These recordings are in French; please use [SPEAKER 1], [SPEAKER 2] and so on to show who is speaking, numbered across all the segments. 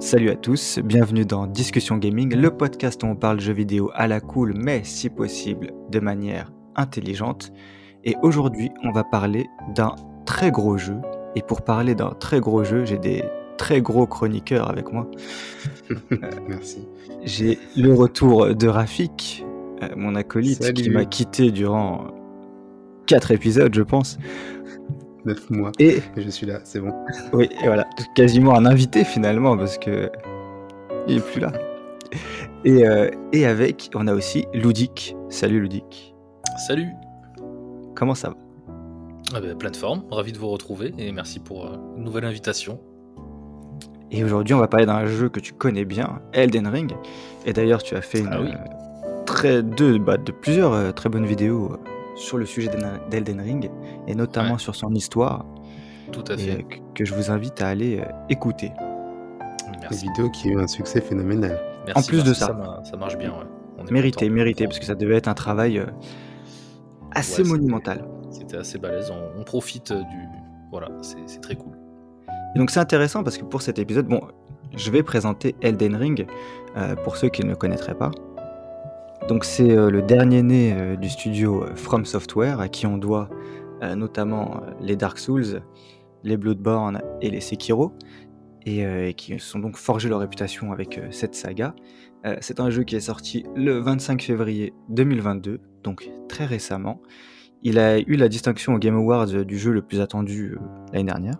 [SPEAKER 1] Salut à tous, bienvenue dans Discussion Gaming, le podcast où on parle jeux vidéo à la cool, mais si possible de manière intelligente. Et aujourd'hui, on va parler d'un très gros jeu. Et pour parler d'un très gros jeu, j'ai des très gros chroniqueurs avec moi.
[SPEAKER 2] Merci.
[SPEAKER 1] J'ai le retour de Rafik, euh, mon acolyte,
[SPEAKER 2] Salut.
[SPEAKER 1] qui m'a quitté durant 4 épisodes, je pense.
[SPEAKER 2] 9 mois.
[SPEAKER 1] Et
[SPEAKER 2] Et je suis là, c'est bon.
[SPEAKER 1] oui, et voilà, quasiment un invité finalement, parce que il est plus là. Et, euh, et avec, on a aussi Ludic. Salut Ludic.
[SPEAKER 3] Salut
[SPEAKER 1] Comment ça va?
[SPEAKER 3] Ah ben, Plein de forme, ravi de vous retrouver et merci pour euh, une nouvelle invitation.
[SPEAKER 1] Et aujourd'hui, on va parler d'un jeu que tu connais bien, Elden Ring. Et d'ailleurs, tu as fait une,
[SPEAKER 3] Ah oui.
[SPEAKER 1] euh, très, deux, bah, de plusieurs euh, très bonnes vidéos euh, sur le sujet d'Elden- Ring, et notamment
[SPEAKER 3] Ouais.
[SPEAKER 1] sur son histoire,
[SPEAKER 3] Tout à
[SPEAKER 1] et,
[SPEAKER 3] fait.
[SPEAKER 1] que- que je vous invite à aller euh, écouter.
[SPEAKER 2] Une
[SPEAKER 3] Merci.
[SPEAKER 2] vidéo qui a eu un succès phénoménal.
[SPEAKER 3] Merci,
[SPEAKER 1] en plus de ça.
[SPEAKER 3] ça marche bien. ouais. On est
[SPEAKER 1] Mérité, mérité, parce que ça devait être un travail euh, assez
[SPEAKER 3] Ouais,
[SPEAKER 1] monumental.
[SPEAKER 3] C'était assez balèze, on, on profite euh, du... Voilà, c'est c'est très cool.
[SPEAKER 1] Et donc c'est intéressant parce que pour cet épisode, bon, je vais présenter Elden Ring euh, pour ceux qui ne le connaîtraient pas. Donc c'est euh, le dernier né euh, du studio euh, From Software à qui on doit notamment les Dark Souls, les Bloodborne et les Sekiro et, euh, et qui sont donc forgé leur réputation avec euh, cette saga. Euh, c'est un jeu qui est sorti le 25 février 2022, donc très récemment. Il a eu la distinction au Game Awards du jeu le plus attendu l'année dernière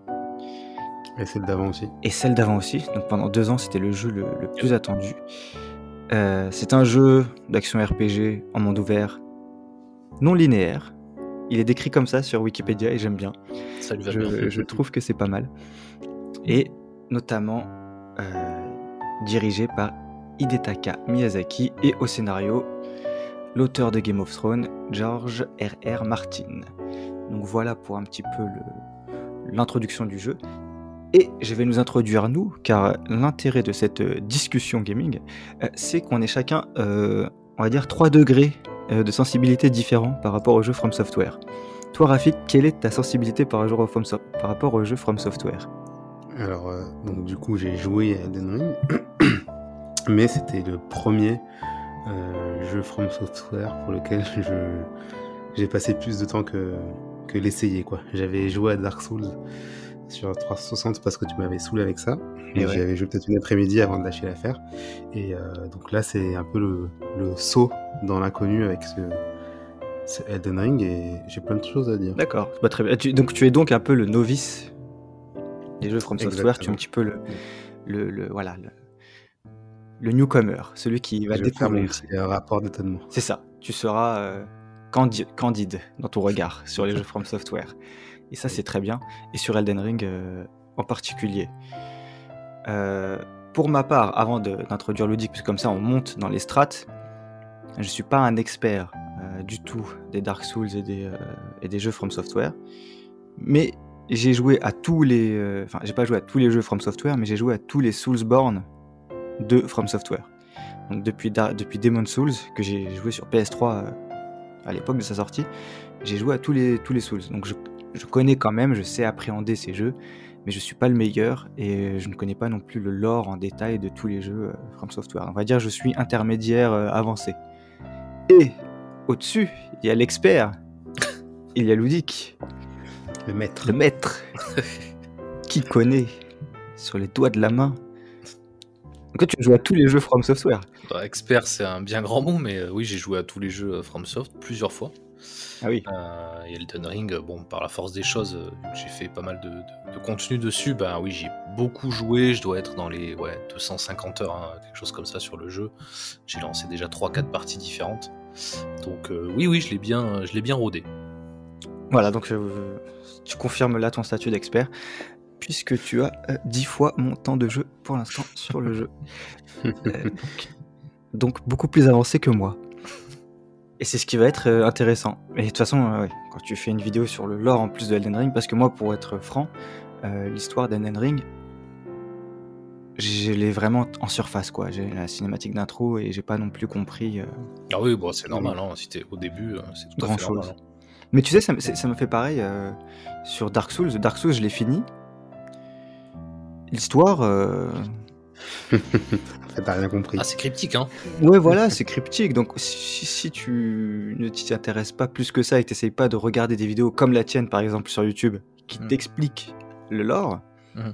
[SPEAKER 2] Et celle d'avant aussi.
[SPEAKER 1] et celle d'avant aussi. Donc pendant deux ans, c'était le jeu le, le plus attendu. Euh, c'est un jeu d'action RPG en monde ouvert, non linéaire. Il est décrit comme ça sur Wikipédia et j'aime bien.
[SPEAKER 3] Ça lui va bien.
[SPEAKER 1] Je, trouve que c'est pas mal. Et notamment euh, dirigé par Hidetaka Miyazaki et au scénario l'auteur de Game of Thrones, George R.R. Martin. Donc voilà pour un petit peu l'introduction du jeu. Et je vais nous introduire nous, car l'intérêt de cette euh, discussion gaming, euh, c'est qu'on est chacun, euh, on va dire, 3 degrés de sensibilité différents par rapport au jeu From Software. Toi, Rafik, quelle est ta sensibilité par, rapport au jeu From Software?
[SPEAKER 2] Alors, donc du coup, j'ai joué à Elden Ring. Mais c'était le premier jeu From Software pour lequel j'ai passé plus de temps que, que l'essayer. J'avais joué à Dark Souls sur 360 parce que tu m'avais saoulé avec ça.
[SPEAKER 1] Et
[SPEAKER 2] Et
[SPEAKER 1] ouais.
[SPEAKER 2] J'avais joué peut-être une après-midi avant de lâcher l'affaire. Et euh, donc là, c'est un peu le, le saut dans l'inconnu avec ce, ce Elden Ring et j'ai plein de choses à dire.
[SPEAKER 1] D'accord, bah, très bien. Tu- donc tu es donc un peu le novice des jeux From Software, tu es un petit peu le, le, le- voilà, le, newcomer, celui qui va
[SPEAKER 2] je vais faire mon
[SPEAKER 1] découvrir.
[SPEAKER 2] petit euh, rapport d'étonnement.
[SPEAKER 1] C'est ça, tu seras euh, candi- candide dans ton regard sur les jeux From Software. Et ça, c'est très bien. Et sur Elden Ring euh, en particulier. Euh, pour ma part, avant d'introduire Ludic, parce que comme ça, on monte dans les strates, je suis pas un expert euh, du tout des Dark Souls et des, et des jeux From Software. Mais j'ai joué à tous les... Enfin, j'ai pas joué à tous les jeux From Software, mais j'ai joué à tous les Soulsborne de From Software. Donc depuis, depuis Demon Souls, que j'ai joué sur PS3 euh, à l'époque de sa sortie, j'ai joué à tous les, tous les Souls. Donc je, je connais quand même, je sais appréhender ces jeux, mais je suis pas le meilleur et je ne connais pas non plus le lore en détail de tous les jeux euh, From Software. On va dire je suis intermédiaire euh, avancé. Et au-dessus, il y a l'expert, il y a Ludic,
[SPEAKER 2] Le maître.
[SPEAKER 1] le maître, qui connaît sur les doigts de la main. Donc toi, tu joues à tous les jeux From Software.
[SPEAKER 3] Bah, expert, c'est un bien grand mot, mais euh, oui, j'ai joué à tous les jeux euh, FromSoft plusieurs fois.
[SPEAKER 1] Ah oui.
[SPEAKER 3] Euh, et Elden Ring, euh, bon, par la force des choses, euh, j'ai fait pas mal de, de- de contenu dessus. Bah oui, j'ai beaucoup joué. Je dois être dans les ouais, 250 heures, hein, quelque chose comme ça sur le jeu. J'ai lancé déjà 3-4 parties différentes. Donc euh, oui, oui, je l'ai bien, je l'ai bien rodé.
[SPEAKER 1] Voilà, donc euh, tu confirmes là ton statut d'expert, puisque tu as euh, 10 fois mon temps de jeu pour l'instant sur le jeu. Euh, donc, donc beaucoup plus avancé que moi. Et c'est ce qui va être euh, intéressant. Et de toute façon, euh, ouais, quand tu fais une vidéo sur le lore en plus de Elden Ring, parce que moi, pour être franc, euh, l'histoire d'Elden Ring, je l'ai vraiment en surface, quoi. J'ai la cinématique d'intro et j'ai pas non plus compris euh,
[SPEAKER 3] Ah oui, bon, c'est normal. Hein, si t'es au début, c'est tout à
[SPEAKER 1] grand
[SPEAKER 3] fait
[SPEAKER 1] chose.
[SPEAKER 3] normal. hein.
[SPEAKER 1] Mais tu sais, ça, me- c'est- ça me fait pareil euh, sur Dark Souls. Dark Souls, je l'ai fini. L'histoire,
[SPEAKER 2] T'as rien compris.
[SPEAKER 3] Ah, c'est cryptique, hein
[SPEAKER 1] Ouais, voilà, c'est cryptique. Donc, si, si tu ne t'y intéresses pas plus que ça et que tu pas de regarder des vidéos comme la tienne, par exemple, sur YouTube, qui
[SPEAKER 3] Mhm.
[SPEAKER 1] t'expliquent le lore,
[SPEAKER 3] Mhm.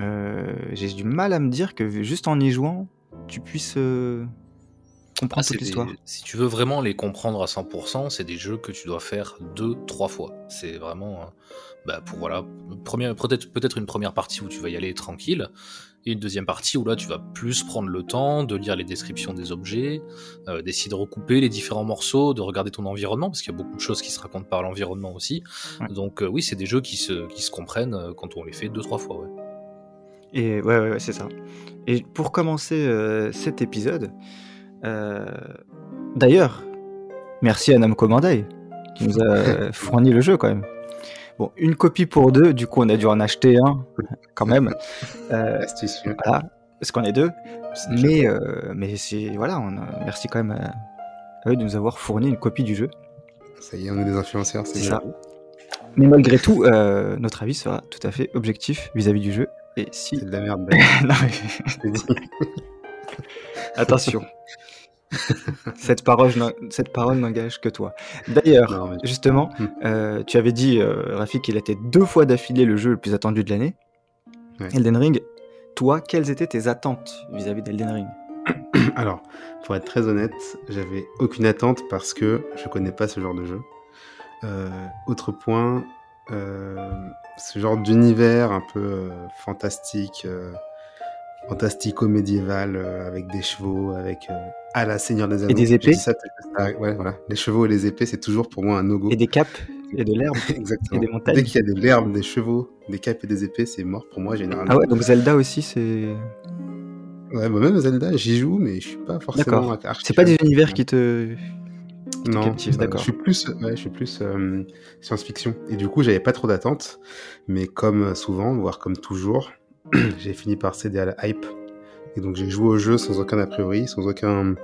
[SPEAKER 1] euh, j'ai du mal à me dire que juste en y jouant, tu puisses euh,
[SPEAKER 3] Ah,
[SPEAKER 1] comprendre
[SPEAKER 3] c'est
[SPEAKER 1] toute l'histoire.
[SPEAKER 3] des- Si tu veux vraiment les comprendre à 100%, c'est des jeux que tu dois faire deux, trois fois. C'est vraiment euh, bah, pour voilà, première- peut-être peut-être une première partie où tu vas y aller tranquille, et une deuxième partie où là tu vas plus prendre le temps de lire les descriptions des objets, euh, d'essayer de recouper les différents morceaux, de regarder ton environnement, parce qu'il y a beaucoup de choses qui se racontent par l'environnement aussi.
[SPEAKER 1] Ouais.
[SPEAKER 3] Donc euh, oui, c'est des jeux qui se, qui se comprennent euh, quand on les fait deux, trois fois. Ouais.
[SPEAKER 1] Et ouais, ouais, ouais, c'est ça. Et pour commencer euh, cet épisode, d'ailleurs, merci à Namco Bandai qui nous a fourni le jeu quand même. Bon, une copie pour deux, du coup on a dû en acheter un quand même. Euh,
[SPEAKER 2] Astucieux.
[SPEAKER 1] voilà, parce qu'on est deux. Mais, euh, mais c'est voilà, on merci quand même à, eux de nous avoir fourni une copie du jeu.
[SPEAKER 2] Ça y est, on est des influenceurs, c'est bien.
[SPEAKER 1] ça. Mais malgré tout, euh, notre avis sera tout à fait objectif vis-à-vis du jeu. Et si
[SPEAKER 2] C'est de la merde. Ben,
[SPEAKER 1] Non, mais-. Attention. cette parole, n'en- cette parole n'engage que toi. D'ailleurs,
[SPEAKER 2] mais-
[SPEAKER 1] justement,
[SPEAKER 2] Hmm.
[SPEAKER 1] euh, tu avais dit, euh, Rafi, qu'il était deux fois d'affilée le jeu le plus attendu de l'année.
[SPEAKER 2] Ouais.
[SPEAKER 1] Elden Ring, toi, quelles étaient tes attentes vis-à-vis d'Elden Ring?
[SPEAKER 2] Alors, pour être très honnête, j'avais aucune attente parce que je connais pas ce genre de jeu. Euh, autre point, euh, ce genre d'univers un peu fantastique, fantastico-médiéval, euh, avec des chevaux, avec euh, à la Seigneur des Anneaux.
[SPEAKER 1] des
[SPEAKER 2] J'ai
[SPEAKER 1] épées
[SPEAKER 2] ça, ouais, voilà. Les chevaux et les épées, c'est toujours pour moi un no-go.
[SPEAKER 1] Et des capes et de l'herbe
[SPEAKER 2] Exactement.
[SPEAKER 1] et des montagnes.
[SPEAKER 2] Dès qu'il y a de l'herbe, des chevaux, des capes et des épées, c'est mort pour moi généralement.
[SPEAKER 1] Ah ouais, donc Zelda aussi, c'est.
[SPEAKER 2] Ouais, bah même Zelda, j'y joue, mais je suis pas forcément.
[SPEAKER 1] D'accord. C'est pas des univers qui te. te
[SPEAKER 2] Non,
[SPEAKER 1] captive,
[SPEAKER 2] euh,
[SPEAKER 1] d'accord.
[SPEAKER 2] Je suis plus, ouais, je suis plus euh, science-fiction. Et du coup, j'avais pas trop d'attentes. Mais comme souvent, voire comme toujours, j'ai fini par céder à la hype. Et donc, j'ai joué au jeu sans aucun a priori, sans aucun,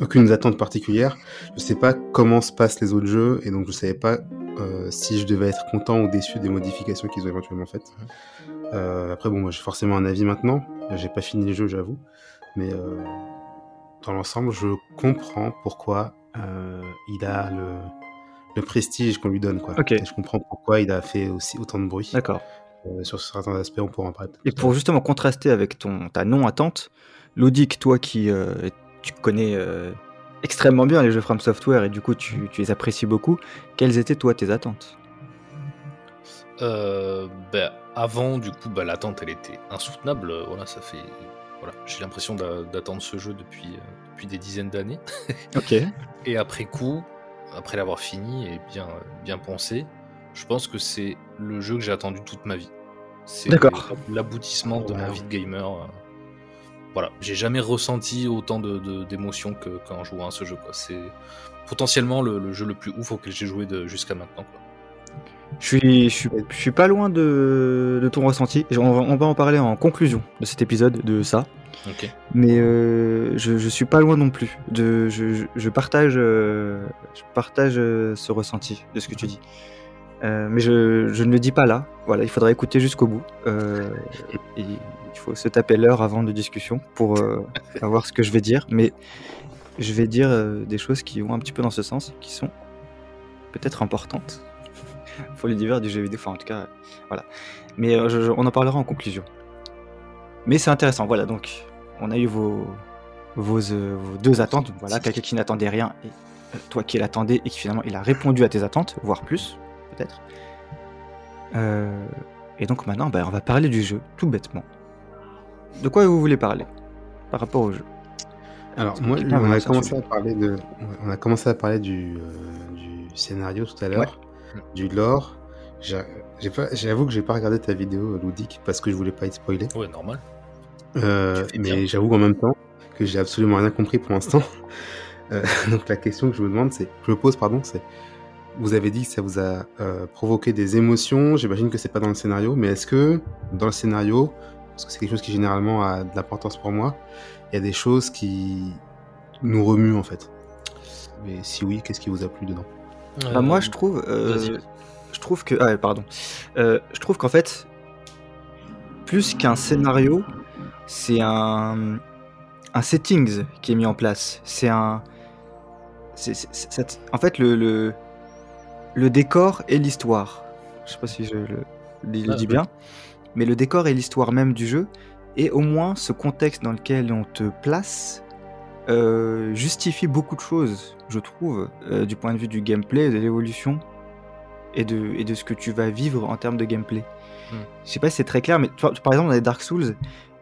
[SPEAKER 2] aucune attente particulière. Je sais pas comment se passent les autres jeux. Et donc, je savais pas euh, si je devais être content ou déçu des modifications qu'ils ont éventuellement faites. Euh, après, bon, moi, j'ai forcément un avis maintenant. J'ai pas fini le jeu, j'avoue. Mais euh, dans l'ensemble, je comprends pourquoi il a le, le prestige qu'on lui donne. Quoi.
[SPEAKER 1] Ok.
[SPEAKER 2] Et je comprends pourquoi il a fait aussi autant de bruit.
[SPEAKER 1] D'accord.
[SPEAKER 2] Euh, sur certains aspects, on pourra en parler.
[SPEAKER 1] Et pour justement contraster avec ton, ta non-attente, Ludic, toi qui euh, tu connais euh, extrêmement bien les jeux From Software et du coup tu, tu les apprécies beaucoup, quelles étaient toi tes attentes?
[SPEAKER 3] Euh, ben, avant, du coup, bah, l'attente, elle était insoutenable. Voilà, ça fait. Voilà, j'ai l'impression d'a- d'attendre ce jeu depuis, euh, depuis des dizaines d'années.
[SPEAKER 1] Ok.
[SPEAKER 3] Et après coup, après l'avoir fini et bien, bien pensé, je pense que c'est le jeu que j'ai attendu toute ma vie. C'est
[SPEAKER 1] D'accord.
[SPEAKER 3] l'aboutissement de ma vie de gamer. euh. Voilà, j'ai jamais ressenti autant de- de- d'émotions que qu'en jouant à ce jeu. C'est potentiellement le, le jeu le plus ouf auquel j'ai joué de- jusqu'à maintenant. quoi.
[SPEAKER 1] Je suis, je suis, je suis pas loin de, de ton ressenti. On va, on va en parler en conclusion de cet épisode de ça.
[SPEAKER 3] Ok.
[SPEAKER 1] Mais euh, je, je suis pas loin non plus. De, je, je- je partage, euh, je partage euh, ce ressenti de ce que tu dis. Euh, mais je, je ne le dis pas là. Voilà, il faudra écouter jusqu'au bout. Euh, et il faut se taper l'heure avant de discussion pour euh, savoir ce que je vais dire. Mais je vais dire euh, des choses qui vont un petit peu dans ce sens, qui sont peut-être importantes pour l'univers du jeu vidéo. Enfin, en tout cas, voilà. Mais je- je- on en parlera en conclusion. Mais c'est intéressant. Voilà, donc on a eu vos, vos, vos deux attentes. Voilà, quelqu'un qui n'attendait rien et toi qui l'attendais et qui finalement il a répondu à tes attentes, voire plus, peut-être. Euh, et donc maintenant, bah, on va parler du jeu, tout bêtement. De quoi vous voulez parler par rapport au jeu?
[SPEAKER 2] Alors, moi, on a, commencé à parler de, on a commencé à parler du, euh, du scénario tout à l'heure, du lore. J'avoue que j'ai pas regardé ta vidéo, Ludic, parce que je voulais pas être spoilé.
[SPEAKER 3] Ouais, normal.
[SPEAKER 2] Euh, mais j'avoue en même temps que j'ai absolument rien compris pour l'instant. Euh, donc la question que je me demande, c'est, je me pose, pardon, c'est, vous avez dit que ça vous a euh, provoqué des émotions. J'imagine que c'est pas dans le scénario, mais est-ce que dans le scénario, parce que c'est quelque chose qui généralement a de l'importance pour moi, il y a des choses qui nous remuent en fait? Mais si oui, qu'est-ce qui vous a plu dedans?
[SPEAKER 1] Bah, moi, je trouve, euh, je trouve que, ah, ouais, pardon, Euh, je trouve qu'en fait, plus qu'un scénario, c'est un, un settings qui est mis en place. C'est un. c'est- en fait, le, le, le décor et l'histoire. Je sais pas si je le,
[SPEAKER 3] Ah,
[SPEAKER 1] dis bien, mais le décor et l'histoire même du jeu, et au moins ce contexte dans lequel on te place, euh, justifie beaucoup de choses, je trouve, euh, du point de vue du gameplay, de l'évolution et de, et de ce que tu vas vivre en termes de gameplay.
[SPEAKER 3] Hmm.
[SPEAKER 1] Je sais pas si c'est très clair, mais tu par exemple dans les Dark Souls,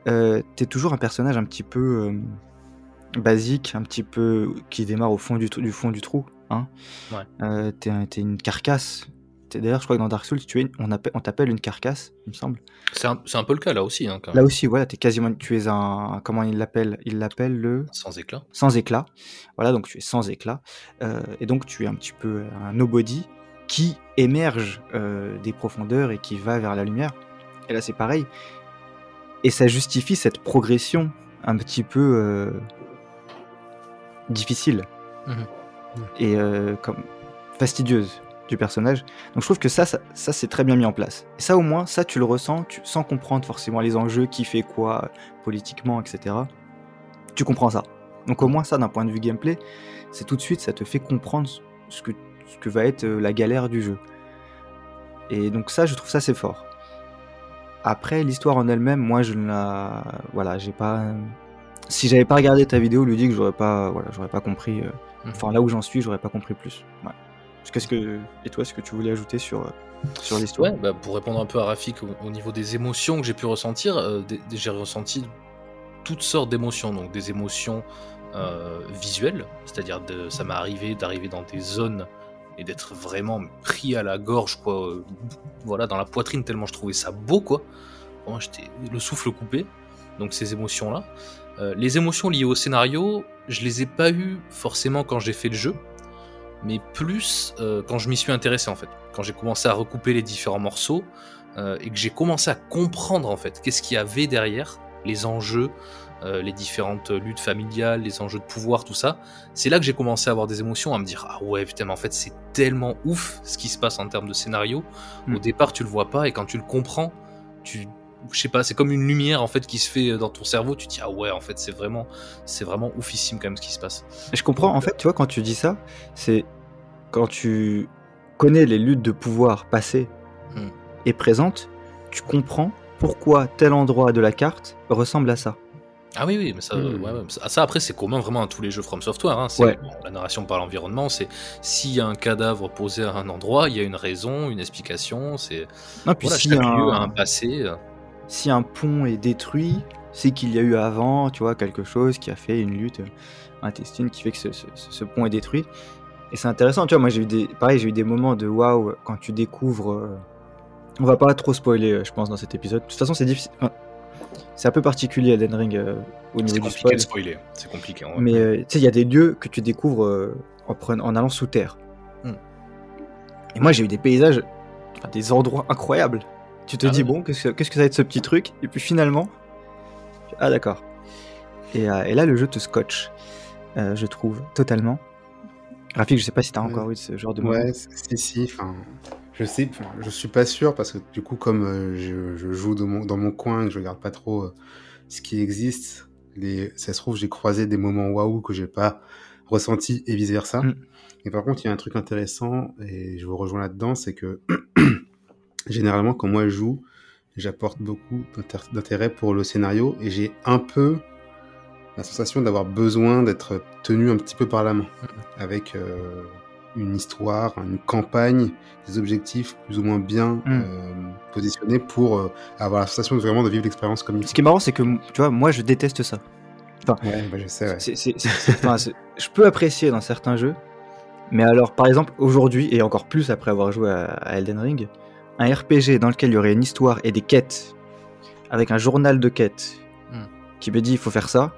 [SPEAKER 1] euh, t'es toujours un personnage un petit peu euh, basique, un petit peu qui démarre au fond du, du fond du trou. Hein.
[SPEAKER 3] Ouais.
[SPEAKER 1] Euh, t'es, un- t'es une carcasse. D'ailleurs, je crois que dans Dark Souls, tu es, une- on, appelle, on t'appelle une carcasse, il me semble.
[SPEAKER 3] C'est un, peu le cas là aussi, hein, quand
[SPEAKER 1] Là aussi, voilà, t'es quasiment, tu es un, comment il l'appelle? Il l'appelle le
[SPEAKER 3] Sans éclat.
[SPEAKER 1] sans éclat. Voilà, donc tu es sans éclat. Euh, et donc tu es un petit peu un nobody qui émerge euh, des profondeurs et qui va vers la lumière. Et là, c'est pareil. Et ça justifie cette progression un petit peu difficile
[SPEAKER 3] Mhm.
[SPEAKER 1] et euh, comme fastidieuse du personnage. Donc je trouve que ça, ça, ça, c'est très bien mis en place. Et ça au moins, ça tu le ressens, sans comprendre forcément les enjeux, qui fait quoi politiquement, etc. Tu comprends ça. Donc au moins ça, d'un point de vue gameplay, c'est tout de suite, ça te fait comprendre ce que, ce que va être euh, la galère du jeu. Et donc ça, je trouve ça c'est fort. Après, l'histoire en elle-même, moi je ne la... Voilà, j'ai pas... Si j'avais pas regardé ta vidéo, Ludique, j'aurais pas, voilà, pas compris... euh. Enfin, là où j'en suis, j'aurais pas compris plus. Ouais. Qu'est-ce que... Et toi, ce que tu voulais ajouter sur, euh, sur l'histoire?
[SPEAKER 3] Ouais, bah, pour répondre un peu à Rafik au, au niveau des émotions que j'ai pu ressentir, euh, j'ai ressenti toutes sortes d'émotions. Donc des émotions euh, visuelles, c'est-à-dire ça m'est arrivé d'arriver dans des zones et d'être vraiment pris à la gorge, quoi, euh, voilà, dans la poitrine tellement je trouvais ça beau, quoi. Moi, j'étais le souffle coupé. Donc ces émotions-là. Euh, les émotions liées au scénario, je les ai pas eues forcément quand j'ai fait le jeu mais plus euh, quand je m'y suis intéressé en fait. Quand j'ai commencé à recouper les différents morceaux euh, et que j'ai commencé à comprendre en fait qu'est-ce qu'il y avait derrière, les enjeux, les différentes luttes familiales, les enjeux de pouvoir, tout ça. C'est là que j'ai commencé à avoir des émotions, à me dire ah ouais putain mais en fait c'est tellement ouf ce qui se passe en termes de scénario.
[SPEAKER 1] Mm.
[SPEAKER 3] Au départ tu le vois pas et quand tu le comprends, tu je sais pas, c'est comme une lumière en fait qui se fait dans ton cerveau. Tu te dis ah ouais en fait c'est vraiment c'est vraiment oufissime quand même ce qui se passe.
[SPEAKER 1] Je comprends, en fait, tu vois, quand tu dis ça, c'est quand tu connais les luttes de pouvoir passées
[SPEAKER 3] Hmm.
[SPEAKER 1] et présentes, tu comprends pourquoi tel endroit de la carte ressemble à ça.
[SPEAKER 3] Ah oui, oui, mais ça,
[SPEAKER 2] Hmm.
[SPEAKER 3] ouais, ça, après c'est commun vraiment à tous les jeux From Software. Hein.
[SPEAKER 1] Ouais.
[SPEAKER 3] bon, la narration par l'environnement, c'est s'il y a un cadavre posé à un endroit, il y a une raison, une explication. C'est voilà, chaque
[SPEAKER 1] un,
[SPEAKER 3] lieu a un passé.
[SPEAKER 1] Si un pont est détruit, c'est qu'il y a eu avant, tu vois, quelque chose qui a fait une lutte intestine qui fait que ce, ce- ce pont est détruit. Et c'est intéressant, tu vois, moi j'ai eu des, pareil, j'ai eu des moments de waouh quand tu découvres. euh, On va pas trop spoiler, euh, je pense, dans cet épisode. De toute façon, c'est difficile. enfin, c'est un peu particulier Elden Ring euh, au niveau
[SPEAKER 3] C'est
[SPEAKER 1] du
[SPEAKER 3] compliqué
[SPEAKER 1] spoil.
[SPEAKER 3] de spoiler. C'est compliqué. en vrai.
[SPEAKER 1] Mais euh, tu sais, il y a des lieux que tu découvres en, prenant- en allant sous terre.
[SPEAKER 3] Hmm.
[SPEAKER 1] Et moi, j'ai eu des paysages, enfin, des endroits incroyables. Tu te
[SPEAKER 3] Ah
[SPEAKER 1] dis, bon, qu'est-ce que, qu'est-ce que ça va être ce petit truc Et puis finalement, tu- ah d'accord. Et, euh, et là, le jeu te scotche, euh, je trouve, totalement. Rafik, je sais pas si t'as
[SPEAKER 2] Ouais.
[SPEAKER 1] encore eu ce genre de moment.
[SPEAKER 2] Ouais, si, si, enfin, je sais, je suis pas sûr parce que du coup, comme euh, je, je joue dans mon, dans mon coin, que je regarde pas trop euh, ce qui existe, les, ça se trouve, j'ai croisé des moments waouh que j'ai pas ressenti et vice versa.
[SPEAKER 1] Mm.
[SPEAKER 2] Et par contre, il y a un truc intéressant et je vous rejoins là-dedans, c'est que généralement, quand moi je joue, j'apporte beaucoup d'intérêt pour le scénario et j'ai un peu la sensation d'avoir besoin d'être tenu un petit peu par la main avec euh, une histoire, une campagne, des objectifs plus ou moins bien
[SPEAKER 1] Mm.
[SPEAKER 2] euh, positionnés pour euh, avoir la sensation de vraiment de vivre l'expérience comme il
[SPEAKER 1] Ce
[SPEAKER 2] faut.
[SPEAKER 1] qui est marrant, c'est que, tu vois, moi, je déteste ça.
[SPEAKER 2] Ouais, bah, je sais,
[SPEAKER 1] peux apprécier dans certains jeux, mais alors, par exemple, aujourd'hui, et encore plus après avoir joué à, à Elden Ring, un RPG dans lequel il y aurait une histoire et des quêtes, avec un journal de quêtes
[SPEAKER 3] Hmm.
[SPEAKER 1] qui me dit il faut faire ça,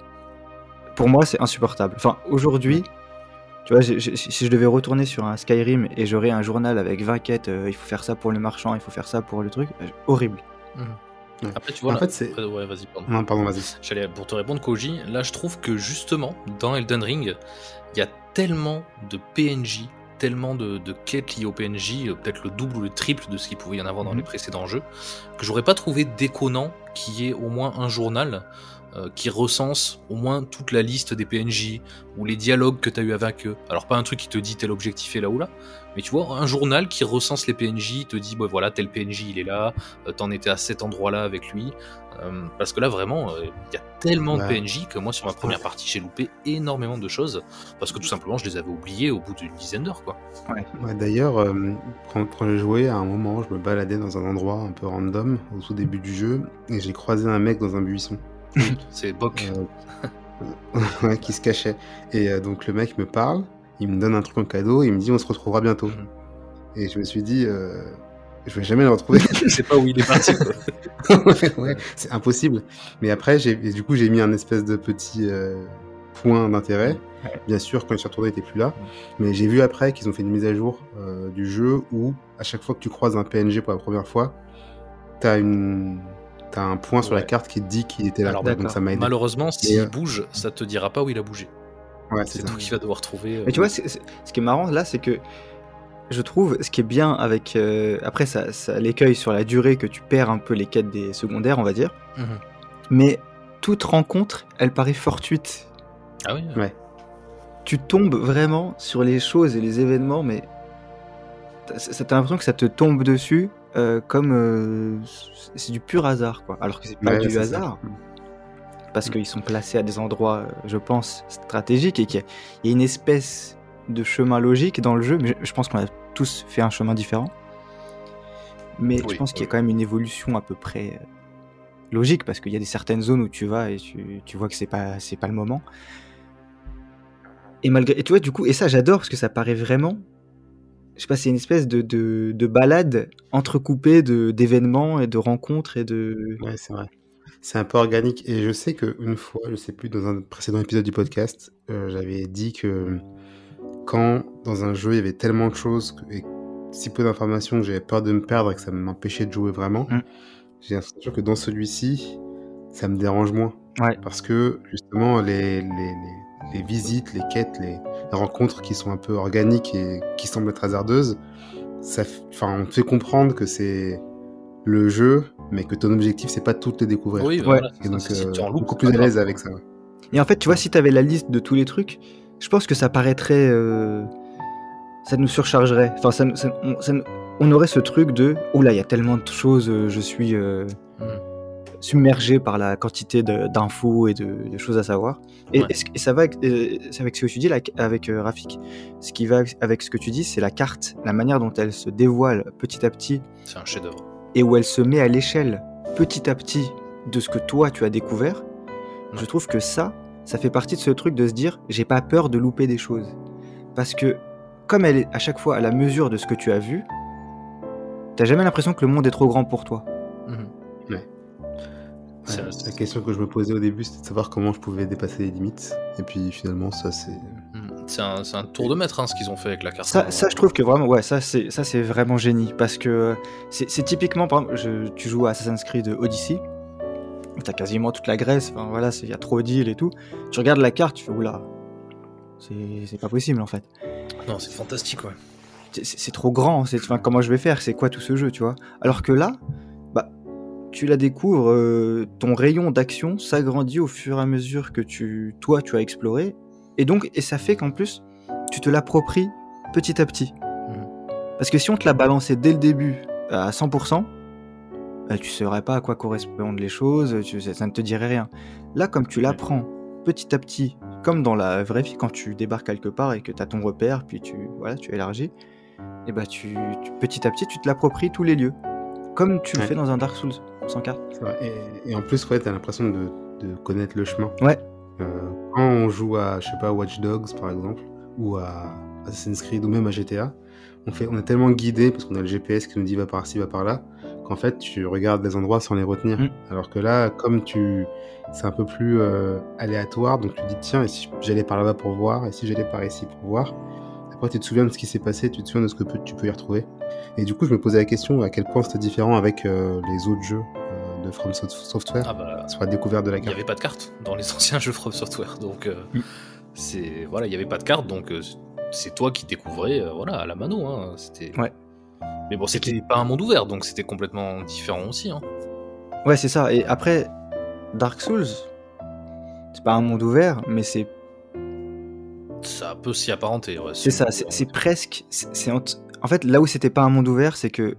[SPEAKER 1] pour moi, c'est insupportable. Enfin, aujourd'hui, tu vois, si je devais retourner sur un Skyrim et j'aurais un journal avec 20 quêtes, euh, il faut faire ça pour le marchand, il faut faire ça pour le truc, euh, horrible.
[SPEAKER 3] Après, tu vois,
[SPEAKER 2] En
[SPEAKER 3] là-
[SPEAKER 2] fait, c'est-
[SPEAKER 3] après, ouais, vas-y, pardon.
[SPEAKER 2] Non, pardon, vas-y.
[SPEAKER 3] J'allais pour te répondre, Koji. Là, je trouve que justement, dans Elden Ring, il y a tellement de PNJ, tellement de, de quêtes liées au PNJ, euh, peut-être le double ou le triple de ce qu'il pouvait y en avoir dans
[SPEAKER 2] Mhm.
[SPEAKER 3] les précédents jeux, que j'aurais pas trouvé déconnant qu'il y ait au moins un journal euh, qui recense au moins toute la liste des PNJ ou les dialogues que tu as eu avec eux. Alors pas un truc qui te dit tel objectif est là ou là, mais tu vois, un journal qui recense les PNJ, te dit bah voilà, tel PNJ il est là, euh, t'en étais à cet endroit-là avec lui. Euh, parce que là vraiment, euh, il y a tellement de. PNJ que moi sur ma première partie j'ai loupé énormément de choses parce que tout simplement je les avais oubliés au bout d'une dizaine d'heures quoi.
[SPEAKER 2] Ouais, D'ailleurs, euh, quand, quand j'ai joué, à un moment, je me baladais dans un endroit un peu random au tout début du jeu et j'ai croisé un mec dans un buisson
[SPEAKER 3] C'est Bok.
[SPEAKER 2] euh, ouais, qui se cachait. Et euh, donc le mec me parle, il me donne un truc en cadeau et il me dit on se retrouvera bientôt.
[SPEAKER 3] Mhm.
[SPEAKER 2] Et je me suis dit, euh, je vais jamais le retrouver.
[SPEAKER 3] Je sais pas où il est parti. quoi.
[SPEAKER 2] ouais, ouais, c'est impossible. Mais après, du coup, j'ai mis un espèce de petit euh, point d'intérêt. Bien sûr, quand je suis retourné, il était plus là. Mais j'ai vu après qu'ils ont fait une mise à jour du jeu où, à chaque fois que tu croises un PNG pour la première fois, t'as une, t'as un point sur la carte qui te dit qu'il était là.
[SPEAKER 3] Alors,
[SPEAKER 2] Donc ça m'a aidé.
[SPEAKER 3] Malheureusement, s'il
[SPEAKER 2] euh,
[SPEAKER 3] bouge, ça te dira pas où il a bougé.
[SPEAKER 2] Ouais,
[SPEAKER 3] C'est toi qui vas devoir trouver. euh,
[SPEAKER 1] Mais tu vois, ce qui est marrant là, c'est que je trouve ce qui est bien avec. euh, après, ça, ça l'écueil sur la durée que tu perds un peu les quêtes des secondaires, on va dire.
[SPEAKER 3] Mhm.
[SPEAKER 1] Mais toute rencontre, elle paraît fortuite.
[SPEAKER 3] Ah oui.
[SPEAKER 2] Ouais.
[SPEAKER 1] Tu tombes vraiment sur les choses et les événements, mais t'as l'impression que ça te tombe dessus euh, comme euh, c'est du pur hasard, quoi. Alors que c'est pas
[SPEAKER 2] Ouais,
[SPEAKER 1] du
[SPEAKER 2] ça.
[SPEAKER 1] hasard. parce qu'ils sont placés à des endroits, euh, je pense, stratégiques et qu'il y, a- il y a une espèce de chemin logique dans le jeu. Mais je, je pense qu'on a tous fait un chemin différent. Mais je
[SPEAKER 3] Oui,
[SPEAKER 1] pense qu'il y a quand même une évolution à peu près logique parce qu'il y a des certaines zones où tu vas et tu, tu vois que c'est pas c'est pas le moment. Et malgré et tu vois du coup et ça j'adore parce que ça paraît vraiment je sais pas c'est une espèce de, de, de balade entrecoupée de d'événements et de rencontres et de
[SPEAKER 2] Ouais, c'est vrai. C'est un peu organique. Et je sais qu'une fois, je sais plus, dans un précédent épisode du podcast, euh, j'avais dit que quand dans un jeu il y avait tellement de choses et si peu d'informations que j'avais peur de me perdre et que ça m'empêchait de jouer vraiment,
[SPEAKER 1] Mm.
[SPEAKER 2] j'ai l'impression que dans celui-ci, ça me dérange moins.
[SPEAKER 1] Ouais.
[SPEAKER 2] Parce que justement, les, les, les, les visites, les quêtes, les, rencontres qui sont un peu organiques et qui semblent être hasardeuses, ça, enfin, on te fait comprendre que c'est le jeu, mais que ton objectif, c'est pas de toutes les découvrir.
[SPEAKER 3] Oui,
[SPEAKER 1] Ouais.
[SPEAKER 3] voilà.
[SPEAKER 2] Et donc,
[SPEAKER 3] si
[SPEAKER 2] euh, beaucoup plus à l'aise avec ça. ouais.
[SPEAKER 1] Et en fait, tu vois, si tu avais la liste de tous les trucs, je pense que ça paraîtrait. euh, ça nous surchargerait. Enfin, ça, on, ça nous- on aurait ce truc de. Oh là, il y a tellement de choses, euh, je suis euh. Submergé par la quantité d'infos et de, de choses à savoir. Et,
[SPEAKER 3] Ouais.
[SPEAKER 1] et ce- et ça va avec, euh, avec ce que tu dis là, avec euh, Rafik. Ce qui va avec- ce que tu dis, c'est la carte, la manière dont elle se dévoile petit à petit
[SPEAKER 3] C'est un chef-d'œuvre.
[SPEAKER 1] et où elle se met à l'échelle petit à petit de ce que toi tu as découvert, je trouve que ça, ça fait partie de ce truc de se dire j'ai pas peur de louper des choses. Parce que comme elle est à chaque fois à la mesure de ce que tu as vu, t'as jamais l'impression que le monde est trop grand pour toi.
[SPEAKER 2] Ouais, la question que je me posais au début, c'était de savoir comment je pouvais dépasser les limites. Et puis finalement, ça c'est.
[SPEAKER 3] Mhm. C'est un, tour de maître hein, ce qu'ils ont fait avec la carte.
[SPEAKER 1] Ça, ça je trouve que vraiment, ouais, ça c'est ça c'est vraiment génie parce que c'est c'est typiquement, par exemple, je- tu joues à Assassin's Creed Odyssey, t'as quasiment toute la Grèce, enfin voilà, il y a trop d'îles et tout. Tu regardes la carte, tu fais oula, c'est pas possible en fait.
[SPEAKER 3] Non, c'est fantastique, ouais.
[SPEAKER 1] c'est trop grand. C'est, enfin, comment je vais faire C'est quoi tout ce jeu, tu vois? Alors que là, tu la découvres, euh, ton rayon d'action s'agrandit au fur et à mesure que tu, toi, tu as exploré, et donc, et ça fait qu'en plus, tu te l'appropries petit à petit.
[SPEAKER 3] Mhm.
[SPEAKER 1] Parce que si on te l'a balancé dès le début à 100%, bah, tu saurais pas à quoi correspondent les choses, tu- ça, ça ne te dirait rien. Là, comme tu l'apprends petit à petit, comme dans la vraie vie, quand tu débarques quelque part et que tu as ton repère, puis tu, voilà, tu élargis, et bah tu, tu- petit à petit, tu te l'appropries tous les lieux. Comme tu le
[SPEAKER 2] Ouais.
[SPEAKER 1] fais dans un Dark Souls, sans carte.
[SPEAKER 2] Et, et en plus, ouais, t'as l'impression de, de connaître le chemin.
[SPEAKER 1] Ouais.
[SPEAKER 2] Euh, quand on joue à, je sais pas, Watch Dogs par exemple, ou à Assassin's Creed, ou même à GTA, on, fait, on est tellement guidé parce qu'on a le GPS qui nous dit va par ci, va par là, qu'en fait, tu regardes des endroits sans les retenir.
[SPEAKER 1] Mm.
[SPEAKER 2] Alors que là, comme tu. C'est un peu plus euh, aléatoire, donc tu dis tiens, et si j'allais par là-bas pour voir, et si j'allais par ici pour voir. Après, tu te souviens de ce qui s'est passé, tu te souviens de ce que tu peux y retrouver. Et du coup, je me posais la question à quel point c'était différent avec euh, les autres jeux euh, de From Soft- Software
[SPEAKER 3] Ah bah,
[SPEAKER 2] sur la découverte de la
[SPEAKER 3] il n'y
[SPEAKER 2] carte.
[SPEAKER 3] avait pas de carte dans les anciens jeux From Software, donc euh,
[SPEAKER 1] Mm.
[SPEAKER 3] c'est voilà, il n'y avait pas de carte, donc c'est toi qui découvrais euh, voilà, à la mano. Hein. C'était...
[SPEAKER 1] Ouais.
[SPEAKER 3] Mais bon, c'était pas un monde ouvert, donc c'était complètement différent aussi. Hein.
[SPEAKER 1] Ouais, c'est ça. Et après, Dark Souls, c'est pas un monde ouvert, mais c'est
[SPEAKER 3] Ça peut s'y apparenter. ouais,
[SPEAKER 1] C'est ça, c'est presque. c'est- En fait, là où c'était pas un monde ouvert, c'est que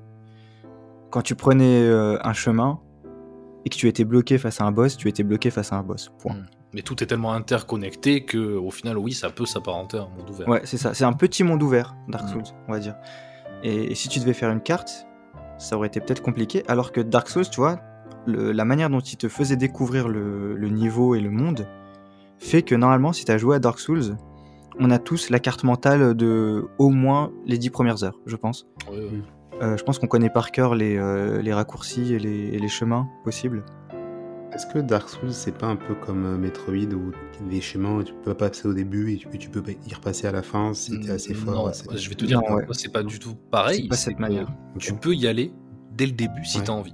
[SPEAKER 1] quand tu prenais euh, un chemin et que tu étais bloqué face à un boss, tu étais bloqué face à un boss. Point.
[SPEAKER 3] Mm. Mais tout est tellement interconnecté que, au final, oui, ça peut s'apparenter à un monde ouvert.
[SPEAKER 1] Ouais, c'est ça. C'est un petit monde ouvert, Dark
[SPEAKER 3] Mm.
[SPEAKER 1] Souls, on va dire. Et, et si tu devais faire une carte, ça aurait été peut-être compliqué. Alors que Dark Souls, tu vois, le- la manière dont il te faisait découvrir le, le niveau et le monde fait que normalement, si tu as joué à Dark Souls, on a tous la carte mentale de au moins les 10 premières heures, je pense.
[SPEAKER 3] Ouais, ouais.
[SPEAKER 1] Euh, je pense qu'on connaît par cœur les, euh, les raccourcis et les, et les chemins possibles.
[SPEAKER 2] Est-ce que Dark Souls, c'est pas un peu comme euh, Metroid où il y a des chemins et tu peux pas passer au début et tu, tu peux y repasser à la fin si t'es assez fort
[SPEAKER 3] Non,
[SPEAKER 2] assez-
[SPEAKER 3] je vais te dire,
[SPEAKER 1] Non, ouais.
[SPEAKER 3] moi, c'est pas du tout pareil.
[SPEAKER 1] C'est pas
[SPEAKER 3] c'est
[SPEAKER 1] cette
[SPEAKER 3] que
[SPEAKER 1] manière.
[SPEAKER 3] Tu peux y aller dès le début si
[SPEAKER 2] Ouais.
[SPEAKER 3] tu as envie.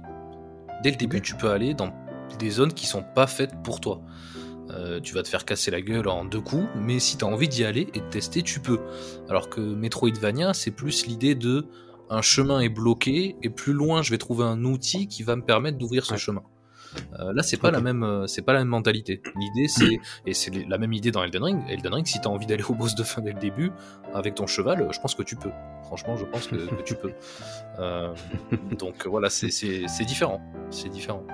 [SPEAKER 3] Dès le début, tu peux aller dans des zones qui sont pas faites pour toi. Euh, tu vas te faire casser la gueule en deux coups, mais si tu as envie d'y aller et de tester, tu peux. Alors que Metroidvania, c'est plus l'idée de un chemin est bloqué et plus loin, je vais trouver un outil qui va me permettre d'ouvrir ce
[SPEAKER 2] Ouais.
[SPEAKER 3] chemin. Euh, là, c'est pas la même, euh, c'est pas la même mentalité. L'idée, c'est et c'est la même idée dans Elden Ring. Elden Ring, si t'as envie d'aller au boss de fin dès le début avec ton cheval, je pense que tu peux. Franchement, je pense que, que tu peux. Euh, donc voilà, c'est différent. C'est différent.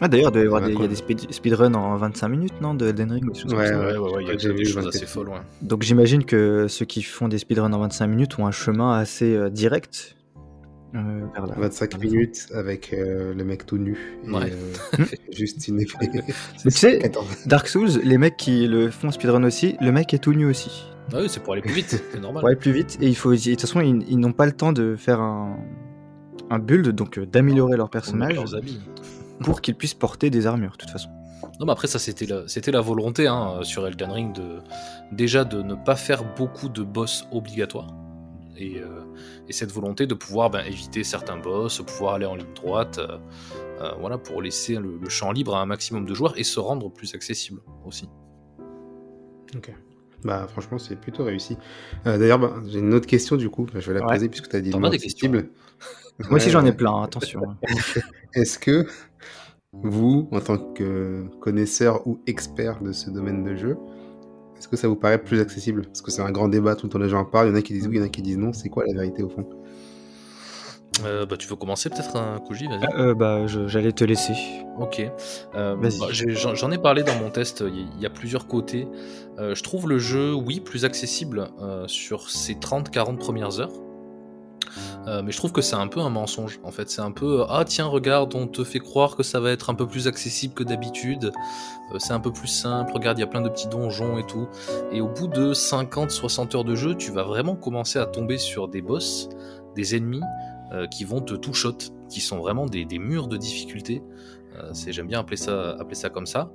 [SPEAKER 1] Ah, D'ailleurs, il doit y
[SPEAKER 2] Ouais,
[SPEAKER 1] des, a des speed- speedruns en 25 minutes, non, de Elden Ring ou des
[SPEAKER 2] Ouais,
[SPEAKER 1] ça.
[SPEAKER 3] Ouais, ouais, ouais, il y a des
[SPEAKER 2] vu
[SPEAKER 3] choses
[SPEAKER 2] 24
[SPEAKER 3] assez folles. ouais.
[SPEAKER 1] Donc j'imagine que ceux qui font des speedruns en 25 minutes ont un chemin assez euh, direct euh, vers la...
[SPEAKER 2] 25
[SPEAKER 1] vers la fin.
[SPEAKER 2] minutes avec euh, le mec tout nu et
[SPEAKER 3] Ouais.
[SPEAKER 2] euh, juste une épée.
[SPEAKER 1] Mais tu sais,
[SPEAKER 2] 14.
[SPEAKER 1] Dark Souls, les mecs qui le font speedrun aussi, le mec est tout nu aussi.
[SPEAKER 3] Ah oui, c'est pour aller plus vite, c'est normal.
[SPEAKER 1] Pour aller plus vite, et il faut, de toute façon, ils, ils n'ont pas le temps de faire un, un build, donc d'améliorer leur personnage
[SPEAKER 3] leurs habits.
[SPEAKER 1] Pour qu'ils puissent porter des armures, de toute façon.
[SPEAKER 3] Non, mais après, ça, c'était la, c'était la volonté hein, sur Elden Ring de déjà de ne pas faire beaucoup de boss obligatoires. Et, euh, et cette volonté de pouvoir ben, éviter certains boss, pouvoir aller en ligne droite, euh, euh, voilà, pour laisser le, le champ libre à un maximum de joueurs et se rendre plus accessible aussi.
[SPEAKER 2] Ok. Bah franchement c'est plutôt réussi. Euh, D'ailleurs bah, j'ai une autre question du coup, je vais la
[SPEAKER 1] Ouais.
[SPEAKER 2] poser puisque tu as dit
[SPEAKER 3] T'en
[SPEAKER 2] non
[SPEAKER 3] as des questions
[SPEAKER 2] accessible.
[SPEAKER 1] Moi aussi j'en ai plein, hein, attention.
[SPEAKER 2] Est-ce que vous, en tant que connaisseur ou expert de ce domaine de jeu, est-ce que ça vous paraît plus accessible? Parce que c'est un grand débat, tout le temps les gens en parlent, il y en a qui disent oui, il y en a qui disent non, c'est quoi la vérité au fond?
[SPEAKER 3] Euh, bah, tu veux commencer peut-être, un Koji Vas-y.
[SPEAKER 1] Euh, bah, je- j'allais te laisser.
[SPEAKER 3] Ok. Euh,
[SPEAKER 1] Vas-y.
[SPEAKER 3] bah, J'en ai parlé dans mon test, il y, a plusieurs côtés. Euh, je trouve le jeu, oui, plus accessible euh, sur ces 30-40 premières heures. Euh, mais je trouve que c'est un peu un mensonge en fait. C'est un peu ah tiens regarde on te fait croire que ça va être un peu plus accessible que d'habitude. Euh, c'est un peu plus simple. Regarde il y a plein de petits donjons et tout. Et au bout de 50-60 heures de jeu, tu vas vraiment commencer à tomber sur des boss, des ennemis euh, qui vont te tout shot, qui sont vraiment des murs de difficulté. Euh, c'est j'aime bien appeler ça appeler ça comme ça.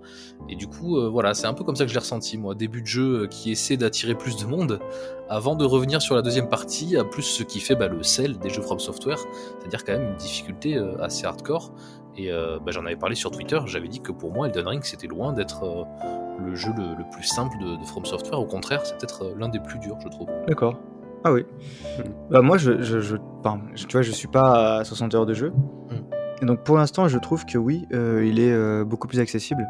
[SPEAKER 3] Et du coup euh, voilà c'est un peu comme ça que je l'ai ressenti moi. Début de jeu euh, qui essaie d'attirer plus de monde avant de revenir sur la deuxième partie, à plus ce qui fait bah, le sel des jeux From Software, c'est-à-dire quand même une difficulté euh, assez hardcore. Et euh, bah, j'en avais parlé sur Twitter, j'avais dit que pour moi Elden Ring c'était loin d'être le jeu le, le plus simple de, de From Software, au contraire c'est peut-être l'un des plus durs je trouve.
[SPEAKER 1] D'accord. Ah oui. Bah moi, je, je, je, tu vois, je suis pas à 60 heures de jeu. Et donc pour l'instant, je trouve que oui, euh, il est euh, beaucoup plus accessible.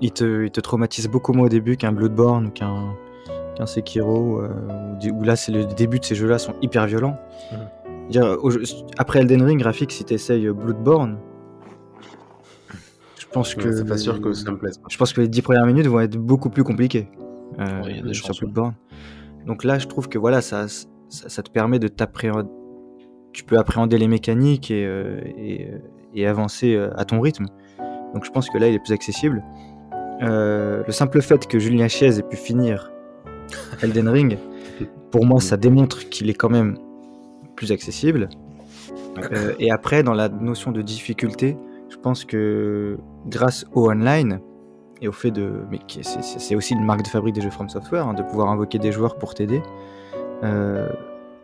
[SPEAKER 1] Il te, il te traumatise beaucoup moins au début qu'un Bloodborne ou qu'un Sekiro, euh, où, du- où là, c'est le début de ces jeux-là sont hyper violents.
[SPEAKER 3] Mhm.
[SPEAKER 1] Dire, au après Elden Ring graphique, si tu essayes Bloodborne, je pense que
[SPEAKER 2] C'est pas sûr que ça me plaise.
[SPEAKER 1] je pense que les 10 premières minutes vont être beaucoup plus compliquées euh,
[SPEAKER 3] Ouais, il y a des
[SPEAKER 1] sur. Bloodborne. Donc là, je trouve que voilà, ça, ça, ça te permet de t'appréhender. Tu peux appréhender les mécaniques et, euh, et, euh, et avancer euh, à ton rythme. Donc je pense que là, il est plus accessible. Euh, le simple fait que Julien Chiez ait pu finir Elden Ring, pour moi, ça démontre qu'il est quand même plus accessible. Euh, et après, dans la notion de difficulté, je pense que grâce au online et au fait de, mais c'est- aussi une marque de fabrique des jeux From Software, hein, de pouvoir invoquer des joueurs pour t'aider. euh,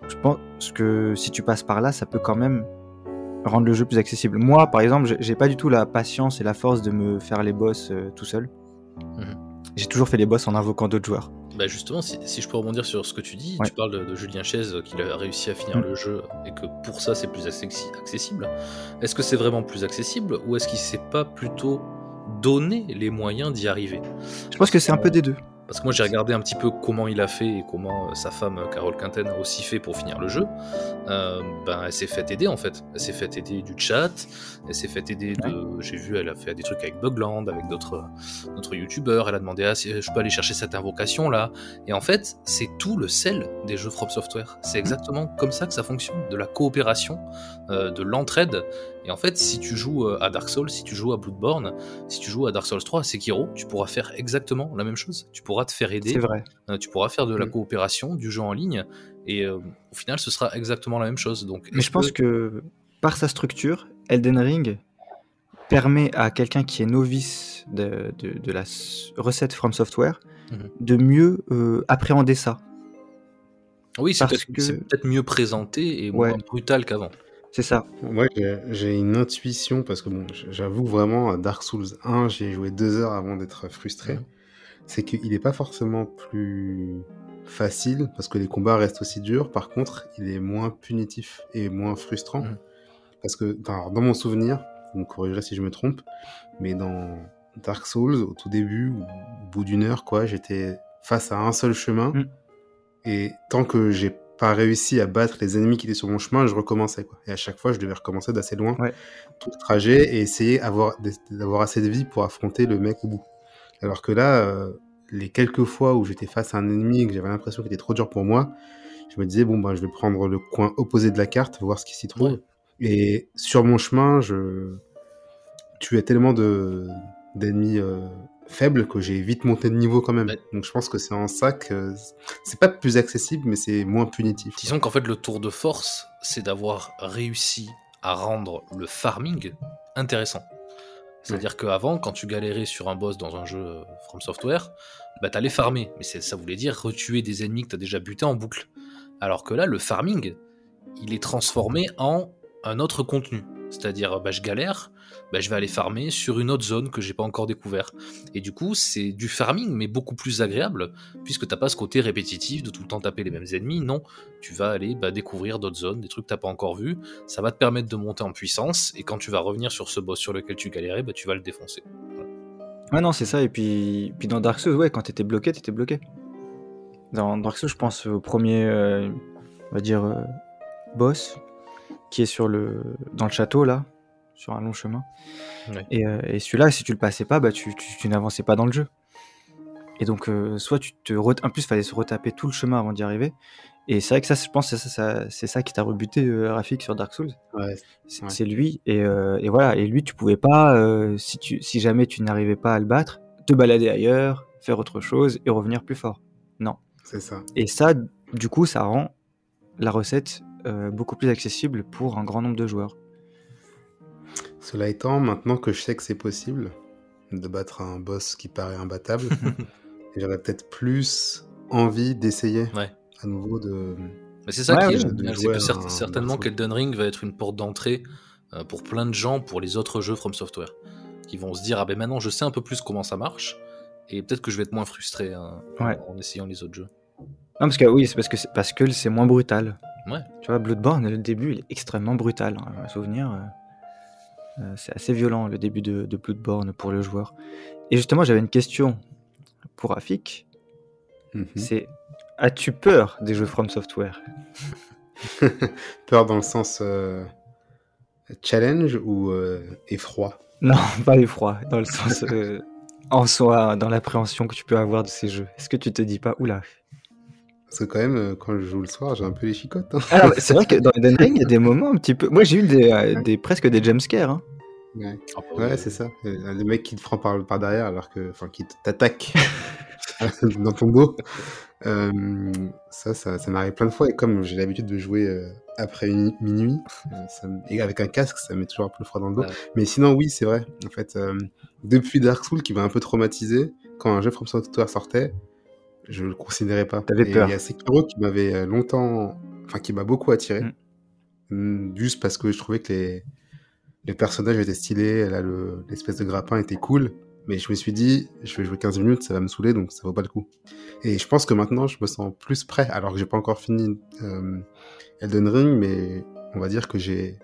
[SPEAKER 1] je pense que si tu passes par là, ça peut quand même rendre le jeu plus accessible. Moi, par exemple, j'ai- pas du tout la patience et la force de me faire les boss euh, tout seul.
[SPEAKER 3] Mhm.
[SPEAKER 1] J'ai toujours fait les boss en invoquant d'autres joueurs.
[SPEAKER 3] Bah justement, si, si je peux rebondir sur ce que tu dis,
[SPEAKER 1] Ouais.
[SPEAKER 3] tu parles de, de Julien Chaise euh, qu'il a réussi à finir
[SPEAKER 1] Mm.
[SPEAKER 3] le jeu et que pour ça c'est plus accessi- accessible. Est-ce que c'est vraiment plus accessible ou est-ce qu'il s'est pas plutôt donné les moyens d'y arriver?
[SPEAKER 1] Je pense que c'est un peu des deux.
[SPEAKER 3] Parce que moi j'ai regardé un petit peu comment il a fait et comment euh, sa femme euh, Carole Quinten a aussi fait pour finir le jeu. Euh, ben elle s'est fait aider en fait. Elle s'est fait aider du chat. Elle s'est fait aider de. J'ai vu, elle a fait des trucs avec Bugland, avec d'autres d'autres youtubeurs. Elle a demandé ah, si je peux aller chercher cette invocation là. Et en fait c'est tout le sel des jeux From Software. C'est exactement comme ça que ça fonctionne, de la coopération, euh, de l'entraide. Et en fait si tu joues euh, à Dark Souls, si tu joues à Bloodborne, si tu joues à Dark Souls 3, à Sekiro, tu pourras faire exactement la même chose. Tu pourras te faire aider.
[SPEAKER 1] C'est vrai.
[SPEAKER 3] Euh, tu pourras faire de la
[SPEAKER 2] Mm.
[SPEAKER 3] coopération, du jeu en ligne, et euh, au final, ce sera exactement la même chose. Donc,
[SPEAKER 1] Mais je pense que par sa structure, Elden Ring permet à quelqu'un qui est novice de, de- de la recette From Software
[SPEAKER 3] Mhm.
[SPEAKER 1] de mieux euh, appréhender ça.
[SPEAKER 3] oui, c'est
[SPEAKER 1] parce
[SPEAKER 3] peut-être
[SPEAKER 1] que-
[SPEAKER 3] c'est peut-être mieux présenté et
[SPEAKER 1] Ouais.
[SPEAKER 3] moins brutal qu'avant.
[SPEAKER 1] C'est ça.
[SPEAKER 2] Moi, j'ai- j'ai une intuition parce que bon, j'avoue vraiment à Dark Souls 1, j'ai joué deux heures avant d'être frustré. C'est qu'il n'est pas forcément plus facile parce que les combats restent aussi durs. Par contre, il est moins punitif et moins frustrant parce que dans, dans mon souvenir, vous me corrigerez si je me trompe, mais dans Dark Souls, au tout début, au bout d'une heure, quoi, j'étais face à un seul chemin
[SPEAKER 1] Mhm.
[SPEAKER 2] et tant que j'ai pas réussi à battre les ennemis qui étaient sur mon chemin, je recommençais. Quoi. Et à chaque fois, je devais recommencer d'assez loin
[SPEAKER 1] Ouais.
[SPEAKER 2] tout le trajet et essayer avoir- d'avoir assez de vie pour affronter le mec au bout. Alors que là, euh, les quelques fois où j'étais face à un ennemi et que j'avais l'impression qu'il était trop dur pour moi, je me disais, bon, ben, je vais prendre le coin opposé de la carte, voir ce qui s'y trouve.
[SPEAKER 3] Ouais.
[SPEAKER 2] Et sur mon chemin, je tuais tellement de d'ennemis euh, faibles que j'ai vite monté de niveau quand même.
[SPEAKER 3] Ouais.
[SPEAKER 2] Donc je pense que c'est en ça que c'est pas plus accessible, mais c'est moins punitif.
[SPEAKER 3] Disons qu'en fait, le tour de force, c'est d'avoir réussi à rendre le farming intéressant. C'est-à-dire qu'avant, quand tu galérais sur un boss dans un jeu euh, From Software, bah t'allais farmer, mais ça voulait dire retuer des ennemis que t'as déjà butés en boucle. Alors que là, le farming, il est transformé en un autre contenu. C'est-à-dire, bah, je galère, bah, je vais aller farmer sur une autre zone que j'ai pas encore découvert. Et du coup, c'est du farming, mais beaucoup plus agréable, puisque t'as pas ce côté répétitif de tout le temps taper les mêmes ennemis. Non, tu vas aller bah, découvrir d'autres zones, des trucs que t'as pas encore vus. Ça va te permettre de monter en puissance, et quand tu vas revenir sur ce boss sur lequel tu galérais, bah, tu vas le défoncer.
[SPEAKER 1] Ouais, non, c'est ça. Et puis, puis dans Dark Souls, ouais, quand t'étais bloqué, t'étais bloqué. Dans Dark Souls, je pense au premier, euh, on va dire, euh, boss qui est sur le, dans le château, là, sur un long chemin. Et, euh, et celui-là, si tu le passais pas, bah, tu, tu, tu n'avançais pas dans le jeu. Et donc, euh, soit tu te. re- En plus, il fallait se retaper tout le chemin avant d'y arriver. Et c'est vrai que ça, je pense, c'est ça, ça- c'est ça qui t'a rebuté, euh, Rafik, sur Dark Souls.
[SPEAKER 2] Ouais,
[SPEAKER 1] C'est
[SPEAKER 2] Ouais.
[SPEAKER 1] lui et, euh, et voilà et lui tu pouvais pas si tu si jamais tu n'arrivais pas à le battre te balader ailleurs faire autre chose et revenir plus fort non
[SPEAKER 2] c'est ça.
[SPEAKER 1] et ça du coup ça rend la recette beaucoup plus accessible pour un grand nombre de joueurs
[SPEAKER 2] Cela étant, maintenant que je sais que c'est possible de battre un boss qui paraît imbattable, j'aurais peut-être plus envie d'essayer
[SPEAKER 3] Ouais.
[SPEAKER 2] à nouveau de.
[SPEAKER 3] Mais c'est ça
[SPEAKER 1] Ouais,
[SPEAKER 3] qui
[SPEAKER 1] ouais,
[SPEAKER 3] est c'est
[SPEAKER 2] jouer
[SPEAKER 3] que cer-
[SPEAKER 2] un
[SPEAKER 3] certainement qu'Elden Ring va être une porte d'entrée euh, pour plein de gens pour les autres jeux From Software. Qui vont se dire, ah ben maintenant je sais un peu plus comment ça marche, et peut-être que je vais être moins frustré hein,
[SPEAKER 1] Ouais.
[SPEAKER 3] en essayant les autres jeux.
[SPEAKER 1] non parce que oui c'est parce que c'est parce que c'est moins brutal
[SPEAKER 3] Ouais.
[SPEAKER 1] tu vois Bloodborne le début il est extrêmement brutal hein. un souvenir euh, c'est assez violent le début de, de Bloodborne pour le joueur et justement j'avais une question pour Rafik
[SPEAKER 2] Mhm.
[SPEAKER 1] c'est as-tu peur des jeux From Software?
[SPEAKER 2] Peur dans le sens euh, challenge ou euh, effroi?
[SPEAKER 1] Non, pas l'effroi, dans le sens euh, en soi, dans l'appréhension que tu peux avoir de ces jeux. Est-ce que tu te dis pas, oula
[SPEAKER 2] Parce que quand même, euh, quand je joue le soir, j'ai un peu les chicottes. hein.
[SPEAKER 1] Alors, c'est vrai que dans Elden Ring, il y a des moments un petit peu. Moi, j'ai eu des, euh, des presque des jumpscares. Hein.
[SPEAKER 2] Ouais,
[SPEAKER 3] Ah,
[SPEAKER 2] Ouais, c'est ça. Euh, Le mec qui te prend par, par derrière alors que, enfin, qui t'attaque dans ton dos. Euh, ça, ça, ça m'arrive plein de fois et comme j'ai l'habitude de jouer euh, après minuit, ça et avec un casque, ça met toujours un peu le froid dans le dos.
[SPEAKER 3] Ouais.
[SPEAKER 2] Mais sinon, oui, c'est vrai. En fait, euh, depuis Dark Souls, qui m'a un peu traumatisé, quand un jeu From Software sortait, je le considérais pas.
[SPEAKER 1] T'avais peur.
[SPEAKER 2] Il y a Sekiro qui m'avait euh, longtemps, enfin, qui m'a beaucoup attiré,
[SPEAKER 1] Mm.
[SPEAKER 2] Mm, juste parce que je trouvais que les les personnages étaient stylés, là, le- l'espèce de grappin était cool. Mais je me suis dit, je vais jouer 15 minutes, ça va me saouler, donc ça vaut pas le coup. Et je pense que maintenant, je me sens plus prêt, alors que j'ai pas encore fini euh, Elden Ring, mais on va dire que j'ai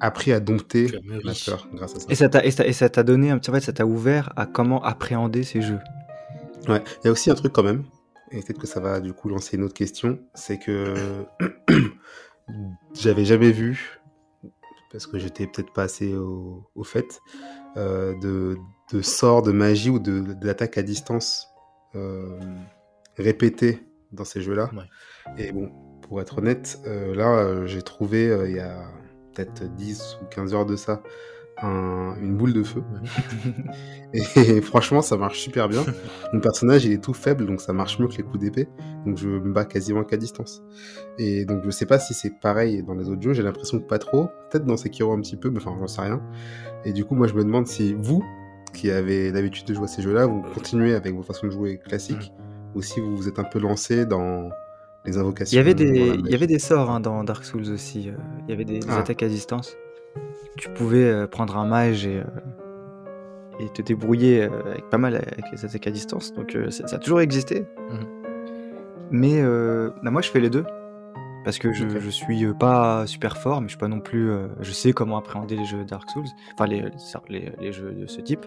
[SPEAKER 2] appris à dompter ma peur grâce à ça.
[SPEAKER 1] Et ça t'a donné, un petit- en fait, ça t'a ouvert à comment appréhender ces jeux.
[SPEAKER 2] Ouais, il y a aussi un truc quand même, et peut-être que ça va du coup lancer une autre question, c'est que j'avais jamais vu, parce que j'étais peut-être pas assez au, au fait, euh, de, de sorts de magie ou d'attaque à distance euh, répétées dans ces jeux-là.
[SPEAKER 3] Ouais.
[SPEAKER 2] Et bon, pour être honnête, euh, là, euh, j'ai trouvé il y a peut-être 10 ou 15 heures de ça un- une boule de feu. Et franchement, ça marche super bien. Mon personnage, il est tout faible, donc ça marche mieux que les coups d'épée. Donc je me bats quasiment qu'à distance. Et donc je sais pas si c'est pareil dans les autres jeux, j'ai l'impression que pas trop. Peut-être dans Sekiro un petit peu, mais enfin, j'en sais rien. Et du coup, moi, je me demande si vous, qui avez l'habitude de jouer à ces jeux-là, vous continuez avec vos façons de jouer classiques, ou si vous vous êtes un peu lancé dans les invocations.
[SPEAKER 1] Il y avait des, il y avait des sorts hein, dans Dark Souls aussi. euh, Il y avait des, des
[SPEAKER 2] Ah.
[SPEAKER 1] attaques à distance. Tu pouvais euh, prendre un mage et, euh, et te débrouiller euh, avec pas mal avec les attaques à distance. Donc euh, ça, ça a toujours existé.
[SPEAKER 3] Mhm.
[SPEAKER 1] Mais euh, bah, moi je fais les deux. Parce que je,
[SPEAKER 2] Ok.
[SPEAKER 1] je suis pas super fort, mais je suis pas non plus. euh, je sais comment appréhender les jeux Dark Souls. Enfin, les, les, les jeux de ce type.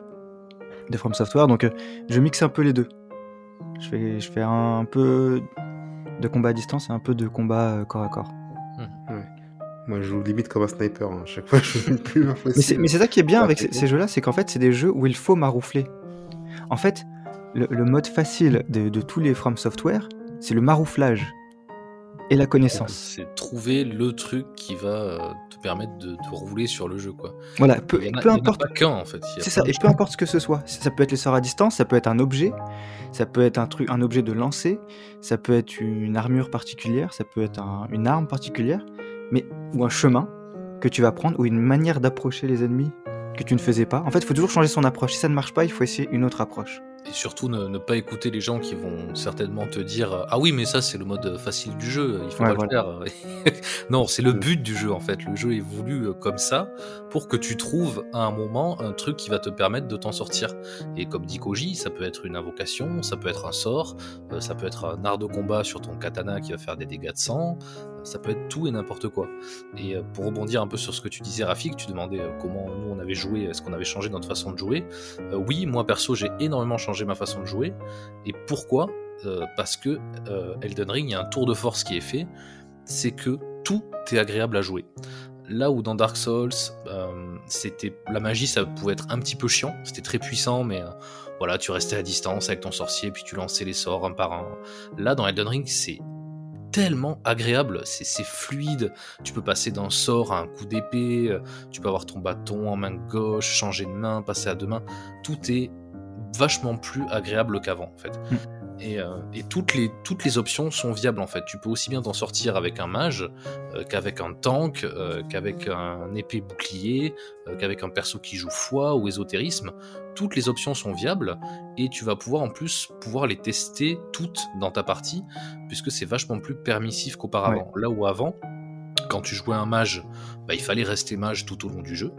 [SPEAKER 1] De From Software. Donc euh, je mixe un peu les deux. Je fais, je fais un peu de combat à distance et un peu de combat euh, corps à corps.
[SPEAKER 2] Moi, je joue limite comme un sniper. hein. Chaque fois, je joue plus loin
[SPEAKER 1] Mais c'est,
[SPEAKER 2] possible.
[SPEAKER 1] mais c'est ça qui est bien avec
[SPEAKER 2] c'est
[SPEAKER 1] ces, jeux-là, c'est qu'en fait, c'est des jeux où il faut maroufler. En fait, le, le mode facile de, de tous les From Software, c'est le marouflage et la connaissance.
[SPEAKER 3] C'est trouver le truc qui va euh, te permettre de, de rouler sur le jeu, quoi.
[SPEAKER 1] Voilà, peu,
[SPEAKER 3] Il y en a,
[SPEAKER 1] peu
[SPEAKER 3] il y en a
[SPEAKER 1] importe.
[SPEAKER 3] pas qu'un, en fait. Il y a
[SPEAKER 1] C'est ça, et peu importe ce que ce soit. Ça ça peut être les sorts à distance, ça peut être un objet, ça peut être un truc, un objet de lancer, ça peut être une armure particulière, ça peut être un- une arme particulière, mais ou un chemin que tu vas prendre ou une manière d'approcher les ennemis que tu ne faisais pas. En fait, il faut toujours changer son approche. Si ça ne marche pas, il faut essayer une autre approche.
[SPEAKER 3] Et surtout, ne, ne pas écouter les gens qui vont certainement te dire euh, Ah oui, mais ça, c'est le mode facile du jeu, il faut
[SPEAKER 1] Ouais,
[SPEAKER 3] pas le faire. non, c'est le but du jeu, en fait. Le jeu est voulu euh, comme ça pour que tu trouves à un moment un truc qui va te permettre de t'en sortir. Et comme dit Koji, ça peut être une invocation, ça peut être un sort, euh, ça peut être un art de combat sur ton katana qui va faire des dégâts de sang, euh, ça peut être tout et n'importe quoi. Et euh, pour rebondir un peu sur ce que tu disais, Rafik, tu demandais euh, comment nous on avait joué, est-ce qu'on avait changé notre façon de jouer. Euh, oui, moi perso, j'ai énormément changé ma façon de jouer. Et pourquoi? Euh, Parce que euh, Elden Ring, y a un tour de force qui est fait, c'est que tout est agréable à jouer. Là où dans Dark Souls, euh, c'était la magie, ça pouvait être un petit peu chiant, c'était très puissant, mais voilà, tu restais à distance avec ton sorcier, puis tu lançais les sorts un par un. Là, dans Elden Ring, c'est tellement agréable, c'est fluide, tu peux passer d'un sort à un coup d'épée, tu peux avoir ton bâton en main gauche, changer de main, passer à deux mains, tout est vachement plus agréable qu'avant en fait.
[SPEAKER 1] Mm.
[SPEAKER 3] Et, euh, et toutes, les, toutes les options sont viables en fait. Tu peux aussi bien t'en sortir avec un mage euh, qu'avec un tank, euh, qu'avec un épée bouclier, qu'avec un perso qui joue foi ou ésotérisme. Toutes les options sont viables et tu vas pouvoir en plus pouvoir les tester toutes dans ta partie puisque c'est vachement plus permissif qu'auparavant. Là où avant, quand tu jouais un mage, bah, il fallait rester mage tout au long du jeu.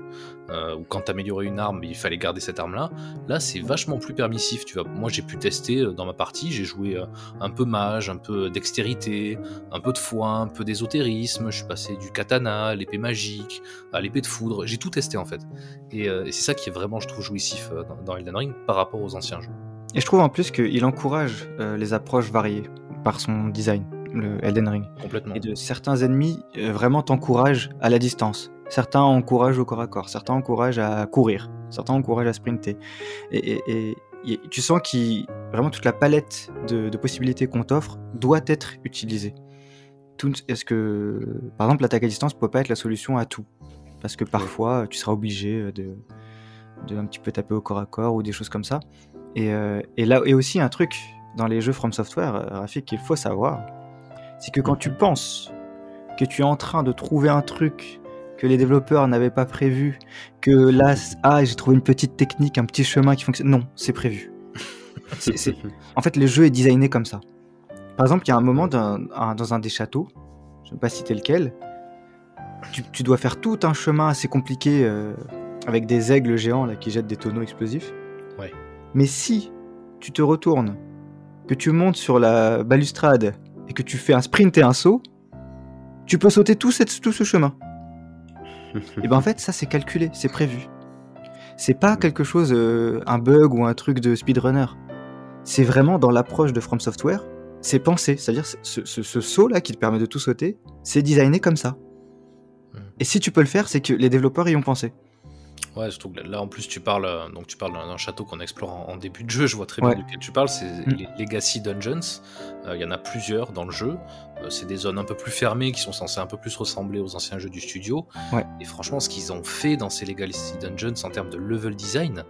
[SPEAKER 3] Euh, ou quand t'améliorais une arme, il fallait garder cette arme-là. Là, c'est vachement plus permissif. Tu vois, moi, j'ai pu tester euh, dans ma partie. J'ai joué euh, un peu mage, un peu dextérité, un peu de foi, un peu d'ésotérisme. Je suis passé du katana, à l'épée magique, à l'épée de foudre. J'ai tout testé en fait. Et, c'est ça qui est vraiment, je trouve, jouissif dans, dans Elden Ring par rapport aux anciens jeux.
[SPEAKER 1] Et je trouve en plus qu'il encourage les approches variées par son design, le Elden Ring.
[SPEAKER 3] Complètement.
[SPEAKER 1] Et de certains ennemis euh, vraiment t'encouragent à la distance. Certains encouragent au corps à corps, certains encouragent à courir, certains encouragent à sprinter. Et, et- et- et tu sens que vraiment toute la palette de, de possibilités qu'on t'offre doit être utilisée. Tout- Est-ce que, par exemple, l'attaque à distance ne peut pas être la solution à tout? Parce que parfois, tu seras obligé de, de un petit peu taper au corps à corps ou des choses comme ça. Et, euh, et là, et aussi un truc dans les jeux From Software, euh, Rafik, qu'il faut savoir, c'est que quand tu penses que tu es en train de trouver un truc que les développeurs n'avaient pas prévu, que là, ah, j'ai trouvé une petite technique, un petit chemin qui fonctionne. Non, c'est prévu. En fait, le jeu est designé comme ça. Par exemple, il y a un moment dans un, dans un des châteaux, je ne vais pas citer lequel, tu, tu dois faire tout un chemin assez compliqué euh, avec des aigles géants là, qui jettent des tonneaux explosifs.
[SPEAKER 3] Ouais.
[SPEAKER 1] Mais si tu te retournes, que tu montes sur la balustrade et que tu fais un sprint et un saut, tu peux sauter tout, cette- tout ce chemin. Et ben en fait, ça c'est calculé, c'est prévu. C'est pas quelque chose, euh, un bug ou un truc de speedrunner. C'est vraiment dans l'approche de From Software, c'est pensé. C'est-à-dire ce, ce, ce saut là qui te permet de tout sauter, c'est designé comme ça.
[SPEAKER 3] Hmm.
[SPEAKER 1] Et si tu peux le faire, c'est que les développeurs y ont pensé.
[SPEAKER 3] Ouais, surtout que là- en plus tu parles euh, donc tu parles d'un château qu'on explore en, en début de jeu. Je vois très
[SPEAKER 1] Ouais.
[SPEAKER 3] bien duquel tu parles. C'est
[SPEAKER 1] Mm.
[SPEAKER 3] les Legacy Dungeons. Euh, Il y en a plusieurs dans le jeu. Euh, c'est des zones un peu plus fermées qui sont censées un peu plus ressembler aux anciens jeux du studio.
[SPEAKER 1] Ouais.
[SPEAKER 3] Et franchement, ce qu'ils ont fait dans ces Legacy Dungeons en termes de level design,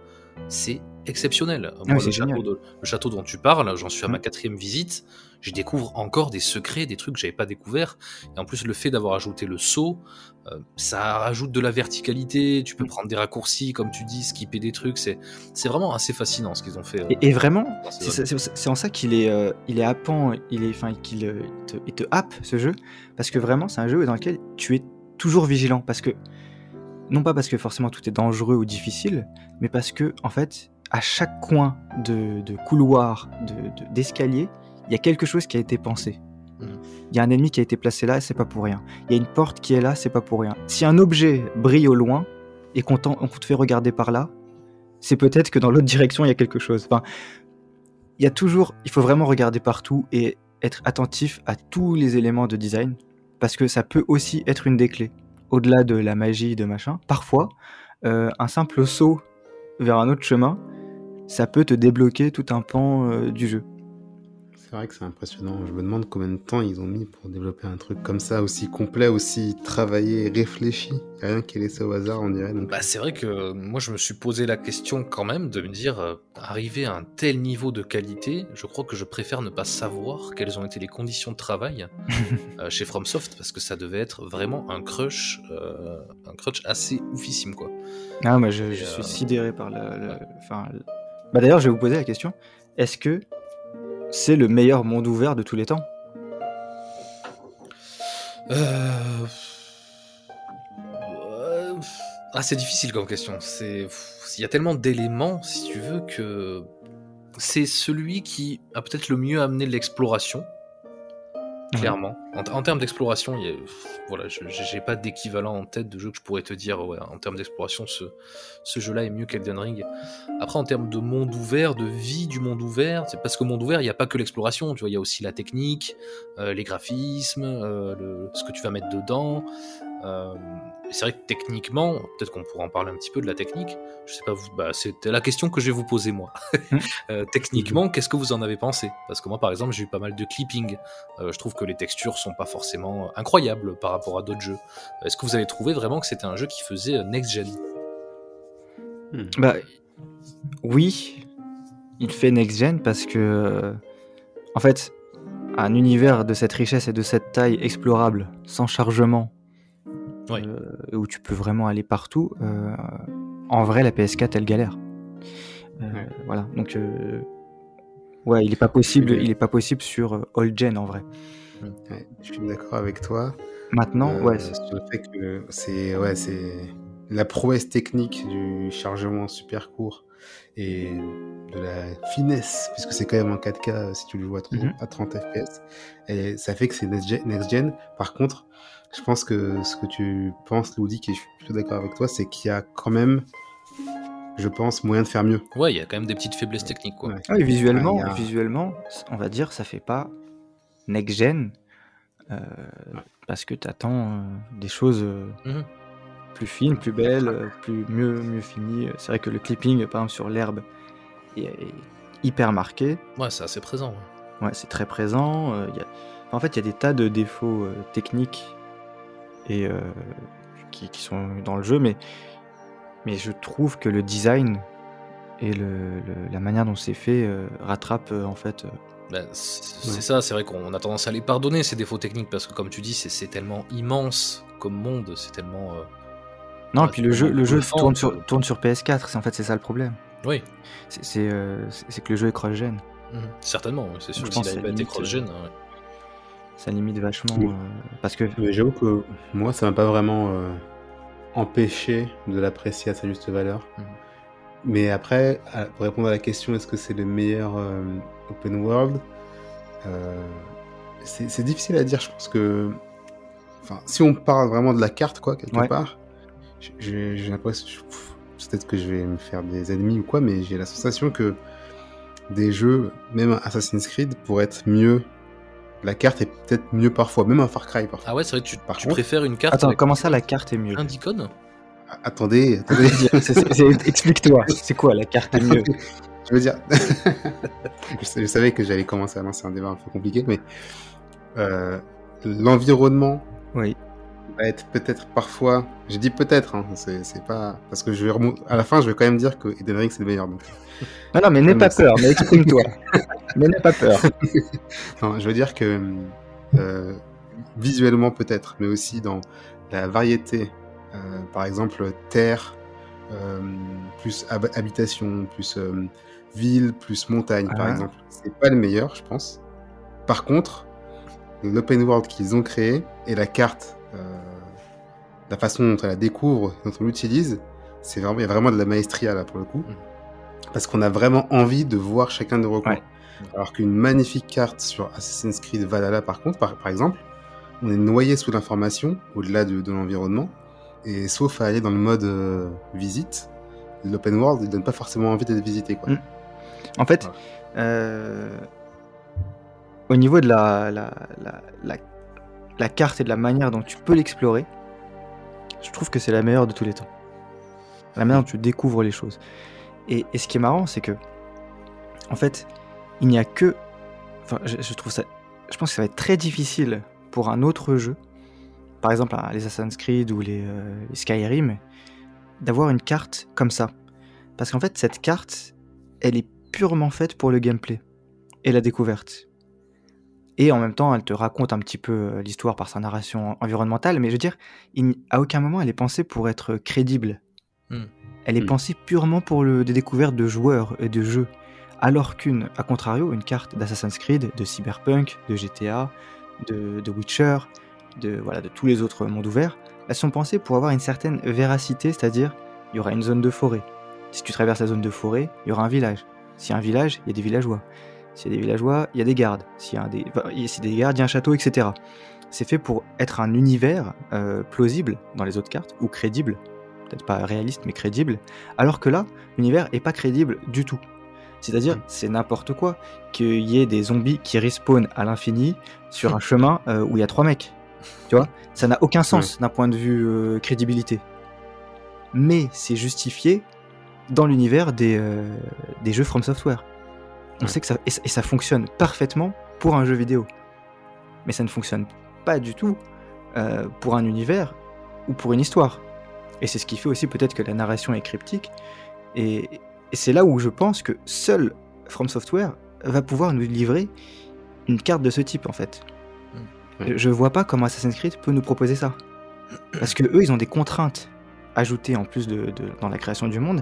[SPEAKER 3] c'est exceptionnel. Moi,
[SPEAKER 1] Ah c'est
[SPEAKER 3] le, château
[SPEAKER 1] génial.
[SPEAKER 3] de- le château dont tu parles, j'en suis à ma
[SPEAKER 1] Mm.
[SPEAKER 3] quatrième visite. J'y découvre encore des secrets, des trucs que j'avais pas découvert. Et en plus, le fait d'avoir ajouté le saut, euh, ça rajoute de la verticalité. Tu peux
[SPEAKER 1] Mm.
[SPEAKER 3] prendre des raccourcis, comme tu dis, skipper des trucs. C'est c'est vraiment assez fascinant ce qu'ils ont fait. euh,
[SPEAKER 1] Et, et vraiment, c'est en ça qu'il est, euh, il est happant, il est, enfin, qu'il euh, te, il te happe ce jeu, parce que vraiment, c'est un jeu dans lequel tu es toujours vigilant, parce que non pas parce que forcément tout est dangereux ou difficile, mais parce que en fait, à chaque coin de, de couloir, de- de- d'escalier, il y a quelque chose qui a été pensé.
[SPEAKER 3] Mhm.
[SPEAKER 1] Il y a un ennemi qui a été placé là, c'est pas pour rien. Il y a une porte qui est là, c'est pas pour rien. Si un objet brille au loin et qu'on te fait regarder par là, c'est peut-être que dans l'autre direction il y a quelque chose. Enfin, il y a toujours, il faut vraiment regarder partout et être attentif à tous les éléments de design parce que ça peut aussi être une des clés. Au-delà de la magie de machin, parfois euh, un simple saut vers un autre chemin, ça peut te débloquer tout un pan euh, du jeu.
[SPEAKER 2] C'est vrai que c'est impressionnant. Je me demande combien de temps ils ont mis pour développer un truc comme ça, aussi complet, aussi travaillé, réfléchi. Rien qui est laissé au hasard, on dirait. Donc...
[SPEAKER 3] Bah, c'est vrai que euh, moi je me suis posé la question quand même de me dire euh, arriver à un tel niveau de qualité, je crois que je préfère ne pas savoir quelles ont été les conditions de travail euh, chez FromSoft parce que ça devait être vraiment un crush, euh, un crunch assez oufissime quoi.
[SPEAKER 1] Ah, mais je, suis sidéré par le. le- enfin, le- Bah, D'ailleurs, je vais vous poser la question est-ce que c'est le meilleur monde ouvert de tous les temps
[SPEAKER 3] Euh... Ah, c'est difficile comme question. C'est, il y a tellement d'éléments, si tu veux, que c'est celui qui a peut-être le mieux amené l'exploration. Clairement. En, termes d'exploration, voilà, j'ai pas d'équivalent en tête de jeu que je pourrais te dire. En termes d'exploration, ce, jeu-là est mieux qu'Elden Ring. Après, en termes de monde ouvert, de vie du monde ouvert, c'est parce que monde ouvert, il n'y a pas que l'exploration. Tu vois, il y a aussi la technique, euh, les graphismes, euh, ce que tu vas mettre dedans. Euh, c'est vrai que techniquement, peut-être qu'on pourra en parler un petit peu de la technique. Je sais pas, vous, bah, c'était la question que je vais vous poser moi. Euh, techniquement, qu'est-ce que vous en avez pensé? Parce que moi, par exemple, j'ai eu pas mal de clipping. Euh, je trouve que les textures sont pas forcément incroyables par rapport à d'autres jeux. Est-ce que vous avez trouvé vraiment que c'était un jeu qui faisait next gen?
[SPEAKER 2] Hmm.
[SPEAKER 1] Bah, oui, il fait next-gen parce que, en fait, un univers de cette richesse et de cette taille explorable, sans chargement,
[SPEAKER 3] Oui.
[SPEAKER 1] euh, où tu peux vraiment aller partout, euh, en vrai, la PS4, elle galère. Euh,
[SPEAKER 2] Ouais.
[SPEAKER 1] Voilà, donc, euh, ouais, il est pas possible, il est pas possible sur all gen en vrai.
[SPEAKER 2] Ouais, je suis d'accord avec toi.
[SPEAKER 1] Maintenant,
[SPEAKER 2] Euh,
[SPEAKER 1] ouais,
[SPEAKER 2] sur le fait que c'est ouais, c'est la prouesse technique du chargement super court et de la finesse, puisque c'est quand même en 4K si tu le joues à 30,
[SPEAKER 1] Mhm.
[SPEAKER 2] à 30 FPS. Et ça fait que c'est next gen, next gen. Par contre, je pense que ce que tu penses, Loudic, et je suis plutôt d'accord avec toi, c'est qu'il y a quand même, je pense, moyen de faire mieux.
[SPEAKER 3] Ouais, il y a quand même des petites faiblesses techniques, quoi.
[SPEAKER 2] Ouais.
[SPEAKER 1] Ah oui, visuellement,
[SPEAKER 2] Ouais, il y a-
[SPEAKER 1] visuellement, on va dire, ça fait pas next-gen euh, parce que tu attends des choses euh,
[SPEAKER 3] Mhm.
[SPEAKER 1] plus fines, plus belles, euh, plus mieux, mieux finies. C'est vrai que le clipping, par exemple, sur l'herbe, est, est hyper marqué.
[SPEAKER 3] Ouais, c'est assez présent. ouais.
[SPEAKER 1] Ouais, c'est très présent. euh, y a- En fait, il y a des tas de défauts euh, techniques et euh, qui, qui sont dans le jeu, mais, mais je trouve que le design et le, le- la manière dont c'est fait euh, rattrape en fait.
[SPEAKER 3] Ben, c'est
[SPEAKER 2] Ouais.
[SPEAKER 3] ça, c'est vrai qu'on a tendance à les pardonner, ces défauts techniques, parce que comme tu dis, c'est- tellement immense comme monde, c'est tellement...
[SPEAKER 1] Non,
[SPEAKER 3] Ouais,
[SPEAKER 1] puis le jeu, le jeu sur, tourne sur PS4, c'est en fait c'est ça le problème.
[SPEAKER 3] Oui,
[SPEAKER 1] C'est euh, c'est- que le jeu est cross-gen.
[SPEAKER 3] Mhm. certainement, oui, c'est sûr
[SPEAKER 1] Je
[SPEAKER 3] que
[SPEAKER 1] pense
[SPEAKER 3] s'il
[SPEAKER 1] que
[SPEAKER 3] avait été
[SPEAKER 1] limite,
[SPEAKER 3] cross-gen, ouais.
[SPEAKER 1] Ça limite vachement.
[SPEAKER 2] Oui.
[SPEAKER 1] euh, parce que.
[SPEAKER 2] Mais j'avoue que moi, ça m'a pas vraiment euh, empêché de l'apprécier à sa juste valeur.
[SPEAKER 3] Mhm.
[SPEAKER 2] mais après, à- pour répondre à la question, est-ce que c'est le meilleur euh, open world euh, C'est difficile à dire. Je pense que, enfin, si on parle vraiment de la carte, quoi, quelque
[SPEAKER 1] Ouais.
[SPEAKER 2] part, j'ai l'impression, peut-être que je vais me faire des ennemis ou quoi, mais j'ai la sensation que des jeux, même Assassin's Creed, pourraient être mieux. La carte est peut-être mieux parfois, même un Far Cry parfois.
[SPEAKER 3] Ah ouais, c'est vrai, tu,
[SPEAKER 2] Par
[SPEAKER 3] tu
[SPEAKER 2] contre-
[SPEAKER 3] préfères une carte
[SPEAKER 1] Attends, comment ça la carte est mieux?
[SPEAKER 3] Plein d'icônes
[SPEAKER 2] Ah, Attendez,
[SPEAKER 1] Explique-toi, c'est quoi la carte est mieux?
[SPEAKER 2] Je veux dire, je savais que j'allais commencer à lancer un débat un peu compliqué, mais euh, l'environnement
[SPEAKER 1] Oui.
[SPEAKER 2] Va être peut-être parfois. Je dis peut-être, hein, c'est pas parce que je vais à la fin, je vais quand même dire que Eden Ring c'est le meilleur. Donc,
[SPEAKER 1] Non, non, mais n'aie pas peur, mais exprime-toi. mais n'aie pas peur.
[SPEAKER 2] non, je veux dire que euh, visuellement peut-être, mais aussi dans la variété. euh, par exemple, terre, euh, plus hab- habitation, plus ville, plus montagne, par
[SPEAKER 1] Ah.
[SPEAKER 2] exemple. C'est pas le meilleur, je pense. Par contre, l'open world qu'ils ont créé et la carte, la façon dont on la découvre, dont on l'utilise, c'est vraiment, il y a vraiment de la maestria là pour le coup.
[SPEAKER 3] Mhm.
[SPEAKER 2] Parce qu'on a vraiment envie de voir chacun de recoins.
[SPEAKER 1] Ouais.
[SPEAKER 2] Alors qu'une magnifique carte sur Assassin's Creed Valhalla, par contre, par, par exemple, on est noyé sous l'information, au-delà de, de l'environnement, et sauf à aller dans le mode euh, visite, l'open world, il donne pas forcément envie d'être visité. Quoi.
[SPEAKER 1] Mm. En fait, euh, au niveau de la, la, la, la- la carte et de la manière dont tu peux l'explorer, je trouve que c'est la meilleure de tous les temps. La manière dont tu découvres les choses. Et, ce qui est marrant, c'est que, en fait, il n'y a que. Enfin, je, trouve ça. Je pense que ça va être très difficile pour un autre jeu, par exemple les Assassin's Creed ou euh, les Skyrim, d'avoir une carte comme ça. Parce qu'en fait, cette carte, elle est purement faite pour le gameplay et la découverte. Et en même temps, elle te raconte un petit peu euh, l'histoire par sa narration environnementale, mais je veux dire, il à aucun moment elle est pensée pour être crédible.
[SPEAKER 3] Hmm.
[SPEAKER 1] Elle est
[SPEAKER 2] Hmm.
[SPEAKER 1] pensée purement pour le, des découvertes de joueurs et de jeux. Alors qu'une, à contrario, une carte d'Assassin's Creed, de Cyberpunk, de GTA, de, de Witcher, de, voilà, de tous les autres mondes ouverts, elles sont pensées pour avoir une certaine véracité, c'est-à-dire, il y aura une zone de forêt. Si tu traverses la zone de forêt, il y aura un village. S'il y a un village, il y a des villageois. S'il y a des villageois, il y a des gardes. S'il y a des, enfin, gardes, il y a un château, etc. C'est fait pour être un univers euh, plausible dans les autres cartes, ou crédible. Peut-être pas réaliste, mais crédible. Alors que là, l'univers est pas crédible du tout. C'est-à-dire, c'est n'importe quoi qu'il y ait des zombies qui respawnent à l'infini sur un chemin euh, où il y a trois mecs. Tu vois? Ça n'a aucun sens d'un point de vue euh, crédibilité. Mais c'est justifié dans l'univers des, euh, des jeux From Software. On sait que ça, et, ça- et ça fonctionne parfaitement pour un jeu vidéo. Mais ça ne fonctionne pas du tout euh, pour un univers ou pour une histoire. Et c'est ce qui fait aussi peut-être que la narration est cryptique. Et, et c'est là où je pense que seul From Software va pouvoir nous livrer une carte de ce type en fait.
[SPEAKER 2] Ouais.
[SPEAKER 1] Je vois pas comment Assassin's Creed peut nous proposer ça. Parce que eux, ils ont des contraintes ajoutées en plus de, de- dans la création du monde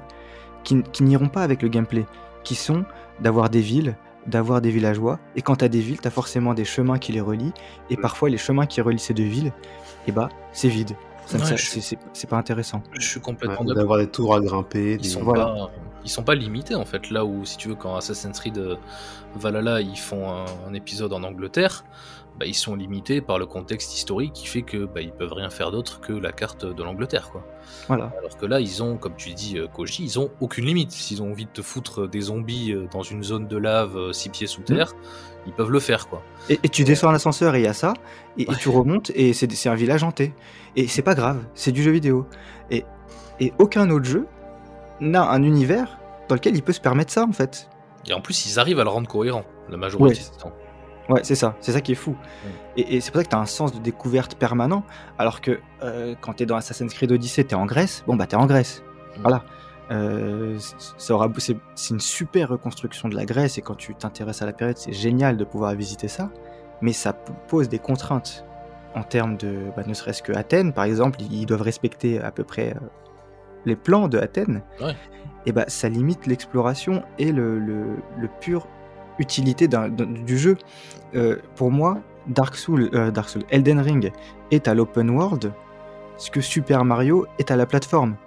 [SPEAKER 1] qui, qui n'iront pas avec le gameplay, qui sont d'avoir des villes, d'avoir des villageois. Et quand tu as des villes, tu as forcément des chemins qui les relient. Et parfois, les chemins qui relient ces deux villes, eh bah, c'est vide.
[SPEAKER 3] Ouais,
[SPEAKER 1] c'est- pas intéressant.
[SPEAKER 3] Je suis complètement.
[SPEAKER 2] D'avoir des tours à grimper.
[SPEAKER 3] Ils
[SPEAKER 2] des-
[SPEAKER 3] sont,
[SPEAKER 1] Voilà.
[SPEAKER 3] pas, ils sont pas limités en fait. Là où, si tu veux, quand Assassin's Creed euh, Valhalla ils font un, un épisode en Angleterre, bah, ils sont limités par le contexte historique qui fait que bah, ils peuvent rien faire d'autre que la carte de l'Angleterre. quoi.
[SPEAKER 1] Voilà.
[SPEAKER 3] Alors que là, ils ont, comme tu dis, euh, Koji, ils ont aucune limite. S'ils ont envie de te foutre des zombies euh, dans une zone de lave euh, six pieds sous terre, ils peuvent le faire quoi.
[SPEAKER 1] Et, et tu descends l'ascenseur et il y a ça, et, et tu remontes et c'est c'est un village hanté. Et c'est pas grave, c'est du jeu vidéo. Et, et aucun autre jeu n'a un univers dans lequel il peut se permettre ça en fait.
[SPEAKER 3] Et en plus, ils arrivent à le rendre cohérent la majorité
[SPEAKER 1] Ouais.
[SPEAKER 3] du temps.
[SPEAKER 1] Ouais, c'est ça, c'est ça qui est fou. Et, et c'est pour ça que tu as un sens de découverte permanent, alors que euh, quand tu es dans Assassin's Creed Odyssey, tu es en Grèce, bon bah t'es en Grèce.
[SPEAKER 3] Mm.
[SPEAKER 1] Voilà. Euh, ça aura, c'est, c'est une super reconstruction de la Grèce, et quand tu t'intéresses à la période, c'est génial de pouvoir visiter ça, mais ça pose des contraintes en termes de, bah, ne serait-ce que Athènes, par exemple, ils ils doivent respecter à peu près euh, les plans de Athènes,
[SPEAKER 3] Ouais.
[SPEAKER 1] et bah ça limite l'exploration et le, le, le pur utilité du jeu. Euh, pour moi, Dark Souls, euh, Dark Souls, Elden Ring est à l'open world, ce que Super Mario est à la plateforme.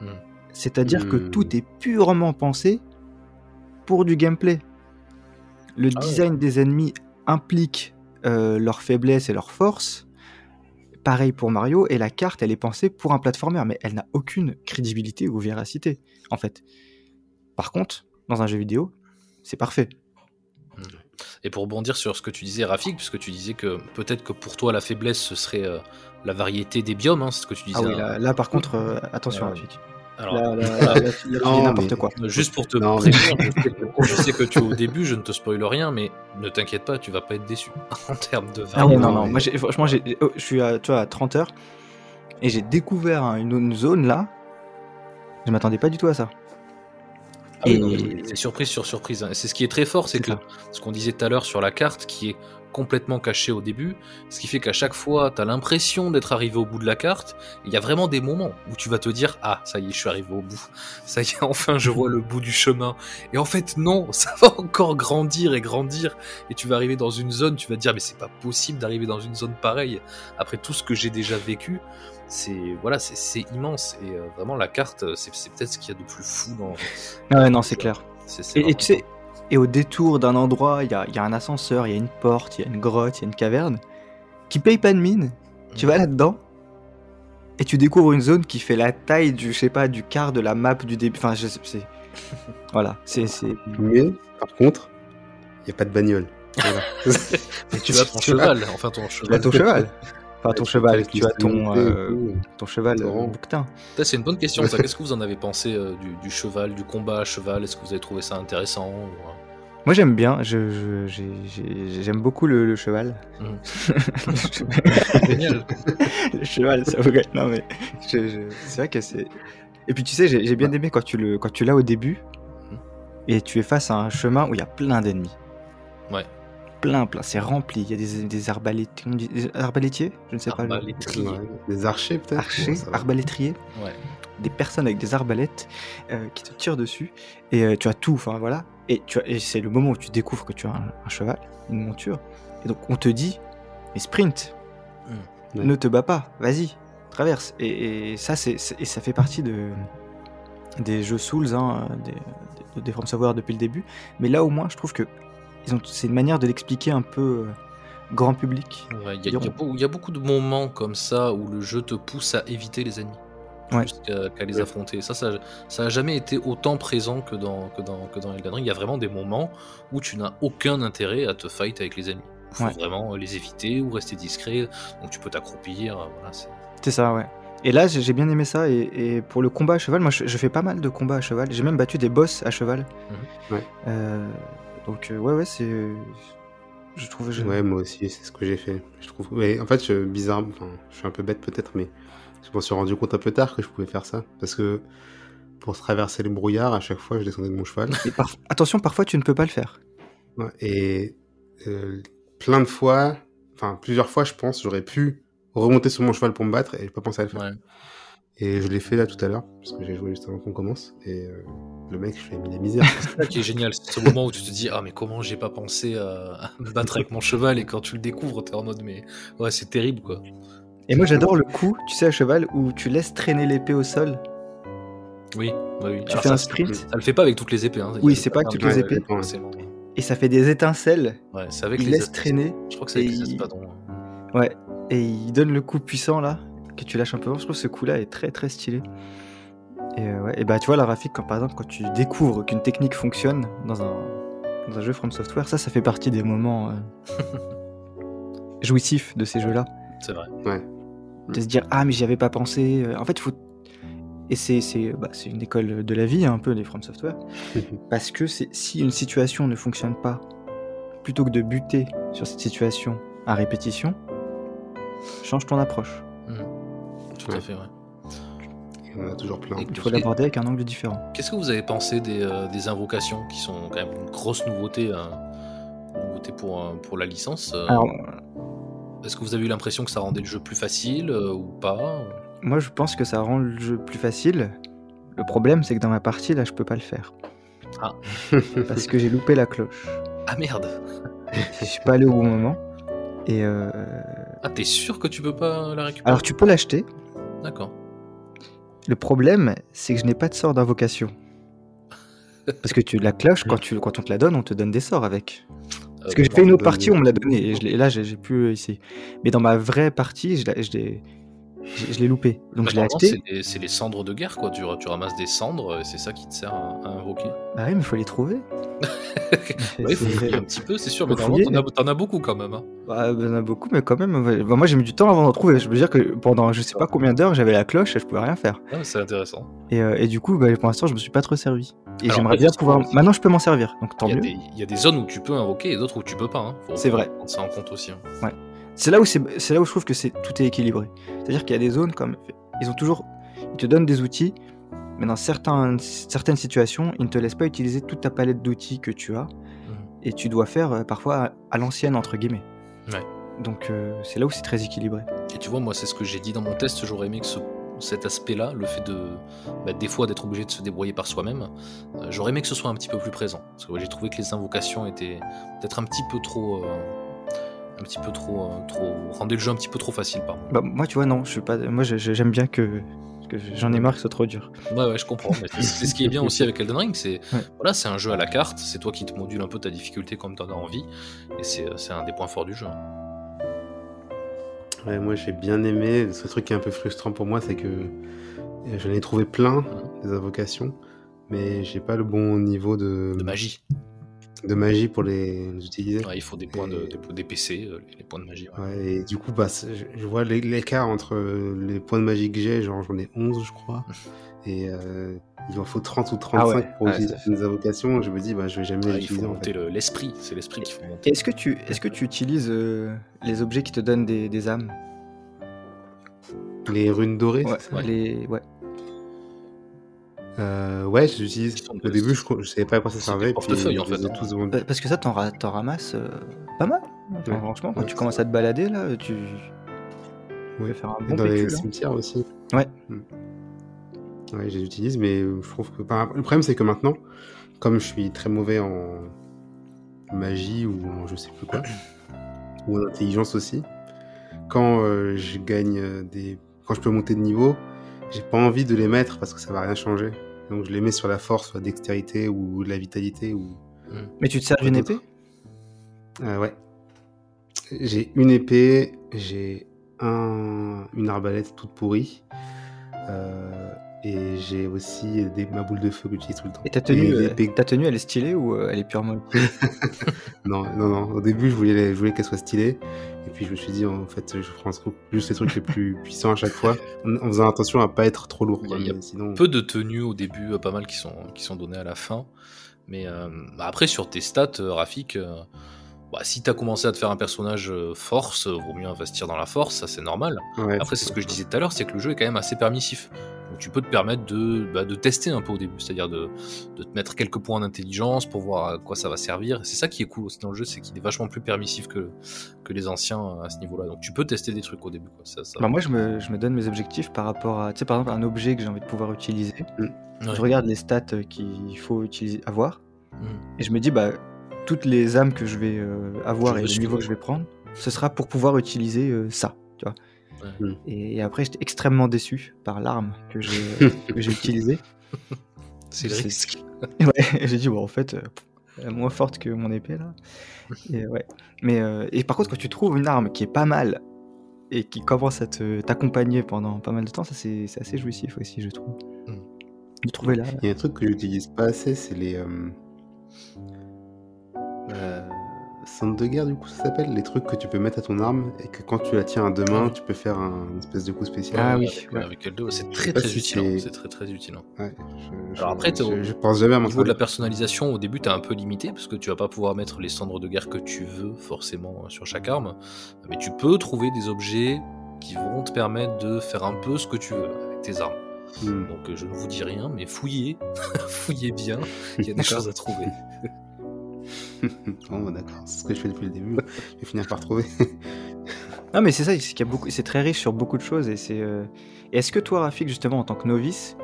[SPEAKER 3] Hmm.
[SPEAKER 1] C'est-à-dire que
[SPEAKER 2] Hmm.
[SPEAKER 1] tout est purement pensé pour du gameplay. Le
[SPEAKER 3] Ah ouais.
[SPEAKER 1] design des ennemis implique euh, leurs faiblesses et leurs forces. Pareil pour Mario, et la carte, elle est pensée pour un platformer, mais elle n'a aucune crédibilité ou véracité, en fait. Par contre, dans un jeu vidéo, c'est parfait.
[SPEAKER 3] Et pour rebondir sur ce que tu disais, Rafik, puisque tu disais que peut-être que pour toi la faiblesse ce serait euh, la variété des biomes, hein, c'est ce que tu disais.
[SPEAKER 1] Ah oui,
[SPEAKER 3] hein.
[SPEAKER 1] là, là, par contre, euh, attention,
[SPEAKER 3] Ouais.
[SPEAKER 1] Rafik.
[SPEAKER 3] Alors,
[SPEAKER 1] Là, là,
[SPEAKER 3] voilà.
[SPEAKER 1] là, là, tu- là, tu
[SPEAKER 2] Non,
[SPEAKER 1] dis n'importe
[SPEAKER 2] mais-
[SPEAKER 1] quoi.
[SPEAKER 3] Euh, Juste pour te
[SPEAKER 2] Non, mais-
[SPEAKER 3] prévenir, je sais, que, je sais que tu es au début, je ne te spoil rien, mais ne t'inquiète pas, tu vas pas être déçu en termes de
[SPEAKER 1] Ah
[SPEAKER 3] variété.
[SPEAKER 1] non,
[SPEAKER 2] non,
[SPEAKER 1] non,
[SPEAKER 2] mais-
[SPEAKER 1] moi, franchement, oh, je suis à, tu vois, à 30 heures, et j'ai découvert hein, une, une zone là. Je m'attendais pas du tout à ça.
[SPEAKER 3] Ah oui,
[SPEAKER 1] Et-
[SPEAKER 3] c'est surprise sur surprise. hein. C'est ce qui est très fort, c'est que
[SPEAKER 1] ça.
[SPEAKER 3] ce qu'on disait tout à l'heure sur la carte, qui est complètement cachée au début, ce qui fait qu'à chaque fois, tu as l'impression d'être arrivé au bout de la carte. Il y a vraiment des moments où tu vas te dire Ah, ça y est, je suis arrivé au bout. Ça y est, enfin, je vois le bout du chemin. Et en fait, non, ça va encore grandir et grandir. Et tu vas arriver dans une zone, tu vas te dire Mais c'est pas possible d'arriver dans une zone pareille. Après tout ce que j'ai déjà vécu, c'est voilà, c'est- c'est immense. Et euh, vraiment, la carte, c'est c'est peut-être ce qu'il y a de plus fou dans.
[SPEAKER 1] Ah ouais, non, c'est clair.
[SPEAKER 3] c'est- c'est
[SPEAKER 1] Et, tu sais, et au détour d'un endroit, il y a, il y a un ascenseur, il y a une porte, il y a une grotte, il y a une caverne, qui paye pas de mine. Tu vas là-dedans, et tu découvres une zone qui fait la taille du, je sais pas, du quart de la map du début. Enfin, je sais, c'est. Voilà, c'est. c'est-
[SPEAKER 2] Mais, par contre, il n'y a pas de bagnole. Voilà.
[SPEAKER 3] Mais tu as ton
[SPEAKER 2] Tu
[SPEAKER 3] cheval, enfin ton
[SPEAKER 1] Tu as
[SPEAKER 3] cheval.
[SPEAKER 1] ton cheval. Enfin, ton cheval, tu as ton, euh, ton cheval euh, bouquetin.
[SPEAKER 3] Ça, c'est une bonne question. Ça, qu'est-ce que vous en avez pensé euh, du, du cheval, du combat à cheval? Est-ce que vous avez trouvé ça intéressant ou, euh,
[SPEAKER 1] Moi j'aime bien, je, je- j'aime beaucoup le, le cheval.
[SPEAKER 3] Génial.
[SPEAKER 1] le cheval, ça vous gagne. Non mais je- je- c'est vrai que c'est. Et puis tu sais, j'ai bien aimé quand tu le quand tu l'as au début
[SPEAKER 3] Mhm.
[SPEAKER 1] et tu es face à un chemin où il y a plein d'ennemis.
[SPEAKER 3] Ouais.
[SPEAKER 1] Plein, plein, c'est rempli. Il y a des, des des arbalétiers? Je ne sais pas.
[SPEAKER 2] Des archers, peut-être.
[SPEAKER 1] Archers, arbalétriers.
[SPEAKER 3] Ouais.
[SPEAKER 1] des personnes avec des arbalètes euh, qui te tirent dessus. Et euh, tu as tout enfin voilà. Et tu as- et c'est le moment où tu découvres que tu as un, un cheval une monture. Et donc on te dit mais sprint.
[SPEAKER 2] Ouais.
[SPEAKER 1] ne te bats pas. Vas-y. Traverse. Et, et ça c'est et ça fait partie de des jeux Souls hein, des, des, des From Software depuis le début. Mais là au moins je trouve que c'est une manière de l'expliquer un peu euh, grand public
[SPEAKER 3] Ouais, Il y, a- y y beaucoup de moments comme ça où le jeu te pousse à éviter les ennemis.
[SPEAKER 1] Ouais.
[SPEAKER 3] Qu'à les
[SPEAKER 2] Ouais.
[SPEAKER 3] affronter. Ça, ça, ça a jamais été autant présent que dans, que dans, que dans Elden Ring. Il y a vraiment des moments où tu n'as aucun intérêt à te fight avec les ennemis. Il faut
[SPEAKER 1] Ouais.
[SPEAKER 3] vraiment les éviter ou rester discret. Donc tu peux t'accroupir. euh, Voilà, c'est-
[SPEAKER 1] C'est ça, ouais. Et là, j'ai bien aimé ça. Et, et pour le combat à cheval, moi, je, je fais pas mal de combats à cheval. J'ai même battu des boss à cheval.
[SPEAKER 2] Ouais.
[SPEAKER 1] Euh, donc, euh, ouais, ouais, c'est. Je trouve. je-
[SPEAKER 2] Ouais, moi aussi, c'est ce que j'ai fait. Je trouve. Mais en fait, je, bizarre, enfin, je suis un peu bête peut-être, mais je m'en suis rendu compte un peu tard que je pouvais faire ça. Parce que pour traverser les brouillards, à chaque fois, je descendais de mon cheval.
[SPEAKER 1] Et par- Attention, parfois, tu ne peux pas le faire.
[SPEAKER 2] Ouais, et euh, plein de fois, enfin plusieurs fois, je pense, j'aurais pu remonter sur mon cheval pour me battre et j'ai pas pensé à le faire.
[SPEAKER 3] Ouais.
[SPEAKER 2] Et je l'ai fait là tout à l'heure, parce que j'ai joué juste avant qu'on commence. Et euh, le mec, je lui ai mis la misère.
[SPEAKER 3] C'est ça qui est génial, c'est ce moment où tu te dis Ah, mais comment j'ai pas pensé à, me battre avec mon cheval Et quand tu le découvres, t'es en mode Mais ouais, c'est terrible quoi.
[SPEAKER 1] Et moi, j'adore le coup, tu sais, à cheval, où tu laisses traîner l'épée au sol.
[SPEAKER 3] Oui, oui, oui.
[SPEAKER 1] Tu
[SPEAKER 3] Alors
[SPEAKER 1] fais
[SPEAKER 3] ça,
[SPEAKER 1] un sprint.
[SPEAKER 3] Ça le fait pas avec toutes les épées. Hein.
[SPEAKER 1] Oui, c'est
[SPEAKER 3] des
[SPEAKER 1] pas avec toutes les épées.
[SPEAKER 3] Ouais,
[SPEAKER 1] Et ça fait des étincelles.
[SPEAKER 3] ouais, c'est avec
[SPEAKER 1] il
[SPEAKER 3] les
[SPEAKER 1] laisse traîner.
[SPEAKER 3] Je crois que c'est avec les
[SPEAKER 1] il-
[SPEAKER 3] espadons.
[SPEAKER 1] Ouais. Et il donne le coup puissant, là, que tu lâches un peu. Je trouve que ce coup-là est très, très stylé. Et, euh, ouais. et bah, tu vois, la graphique, quand par exemple, quand tu découvres qu'une technique fonctionne dans un, dans un jeu From Software, ça, ça fait partie des moments euh, jouissifs de ces jeux-là.
[SPEAKER 3] C'est vrai.
[SPEAKER 2] Ouais.
[SPEAKER 1] de se dire ah mais j'y avais pas pensé Euh, en fait faut et c'est c'est bah, c'est une école de la vie un peu les From Software parce que c'est si une situation ne fonctionne pas plutôt que de buter sur cette situation à répétition change ton approche
[SPEAKER 3] Tout à fait, ouais.
[SPEAKER 2] Et on en a toujours plein.
[SPEAKER 1] Il faut l'aborder avec un angle différent.
[SPEAKER 3] Qu'est-ce que vous avez pensé des, euh, des invocations qui sont quand même une grosse nouveauté, hein, une nouveauté pour, euh, pour la licence euh,
[SPEAKER 1] alors
[SPEAKER 3] Est-ce que vous avez eu l'impression que ça rendait le jeu plus facile euh, ou pas
[SPEAKER 1] moi je pense que ça rend le jeu plus facile. Le problème c'est que dans ma partie là je peux pas le faire.
[SPEAKER 3] Ah.
[SPEAKER 1] parce que j'ai loupé la cloche.
[SPEAKER 3] Ah merde.
[SPEAKER 1] Je suis pas allé au bon moment. Et euh,
[SPEAKER 3] Ah t'es sûr que tu peux pas la récupérer?
[SPEAKER 1] Alors tu peux l'acheter
[SPEAKER 3] D'accord.
[SPEAKER 1] Le problème, c'est que je n'ai pas de sort d'invocation. Parce que tu, la cloche, quand, tu, quand on te la donne, on te donne des sorts avec. Parce
[SPEAKER 3] Euh,
[SPEAKER 1] que j'ai
[SPEAKER 3] bon,
[SPEAKER 1] fait une autre
[SPEAKER 2] bah,
[SPEAKER 1] partie, on me l'a donné, et, je et là j'ai pu euh, ici. Mais dans ma vraie partie, je je l'ai je- je l'ai loupé. Donc
[SPEAKER 3] bah,
[SPEAKER 1] je l'ai acheté.
[SPEAKER 3] c'est les- cendres de guerre, quoi. Tu, tu ramasses des cendres, et c'est ça qui te sert à, à invoquer.
[SPEAKER 1] Bah oui, mais il faut les trouver.
[SPEAKER 3] Ouais, il faut fouiller un petit peu, c'est sûr, mais normalement, t'en as, t'en as beaucoup quand même. hein.
[SPEAKER 1] Bah, il y en a beaucoup, mais quand même. ouais. Bah, moi j'ai mis du temps avant d'en trouver. Je veux dire que pendant je sais pas combien d'heures, j'avais la cloche et je pouvais rien faire.
[SPEAKER 3] Ah, c'est intéressant.
[SPEAKER 1] Et, euh, et du coup, bah, pour l'instant, je me suis pas trop servi. Et j'aimerais bien pouvoir. Maintenant, je peux m'en servir, donc tant
[SPEAKER 3] Il
[SPEAKER 1] mieux.
[SPEAKER 3] il y a des zones où tu peux invoquer et d'autres où tu peux pas. Hein.
[SPEAKER 1] C'est vrai.
[SPEAKER 3] prendre ça en compte aussi. hein.
[SPEAKER 1] C'est là où c'est là où je trouve que c'est tout est équilibré. C'est-à-dire qu'il y a des zones comme ils ont toujours ils te donnent des outils, mais dans certains, certaines situations, ils ne te laissent pas utiliser toute ta palette d'outils que tu as et tu dois faire euh, parfois à, à l'ancienne entre guillemets.
[SPEAKER 3] Ouais.
[SPEAKER 1] Donc euh, c'est là où c'est très équilibré.
[SPEAKER 3] Et tu vois, moi, c'est ce que j'ai dit dans mon test. J'aurais aimé que ce- cet aspect-là, le fait de, bah, des fois, d'être obligé de se débrouiller par soi-même, euh, j'aurais aimé que ce soit un petit peu plus présent. Parce que ouais, j'ai trouvé que les invocations étaient peut-être un petit peu trop. euh, un petit peu trop, euh, trop. rendaient le jeu un petit peu trop facile par moment.
[SPEAKER 1] Bah, moi tu vois non, je suis pas moi j'aime bien que, j'en ai marre que ce soit trop dur.
[SPEAKER 3] Ouais, ouais, je comprends. mais c'est- ce qui est bien aussi avec Elden Ring, c'est
[SPEAKER 1] Ouais.
[SPEAKER 3] voilà, c'est un jeu à la carte, c'est toi qui te module un peu ta difficulté comme tu en as envie, et c'est c'est un des points forts du jeu.
[SPEAKER 2] Ouais, moi j'ai bien aimé. Ce truc qui est un peu frustrant pour moi, c'est que euh, j'en ai trouvé plein des invocations, mais j'ai pas le bon niveau de,
[SPEAKER 3] De magie.
[SPEAKER 2] De magie pour les, les utiliser.
[SPEAKER 3] Ouais, il faut des points de, des, des PC, euh, les, points de magie. ouais.
[SPEAKER 2] Ouais, et du coup, bah, je, je vois l'é- l'écart entre euh, les points de magie que j'ai, genre j'en ai 11, je crois, et euh, il en faut 30 ou 35
[SPEAKER 1] Ah ouais,
[SPEAKER 2] pour utiliser
[SPEAKER 1] ça
[SPEAKER 2] une invocation. Je me dis, bah, je vais jamais
[SPEAKER 3] Ouais,
[SPEAKER 2] les
[SPEAKER 3] il faut
[SPEAKER 2] utiliser en
[SPEAKER 3] monter le- l'esprit, c'est l'esprit qu'il faut monter.
[SPEAKER 1] Est-ce que tu est-ce que tu utilises euh, les objets qui te donnent des, des âmes?
[SPEAKER 2] Les runes dorées,
[SPEAKER 1] Ouais, les ouais.
[SPEAKER 2] Euh, ouais,
[SPEAKER 3] sont
[SPEAKER 2] Au début, je, je savais pas à quoi ça servait.
[SPEAKER 3] portefeuilles, en
[SPEAKER 2] les
[SPEAKER 3] fait,
[SPEAKER 2] ai
[SPEAKER 3] hein.
[SPEAKER 1] Euh, Parce que ça t'en ra- t'en ramasses euh, pas mal. Enfin,
[SPEAKER 2] Ouais.
[SPEAKER 1] Franchement, quand
[SPEAKER 2] Ouais,
[SPEAKER 1] tu commences
[SPEAKER 2] ça.
[SPEAKER 1] à te balader là, tu
[SPEAKER 2] Ouais.
[SPEAKER 1] peux faire un bon
[SPEAKER 2] dans les
[SPEAKER 1] pécule. hein.
[SPEAKER 2] cimetières aussi.
[SPEAKER 1] Ouais.
[SPEAKER 2] Mm. Ouais, je les utilise, mais je trouve que. enfin, le problème, c'est que maintenant, comme je suis très mauvais en magie ou en je sais plus quoi, ou en intelligence aussi, quand euh, je gagne des. Quand je peux monter de niveau, j'ai pas envie de les mettre parce que ça va rien changer. Donc je les mets sur la force, la dextérité ou la vitalité ou.
[SPEAKER 1] Mais tu te sers d'une épée?
[SPEAKER 2] Euh, ouais. J'ai une épée, j'ai un, une arbalète toute pourrie. euh, et j'ai aussi des, ma boule de feu que j'utilise tout le temps.
[SPEAKER 1] Et ta tenue, euh, ta tenue, elle est stylée ou euh, elle est purement
[SPEAKER 2] Non, non, non. Au début, je voulais, je voulais qu'elle soit stylée. Et puis, je me suis dit, en fait, je prends juste les trucs les plus puissants à chaque fois, en, en faisant attention à pas être trop lourd. quoi,
[SPEAKER 3] Il y a
[SPEAKER 2] mais sinon,
[SPEAKER 3] Peu de tenues au début, euh, pas mal qui sont, qui sont données à la fin. Mais euh, bah, après, sur tes stats, euh, Rafik, euh, bah, si t'as commencé à te faire un personnage force, vaut mieux investir dans la force, ça c'est normal.
[SPEAKER 2] ouais,
[SPEAKER 3] Après, c'est ce que je disais tout à l'heure, c'est que le jeu est quand même assez permissif. Donc tu peux te permettre de, bah, de tester un peu au début, c'est-à-dire de, de te mettre quelques points d'intelligence pour voir à quoi ça va servir. C'est ça qui est cool aussi dans le jeu, c'est qu'il est vachement plus permissif que, que les anciens à ce niveau-là. Donc tu peux tester des trucs au début. Quoi. Ça, ça-
[SPEAKER 1] Bah moi je me, je me donne mes objectifs par rapport à, tu sais par exemple un objet que j'ai envie de pouvoir utiliser.
[SPEAKER 3] Ouais.
[SPEAKER 1] Je regarde les stats euh, qu'il faut utiliser, avoir,
[SPEAKER 3] Mhm.
[SPEAKER 1] et je me dis bah toutes les âmes que je vais euh, avoir
[SPEAKER 3] Je
[SPEAKER 1] et le niveau que je vais prendre, ce sera pour pouvoir utiliser euh, ça, tu vois.
[SPEAKER 3] Ouais.
[SPEAKER 2] Mhm.
[SPEAKER 1] Et, et après j'étais extrêmement déçu par l'arme que j'ai utilisée.
[SPEAKER 3] C'est le
[SPEAKER 1] C'est-
[SPEAKER 3] risque.
[SPEAKER 1] Ouais, j'ai dit bon en fait euh, elle est moins forte que mon épée là. Et ouais. Mais euh, et par contre quand tu trouves une arme qui est pas mal et qui commence à te t'accompagner pendant pas mal de temps, ça c'est c'est assez jouissif aussi je trouve.
[SPEAKER 3] Mm.
[SPEAKER 1] De trouver là.
[SPEAKER 2] Il y a un truc que j'utilise pas assez, c'est les. Euh... centres de guerre, du coup, ça s'appelle. Les trucs que tu peux mettre à ton arme et que quand tu la tiens à deux mains, tu peux faire un une espèce de coup spécial.
[SPEAKER 1] Ah oui,
[SPEAKER 3] avec,
[SPEAKER 1] ouais.
[SPEAKER 3] avec L2, c'est très très
[SPEAKER 2] si
[SPEAKER 3] utile.
[SPEAKER 2] c'est-
[SPEAKER 3] très très utile.
[SPEAKER 2] Ouais, je,
[SPEAKER 3] Alors après,
[SPEAKER 2] je, je pense jamais à
[SPEAKER 3] Au niveau de la personnalisation, au début, t'es un peu limité parce que tu vas pas pouvoir mettre les cendres de guerre que tu veux forcément euh, sur chaque arme, mais tu peux trouver des objets qui vont te permettre de faire un peu ce que tu veux avec tes armes.
[SPEAKER 2] Hmm.
[SPEAKER 3] Donc euh, je ne vous dis rien, mais fouillez, fouillez bien, il y a des choses à trouver.
[SPEAKER 2] Bon, bah, d'accord, c'est ce que je fais depuis le début. je vais finir par trouver.
[SPEAKER 1] Non mais c'est ça, c'est qu'il y a beaucoup, c'est très riche sur beaucoup de choses et c'est. euh, Est-ce que toi Rafik justement en tant que novice,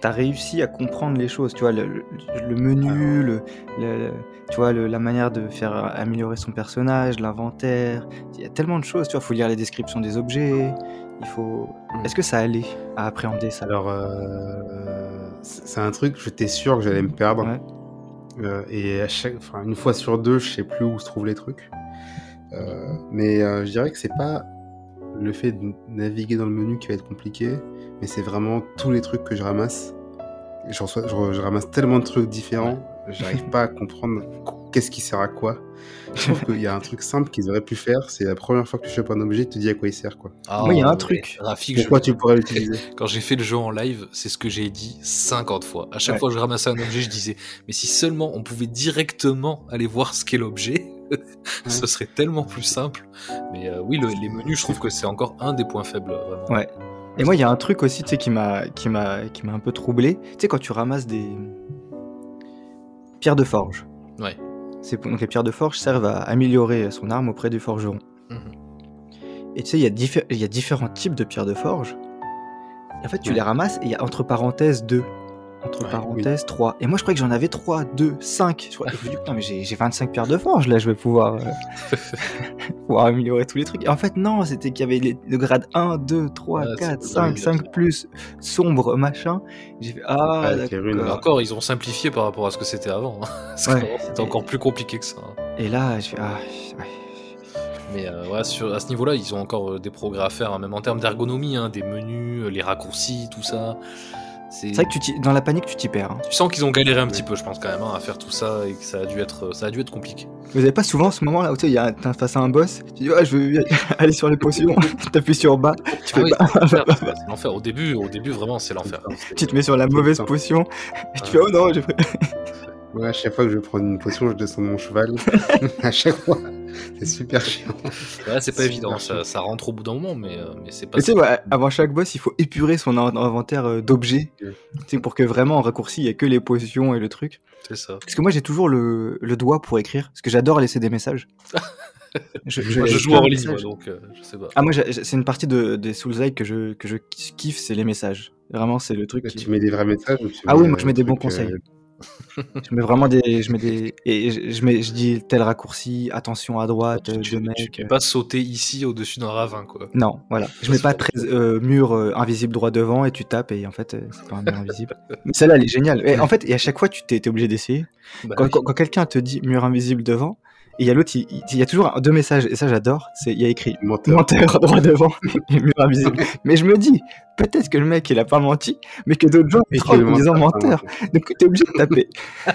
[SPEAKER 1] t'as réussi à comprendre les choses, tu vois le, le- le menu, le, tu vois la manière de faire améliorer son personnage, l'inventaire. Il y a tellement de choses, tu vois, faut lire les descriptions des objets. Il faut.
[SPEAKER 2] Mm.
[SPEAKER 1] Est-ce que ça allait à appréhender ça?
[SPEAKER 2] Alors, euh, c'est c'est un truc, j'étais sûr que j'allais me perdre.
[SPEAKER 1] Ouais.
[SPEAKER 2] Euh, et à chaque, enfin, une fois sur deux, je sais plus où se trouvent les trucs. Euh, mais euh, je dirais que c'est pas le fait de naviguer dans le menu qui va être compliqué, mais c'est vraiment tous les trucs que je ramasse. Je, ramasse tellement de trucs différents, j'arrive pas à comprendre qu'est-ce qui sert à quoi. Je trouve qu'il y a un truc simple qu'ils auraient pu faire, c'est la première fois que tu chopes un objet, tu te dis à quoi il sert, quoi.
[SPEAKER 3] Ah,
[SPEAKER 1] Moi, il y a un truc.
[SPEAKER 3] Rafik, je-
[SPEAKER 2] Pourquoi tu pourrais l'utiliser
[SPEAKER 3] quand j'ai fait le jeu en live, c'est ce que j'ai dit 50 fois. À chaque
[SPEAKER 1] Ouais.
[SPEAKER 3] fois que je ramassais un objet, je disais, mais si seulement on pouvait directement aller voir ce qu'est l'objet, ce serait tellement plus simple. Mais euh, oui, le- les menus, je trouve que c'est encore un des points faibles. Vraiment.
[SPEAKER 1] Ouais. Et moi, il y a un truc aussi, tu sais, qui m'a, qui m'a, qui m'a un peu troublé. Tu sais, quand tu ramasses des pierres de forge.
[SPEAKER 3] Ouais.
[SPEAKER 1] Donc les pierres de forge servent à améliorer son arme auprès du forgeron.
[SPEAKER 3] Mhm.
[SPEAKER 1] Et tu sais, il y, a diffé- il y a différents types de pierres de forge. Et en fait, tu
[SPEAKER 2] Ouais.
[SPEAKER 1] les ramasses et il y a entre parenthèses 2. Entre
[SPEAKER 3] Ouais,
[SPEAKER 1] parenthèses 3. Et moi, je croyais que j'en avais 3, 2, 5. Je, croyais- je me dis, putain, mais j'ai j'ai 25 pierres de forge, là, je vais pouvoir, euh, pouvoir améliorer tous les trucs. Et en fait, non, c'était qu'il y avait les- le grade 1, 2, 3,
[SPEAKER 3] Ouais, c'est
[SPEAKER 1] 4,
[SPEAKER 3] pas
[SPEAKER 1] 5,
[SPEAKER 3] mal,
[SPEAKER 1] 5 plus, sombre, machin. J'ai fait, ah,
[SPEAKER 2] runes,
[SPEAKER 1] d'accord.
[SPEAKER 3] encore, ils ont simplifié par rapport à ce que c'était avant. hein.
[SPEAKER 1] Ouais.
[SPEAKER 3] C'était encore plus compliqué que ça. hein.
[SPEAKER 1] Et là, je fais, ah, ouais.
[SPEAKER 3] Mais euh, ouais, sur, à ce niveau-là, ils ont encore euh, des progrès à faire, hein, même en termes d'ergonomie, hein, des menus, euh, les raccourcis, tout ça. C'est
[SPEAKER 1] vrai que tu dans la panique, tu t'y perds. hein.
[SPEAKER 3] tu sens qu'ils ont galéré un petit peu, je pense quand même, hein, à faire tout ça et que ça a dû être, ça a dû être compliqué.
[SPEAKER 1] Vous avez pas souvent ce moment là où tu t'es face à un boss, tu dis, ah, je veux aller sur les potions, t'appuies sur bas, tu, fais
[SPEAKER 3] Ah oui,
[SPEAKER 1] bah,
[SPEAKER 3] c'est l'enfer, c'est l'enfer. Au début, au début, vraiment, c'est l'enfer.
[SPEAKER 1] tu te mets sur la mauvaise potion, et tu fais, oh non, j'ai pris.
[SPEAKER 2] Ouais, à chaque fois que je vais prendre une potion, je descends de mon cheval. à chaque fois. C'est super chiant.
[SPEAKER 3] Ouais, c'est pas
[SPEAKER 2] C'est
[SPEAKER 3] évident, ça, ça rentre au bout d'un moment, mais, euh, mais c'est pas
[SPEAKER 1] Mais tu sais, ouais, avant chaque boss, il faut épurer son in- inventaire euh, d'objets, sais, pour que vraiment en raccourci, il y ait que les potions et le truc.
[SPEAKER 3] c'est ça.
[SPEAKER 1] Parce que moi, j'ai toujours le, le doigt pour écrire, parce que j'adore laisser des messages. je,
[SPEAKER 3] Moi, je
[SPEAKER 1] j'ai
[SPEAKER 3] joue en ligne, donc euh, je sais pas.
[SPEAKER 1] Ah, moi, c'est une partie de, des Souls-like que je, que je kiffe, c'est les messages. Vraiment, c'est le truc qui...
[SPEAKER 2] Tu mets des vrais messages ou tu
[SPEAKER 1] Ah oui, moi, je mets des bons conseils.
[SPEAKER 2] euh,
[SPEAKER 1] Je mets vraiment des, je mets des, et je, je mets, je dis tel raccourci, attention à droite,
[SPEAKER 3] tu, tu, peux pas sauter ici au-dessus d'un ravin, quoi.
[SPEAKER 1] Non, voilà. Je mets pas très euh, mur euh, invisible droit devant et tu tapes et en fait euh, c'est pas un mur invisible. Mais celle-là elle est géniale. Et en fait et à chaque fois tu t'es t'es obligé d'essayer.
[SPEAKER 3] Bah
[SPEAKER 1] Quand,
[SPEAKER 3] oui.
[SPEAKER 1] quand- quand quelqu'un te dit mur invisible devant et il y a l'autre, il, y a toujours deux messages et ça j'adore. C'est il y a écrit
[SPEAKER 2] menteur.
[SPEAKER 1] menteur droit devant et mur invisible. Mais je me dis peut-être que le mec il a pas menti, mais que d'autres gens trollent en disant
[SPEAKER 2] menteur.
[SPEAKER 1] Donc t'es obligé de taper.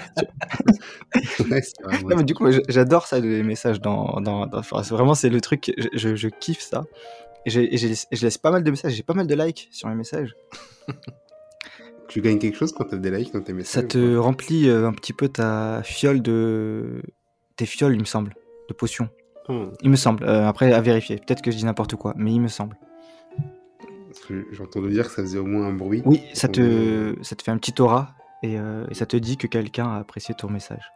[SPEAKER 2] Ouais, c'est vrai,
[SPEAKER 1] Non, mais du coup, j'adore ça, les messages dans. dans, vraiment, c'est le truc, je, je, je kiffe ça. Et, je laisse pas mal de messages, j'ai pas mal de likes sur mes messages.
[SPEAKER 2] Tu gagnes quelque chose quand t'as des likes dans tes messages
[SPEAKER 1] Ça te remplit euh, un petit peu ta fiole de. Tes fioles, il me semble, de potions.
[SPEAKER 2] Oh,
[SPEAKER 1] Il me semble, euh, après à vérifier. Peut-être que je dis n'importe quoi, mais il me semble.
[SPEAKER 2] J'ai entendu dire que ça faisait au moins un bruit.
[SPEAKER 1] Oui, ça te,
[SPEAKER 2] on-
[SPEAKER 1] ça te fait un petit aura et, euh, et ça te dit que quelqu'un a apprécié ton message.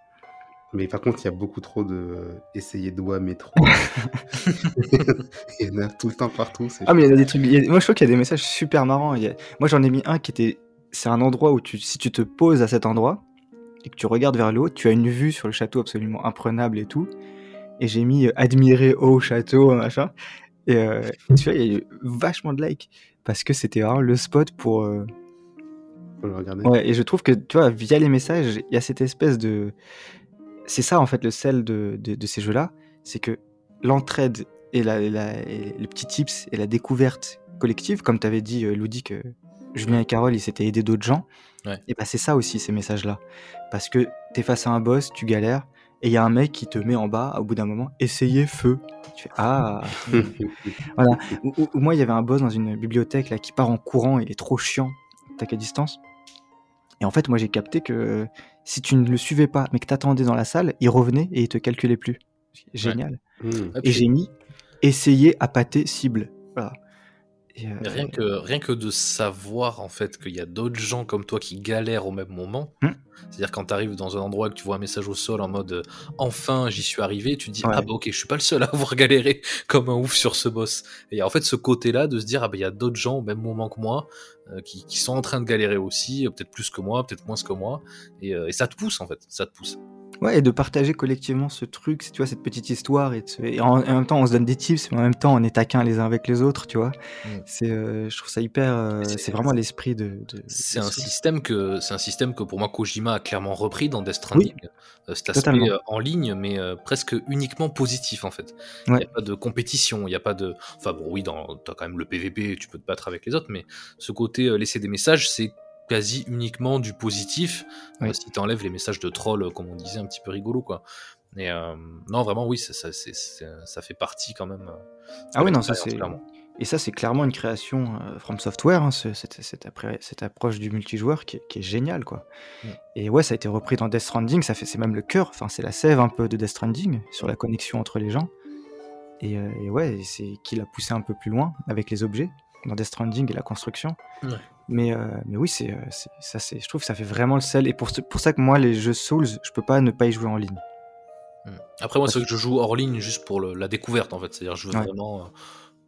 [SPEAKER 2] Mais par contre, il y a beaucoup trop de euh, essayer doigts métro. il y en a tout le temps partout.
[SPEAKER 1] Ah mais il y a des trucs. a- Moi je trouve qu'il y a des messages super marrants. Il y a- Moi j'en ai mis un qui était. C'est un endroit où tu, si tu te poses à cet endroit et que tu regardes vers le haut, tu as une vue sur le château absolument imprenable et tout. Et j'ai mis euh, admirer au château machin. Et euh, tu vois il y a eu vachement de likes parce que c'était vraiment le spot pour. euh,
[SPEAKER 2] Faut le regarder.
[SPEAKER 1] Ouais et je trouve que tu vois via les messages il y a cette espèce de. C'est ça en fait le sel de, de, de ces jeux-là, c'est que l'entraide et, la, la- et les petits tips et la découverte collective, comme t'avais dit, euh, Ludi, que Julien et Carole, ils s'étaient aidés d'autres gens,
[SPEAKER 3] Ouais.
[SPEAKER 1] et bah c'est ça aussi, ces messages-là. Parce que t'es face à un boss, tu galères, et il y a un mec qui te met en bas, au bout d'un moment, essayez feu. Tu fais Ah ou, ou- ou moi, il y avait un boss dans une bibliothèque là, qui part en courant, il est trop chiant, tac à distance. Et en fait, moi, j'ai capté que si tu ne le suivais pas, mais que t'attendais dans la salle, il revenait et il te calculait plus. Génial.
[SPEAKER 2] Hmm.
[SPEAKER 3] Et
[SPEAKER 1] Et j'ai mis essayer à pâter cible. Voilà. Et, euh,
[SPEAKER 3] mais rien, que, rien que de savoir en fait qu'il y a d'autres gens comme toi qui galèrent au même moment,
[SPEAKER 1] Hmm.
[SPEAKER 3] c'est-à-dire quand tu arrives dans un endroit et que tu vois un message au sol en mode euh, enfin j'y suis arrivé, tu te dis
[SPEAKER 1] Ouais.
[SPEAKER 3] ah bah ok je suis pas le seul à avoir galéré comme un ouf sur ce boss. Et il y a en fait ce côté-là de se dire ah bah il y a d'autres gens au même moment que moi euh, qui, qui sont en train de galérer aussi, peut-être plus que moi, peut-être moins que moi, et, euh, et ça te pousse en fait, ça te pousse.
[SPEAKER 1] Ouais, et de partager collectivement ce truc, tu vois, cette petite histoire, et, de se- et en, en même temps, on se donne des tips, mais en même temps, on est taquin les uns avec les autres, tu vois.
[SPEAKER 3] Mm.
[SPEAKER 1] C'est, euh, je trouve ça hyper. euh,
[SPEAKER 3] c'est-
[SPEAKER 1] vraiment l'esprit de. de-
[SPEAKER 3] C'est un système que c'est un système que pour moi Kojima a clairement repris dans Death Stranding. Euh, cet aspect
[SPEAKER 1] totalement.
[SPEAKER 3] en ligne, mais presque uniquement positif en fait. Il
[SPEAKER 1] Ouais.
[SPEAKER 3] n'y a pas de compétition, il n'y a pas de. Enfin bon, oui, dans... t'as quand même le PVP, tu peux te battre avec les autres, mais ce côté laisser des messages, c'est quasi uniquement du positif. euh,
[SPEAKER 1] Oui.
[SPEAKER 3] si t'enlèves les messages de troll, euh, comme on disait, un petit peu rigolo quoi. Et euh, non, vraiment, oui, ça, fait partie quand même.
[SPEAKER 1] Ah oui, non, ça c'est. Et ça, c'est clairement une création euh, From Software, hein, ce- cette, cette, appré- cette approche du multijoueur qui est, qui est géniale, quoi.
[SPEAKER 3] Mm.
[SPEAKER 1] Et ouais, ça a été repris dans Death Stranding, ça fait, c'est même le cœur, enfin, c'est la sève un peu de Death Stranding sur la connexion entre les gens. Et, euh, et ouais, c'est qui l'a poussé un peu plus loin avec les objets dans Death Stranding et la construction. Mais, euh, mais oui, c'est, euh, c'est- ça, c'est, je trouve que ça fait vraiment le sel. Et pour, pour ça que moi, les jeux Souls, je peux pas ne pas y jouer en ligne.
[SPEAKER 3] Mm. Après, moi, c'est que je joue hors ligne juste pour le- la découverte, en fait. C'est-à-dire, je veux
[SPEAKER 1] Ouais.
[SPEAKER 3] vraiment euh,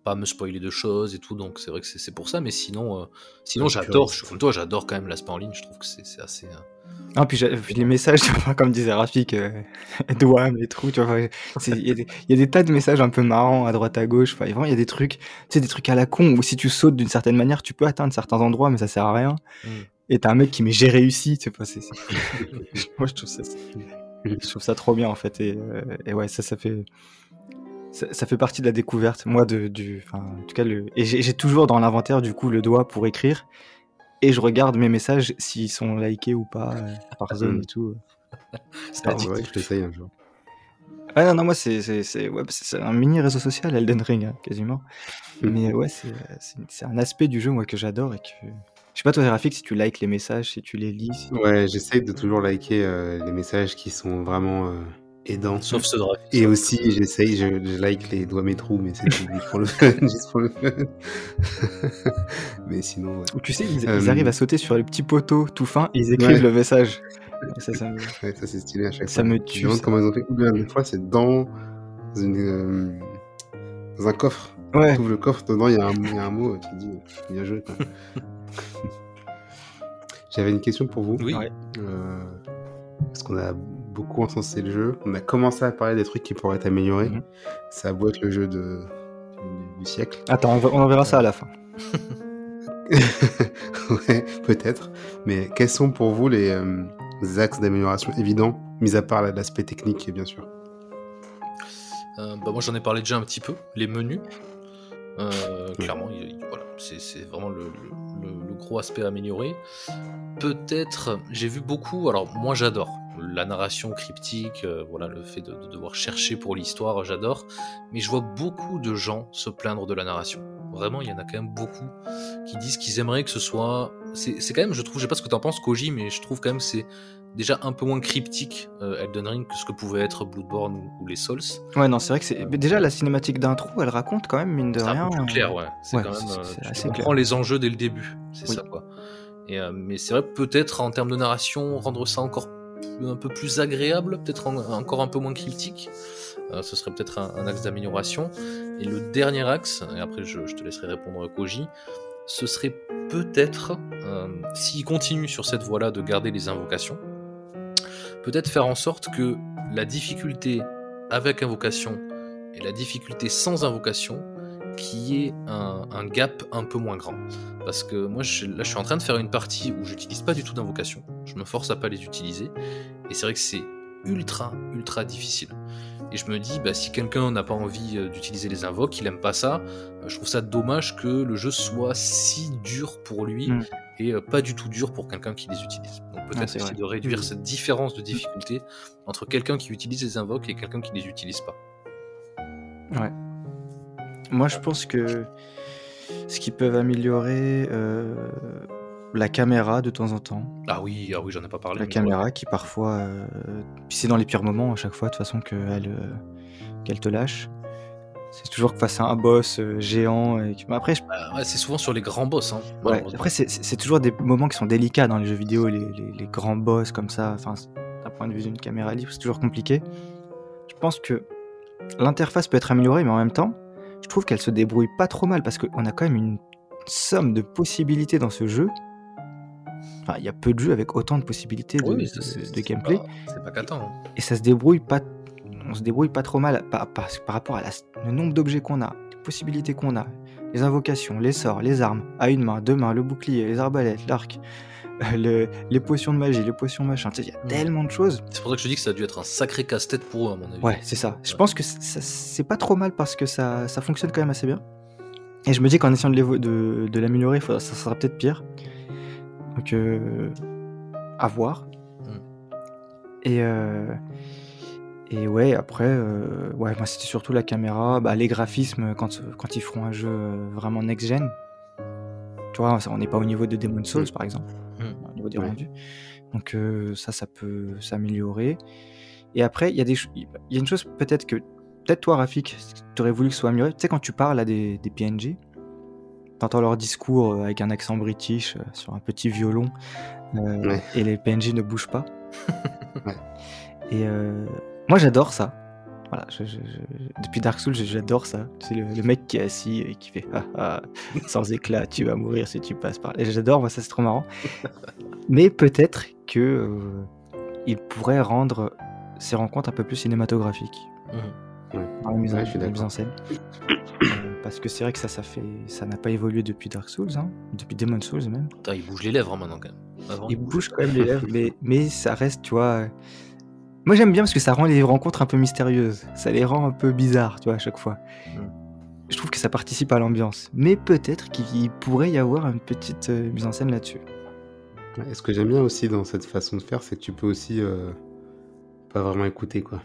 [SPEAKER 3] pas me spoiler de choses et tout, donc c'est vrai que c'est pour ça. Mais sinon, euh, sinon j'adore, je suis comme toi, j'adore quand même l'aspect en ligne. Je trouve que c'est assez. euh,
[SPEAKER 1] Ah, puis, j'ai- puis les messages, tu vois, comme disait Rafik, euh, douane et tout, tu vois, il y, a des- il y a des tas de messages un peu marrants à droite à gauche, enfin, vraiment, il y a des trucs, tu sais, des trucs à la con, où si tu sautes d'une certaine manière, tu peux atteindre certains endroits, mais ça sert à rien.
[SPEAKER 3] Mm.
[SPEAKER 1] Et t'as un mec qui met j'ai réussi, tu sais pas, c'est... c'est- Moi, je trouve ça, je trouve ça trop bien, en fait, et, euh, et ouais, ça, ça fait... Ça, ça fait partie de la découverte, moi, de, du... Enfin, en tout cas, le... Et j'ai toujours dans l'inventaire, du coup, le doigt pour écrire, et je regarde mes messages s'ils sont likés ou pas euh, par zone
[SPEAKER 2] Mm.
[SPEAKER 1] et tout.
[SPEAKER 3] c'est
[SPEAKER 2] Ah, ouais, je l'essaye un jour.
[SPEAKER 1] Ah non, non, moi, c'est ouais, un mini réseau social, Elden Ring, hein, quasiment.
[SPEAKER 2] Mm.
[SPEAKER 1] Mais ouais, c'est un aspect du jeu, moi, que j'adore et que... Je sais pas, toi, Rafik, si tu likes les messages, si tu les lis. si-
[SPEAKER 2] Ouais, j'essaye de toujours liker euh, les messages qui sont vraiment euh, aidants.
[SPEAKER 3] Sauf ceux de Raph.
[SPEAKER 2] Et aussi, j'essaye, je, je like les doigts métro, mais c'est juste pour le fun, juste pour le fun. mais sinon, ouais.
[SPEAKER 1] Ou tu sais, ils, ils
[SPEAKER 2] Euh,
[SPEAKER 1] arrivent à sauter sur les petits poteaux tout fins et ils écrivent
[SPEAKER 2] Ouais.
[SPEAKER 1] le message. Et ça, ça me-
[SPEAKER 2] Ouais, ça c'est stylé à chaque
[SPEAKER 1] Ça
[SPEAKER 2] fois.
[SPEAKER 1] me
[SPEAKER 2] Je
[SPEAKER 1] tue,
[SPEAKER 2] me demande comment ils ont fait. Ou bien des fois, c'est dans une, euh, dans un coffre.
[SPEAKER 1] Ouais.
[SPEAKER 2] Tu le coffre, dedans il y, a un- il y a un mot, tu te dis bien joué. J'avais une question pour vous.
[SPEAKER 3] Oui.
[SPEAKER 2] Euh, parce qu'on a beaucoup encensé le jeu. On a commencé à parler des trucs qui pourraient être améliorés.
[SPEAKER 1] Mhm.
[SPEAKER 2] Ça a beau être le jeu de, du, du siècle.
[SPEAKER 1] Attends, on, va- on en verra ça à la fin.
[SPEAKER 2] ouais, peut-être. Mais quels sont pour vous les, euh, axes d'amélioration évidents, mis à part l'aspect technique, bien sûr?
[SPEAKER 3] Euh, bah, moi j'en ai parlé déjà un petit peu, les menus. Euh, clairement, il- il- voilà, c'est c'est vraiment le, le- le- le gros aspect à améliorer. Peut-être, j'ai vu beaucoup, alors moi j'adore la narration cryptique, euh, voilà, le fait de, de devoir chercher pour l'histoire, j'adore, mais je vois beaucoup de gens se plaindre de la narration. Vraiment, il y en a quand même beaucoup qui disent qu'ils aimeraient que ce soit. C'est c'est quand même, je trouve, je sais pas ce que t'en penses, Koji, mais je trouve quand même que c'est déjà un peu moins cryptique euh, Elden Ring que ce que pouvait être Bloodborne ou, ou les Souls.
[SPEAKER 1] Ouais, non, c'est vrai que c'est. mais Déjà, la cinématique d'intro, elle raconte quand même, mine de
[SPEAKER 3] C'est
[SPEAKER 1] rien.
[SPEAKER 3] plus clair, ouais. C'est
[SPEAKER 1] ouais,
[SPEAKER 3] quand même.
[SPEAKER 1] c'est-
[SPEAKER 3] euh,
[SPEAKER 1] c'est
[SPEAKER 3] tu
[SPEAKER 1] assez
[SPEAKER 3] comprends
[SPEAKER 1] clair.
[SPEAKER 3] les enjeux dès le début. C'est
[SPEAKER 1] Oui.
[SPEAKER 3] ça, quoi. Et, euh, mais c'est vrai, peut-être en termes de narration, rendre ça encore un peu plus agréable, peut-être en- encore un peu moins cryptique. Euh, ce serait peut-être un, axe d'amélioration. Et le dernier axe, et après je, te laisserai répondre Koji, ce serait peut-être, euh, s'il continue sur cette voie-là de garder les invocations, peut-être faire en sorte que la difficulté avec invocation et la difficulté sans invocation, qu'il y ait un, un gap un peu moins grand. Parce que moi, je- là, je suis en train de faire une partie où j'utilise pas du tout d'invocation. Je me force à pas les utiliser. Et c'est vrai que c'est ultra, ultra difficile. Et je me dis, bah, si quelqu'un n'a pas envie euh, d'utiliser les invoques, il aime pas ça, euh, je trouve ça dommage que le jeu soit si dur pour lui
[SPEAKER 1] Mm.
[SPEAKER 3] et euh, pas du tout dur pour quelqu'un qui les utilise. Donc peut-être
[SPEAKER 1] c'est
[SPEAKER 3] essayer de réduire cette différence de difficulté entre quelqu'un qui utilise les invoques et quelqu'un qui les utilise pas.
[SPEAKER 1] Moi, je pense que ce qu'ils peuvent améliorer, euh, la caméra de temps en temps.
[SPEAKER 3] Ah oui, ah oui, j'en ai pas parlé.
[SPEAKER 1] La caméra qui parfois. euh, c'est dans les pires moments à chaque fois, de toute façon, qu'elle euh, qu'elle te lâche. C'est toujours que face à un boss euh, géant. Et... Après, je-
[SPEAKER 3] Bah, ouais, c'est souvent sur les grands boss. Hein,
[SPEAKER 1] ouais, après c'est- toujours des moments qui sont délicats dans les jeux vidéo, les, les- les grands boss comme ça. Enfin, d'un point de vue d'une caméra libre, c'est toujours compliqué. Je pense que l'interface peut être améliorée, mais en même temps, je trouve qu'elle se débrouille pas trop mal parce qu'on a quand même une somme de possibilités dans ce jeu enfin, il y a peu de jeux avec autant de possibilités de,
[SPEAKER 3] Oui,
[SPEAKER 1] gameplay.
[SPEAKER 3] pas- C'est pas hein.
[SPEAKER 1] et ça se débrouille pas on se débrouille pas trop mal par, par- par rapport à la- le nombre d'objets qu'on a les possibilités qu'on a les invocations les sorts les armes à une main deux mains le bouclier les arbalètes l'arc le- les potions de magie les potions machin tu sais, il y a
[SPEAKER 3] Mm.
[SPEAKER 1] tellement de choses
[SPEAKER 3] C'est pour ça que je te dis que ça a dû être un sacré casse-tête pour eux, à mon avis.
[SPEAKER 1] ouais c'est ça je pense que c'est pas trop mal parce que ça, ça fonctionne quand même assez bien et je me dis qu'en essayant de l'évo- de, de l'améliorer ça sera peut-être pire donc euh, à voir
[SPEAKER 3] Mm.
[SPEAKER 1] et euh, et ouais, après, euh, ouais, moi c'était surtout la caméra, bah, les graphismes quand, quand ils feront un jeu vraiment next-gen. Tu vois, on n'est pas au niveau de Demon's Souls par exemple,
[SPEAKER 3] Mm.
[SPEAKER 1] au niveau des
[SPEAKER 2] Ouais.
[SPEAKER 1] rendus. Donc euh, ça, ça peut s'améliorer. Et après, il y a des, y a une chose peut-être que, peut-être toi Rafik, tu aurais voulu que ce soit amélioré. Tu sais, quand tu parles à des, des PNJ, t'entends leur discours euh, avec un accent british euh, sur un petit violon, euh,
[SPEAKER 2] Ouais.
[SPEAKER 1] et les PNJ ne bougent pas.
[SPEAKER 2] Ouais.
[SPEAKER 1] Et euh, moi, j'adore ça. Voilà, je- je- je- depuis Dark Souls, j'adore ça. C'est le, le mec qui est assis et qui fait ah, ah, sans éclat, tu vas mourir si tu passes par là. Et J'adore, moi, ça c'est trop marrant. Mais peut-être que euh, il pourrait rendre ces rencontres un peu plus cinématographiques dans la mise, en-
[SPEAKER 2] Ouais, je suis
[SPEAKER 1] dans la mise
[SPEAKER 2] d'accord.
[SPEAKER 1] en scène. Euh, parce que c'est vrai que ça, ça fait, ça n'a pas évolué depuis Dark Souls, hein, depuis Demon Souls même.
[SPEAKER 3] Il bouge les lèvres hein, maintenant quand même. Avant,
[SPEAKER 1] Il bouge quand même les lèvres, mais, mais ça reste, tu vois. Moi j'aime bien parce que ça rend les rencontres un peu mystérieuses. Ça les rend un peu bizarres, tu vois, à chaque fois.
[SPEAKER 3] Mm.
[SPEAKER 1] Je trouve que ça participe à l'ambiance. Mais peut-être qu'il pourrait y avoir une petite euh, mise en scène là-dessus.
[SPEAKER 2] Et ce que j'aime bien aussi dans cette façon de faire, c'est que tu peux aussi euh, pas vraiment écouter, quoi.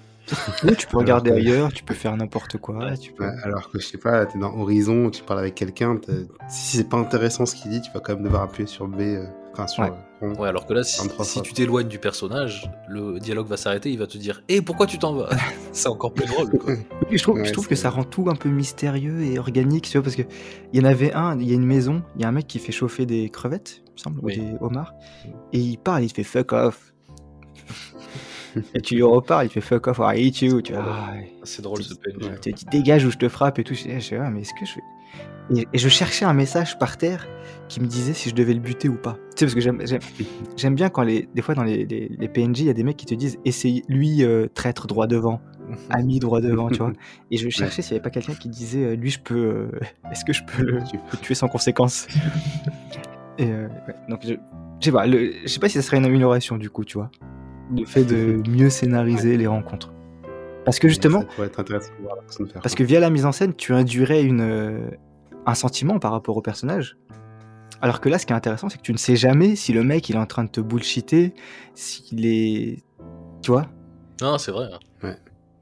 [SPEAKER 1] Oui, tu peux regarder
[SPEAKER 2] que-
[SPEAKER 1] ailleurs, tu peux faire n'importe quoi. Tu peux...
[SPEAKER 2] Ouais, alors que je sais pas, t'es dans Horizon, tu parles avec quelqu'un, si c'est pas intéressant ce qu'il dit, tu vas quand même devoir appuyer sur B, euh, enfin sur
[SPEAKER 1] Ouais.
[SPEAKER 2] euh.
[SPEAKER 3] Ouais, alors que là, si,
[SPEAKER 2] 23
[SPEAKER 3] si
[SPEAKER 2] fois.
[SPEAKER 3] tu t'éloignes du personnage, le dialogue va s'arrêter, il va te dire Et pourquoi tu t'en vas? C'est encore plus drôle. Quoi.
[SPEAKER 1] Je trouve,
[SPEAKER 2] Ouais,
[SPEAKER 1] je trouve
[SPEAKER 2] c'est
[SPEAKER 1] que ça rend tout un peu mystérieux et organique, tu vois, parce que il y en avait un, il y a une maison, il y a un mec qui fait chauffer des crevettes, il me semble,
[SPEAKER 3] Oui.
[SPEAKER 1] ou des homards, et il parle, il te fait fuck off. et tu lui reparles, il te fait fuck off, I hate you, tu vois. ah.
[SPEAKER 3] C'est drôle ce PNJ.
[SPEAKER 1] Te dit dégage ou je te frappe et tout. Je dis, dis, ah, mais est-ce que je fais? Et, et je cherchais un message par terre qui me disait si je devais le buter ou pas. Tu sais, parce que j'aime, bien quand les, des fois dans les, les, les PNJ, il y a des mecs qui te disent essayez, lui, euh, traître droit devant, ami droit devant, tu vois. Et je cherchais s'il n'y avait pas quelqu'un qui disait euh, lui, je peux. euh, est-ce que je peux le,
[SPEAKER 2] Tu-
[SPEAKER 1] le tuer sans conséquence? Et ouais, donc, je, je sais pas, le- je sais pas si ça serait une amélioration du coup, tu vois. Le fait de mieux scénariser les rencontres. Parce que justement,
[SPEAKER 2] Ça pourrait être intéressant de voir la façon de faire.
[SPEAKER 1] parce que via la mise en scène, tu induirais une, euh, un sentiment par rapport au personnage. Alors que là, ce qui est intéressant, c'est que tu ne sais jamais si le mec il est en train de te bullshiter, s'il est. Tu vois
[SPEAKER 3] Non, c'est vrai. hein.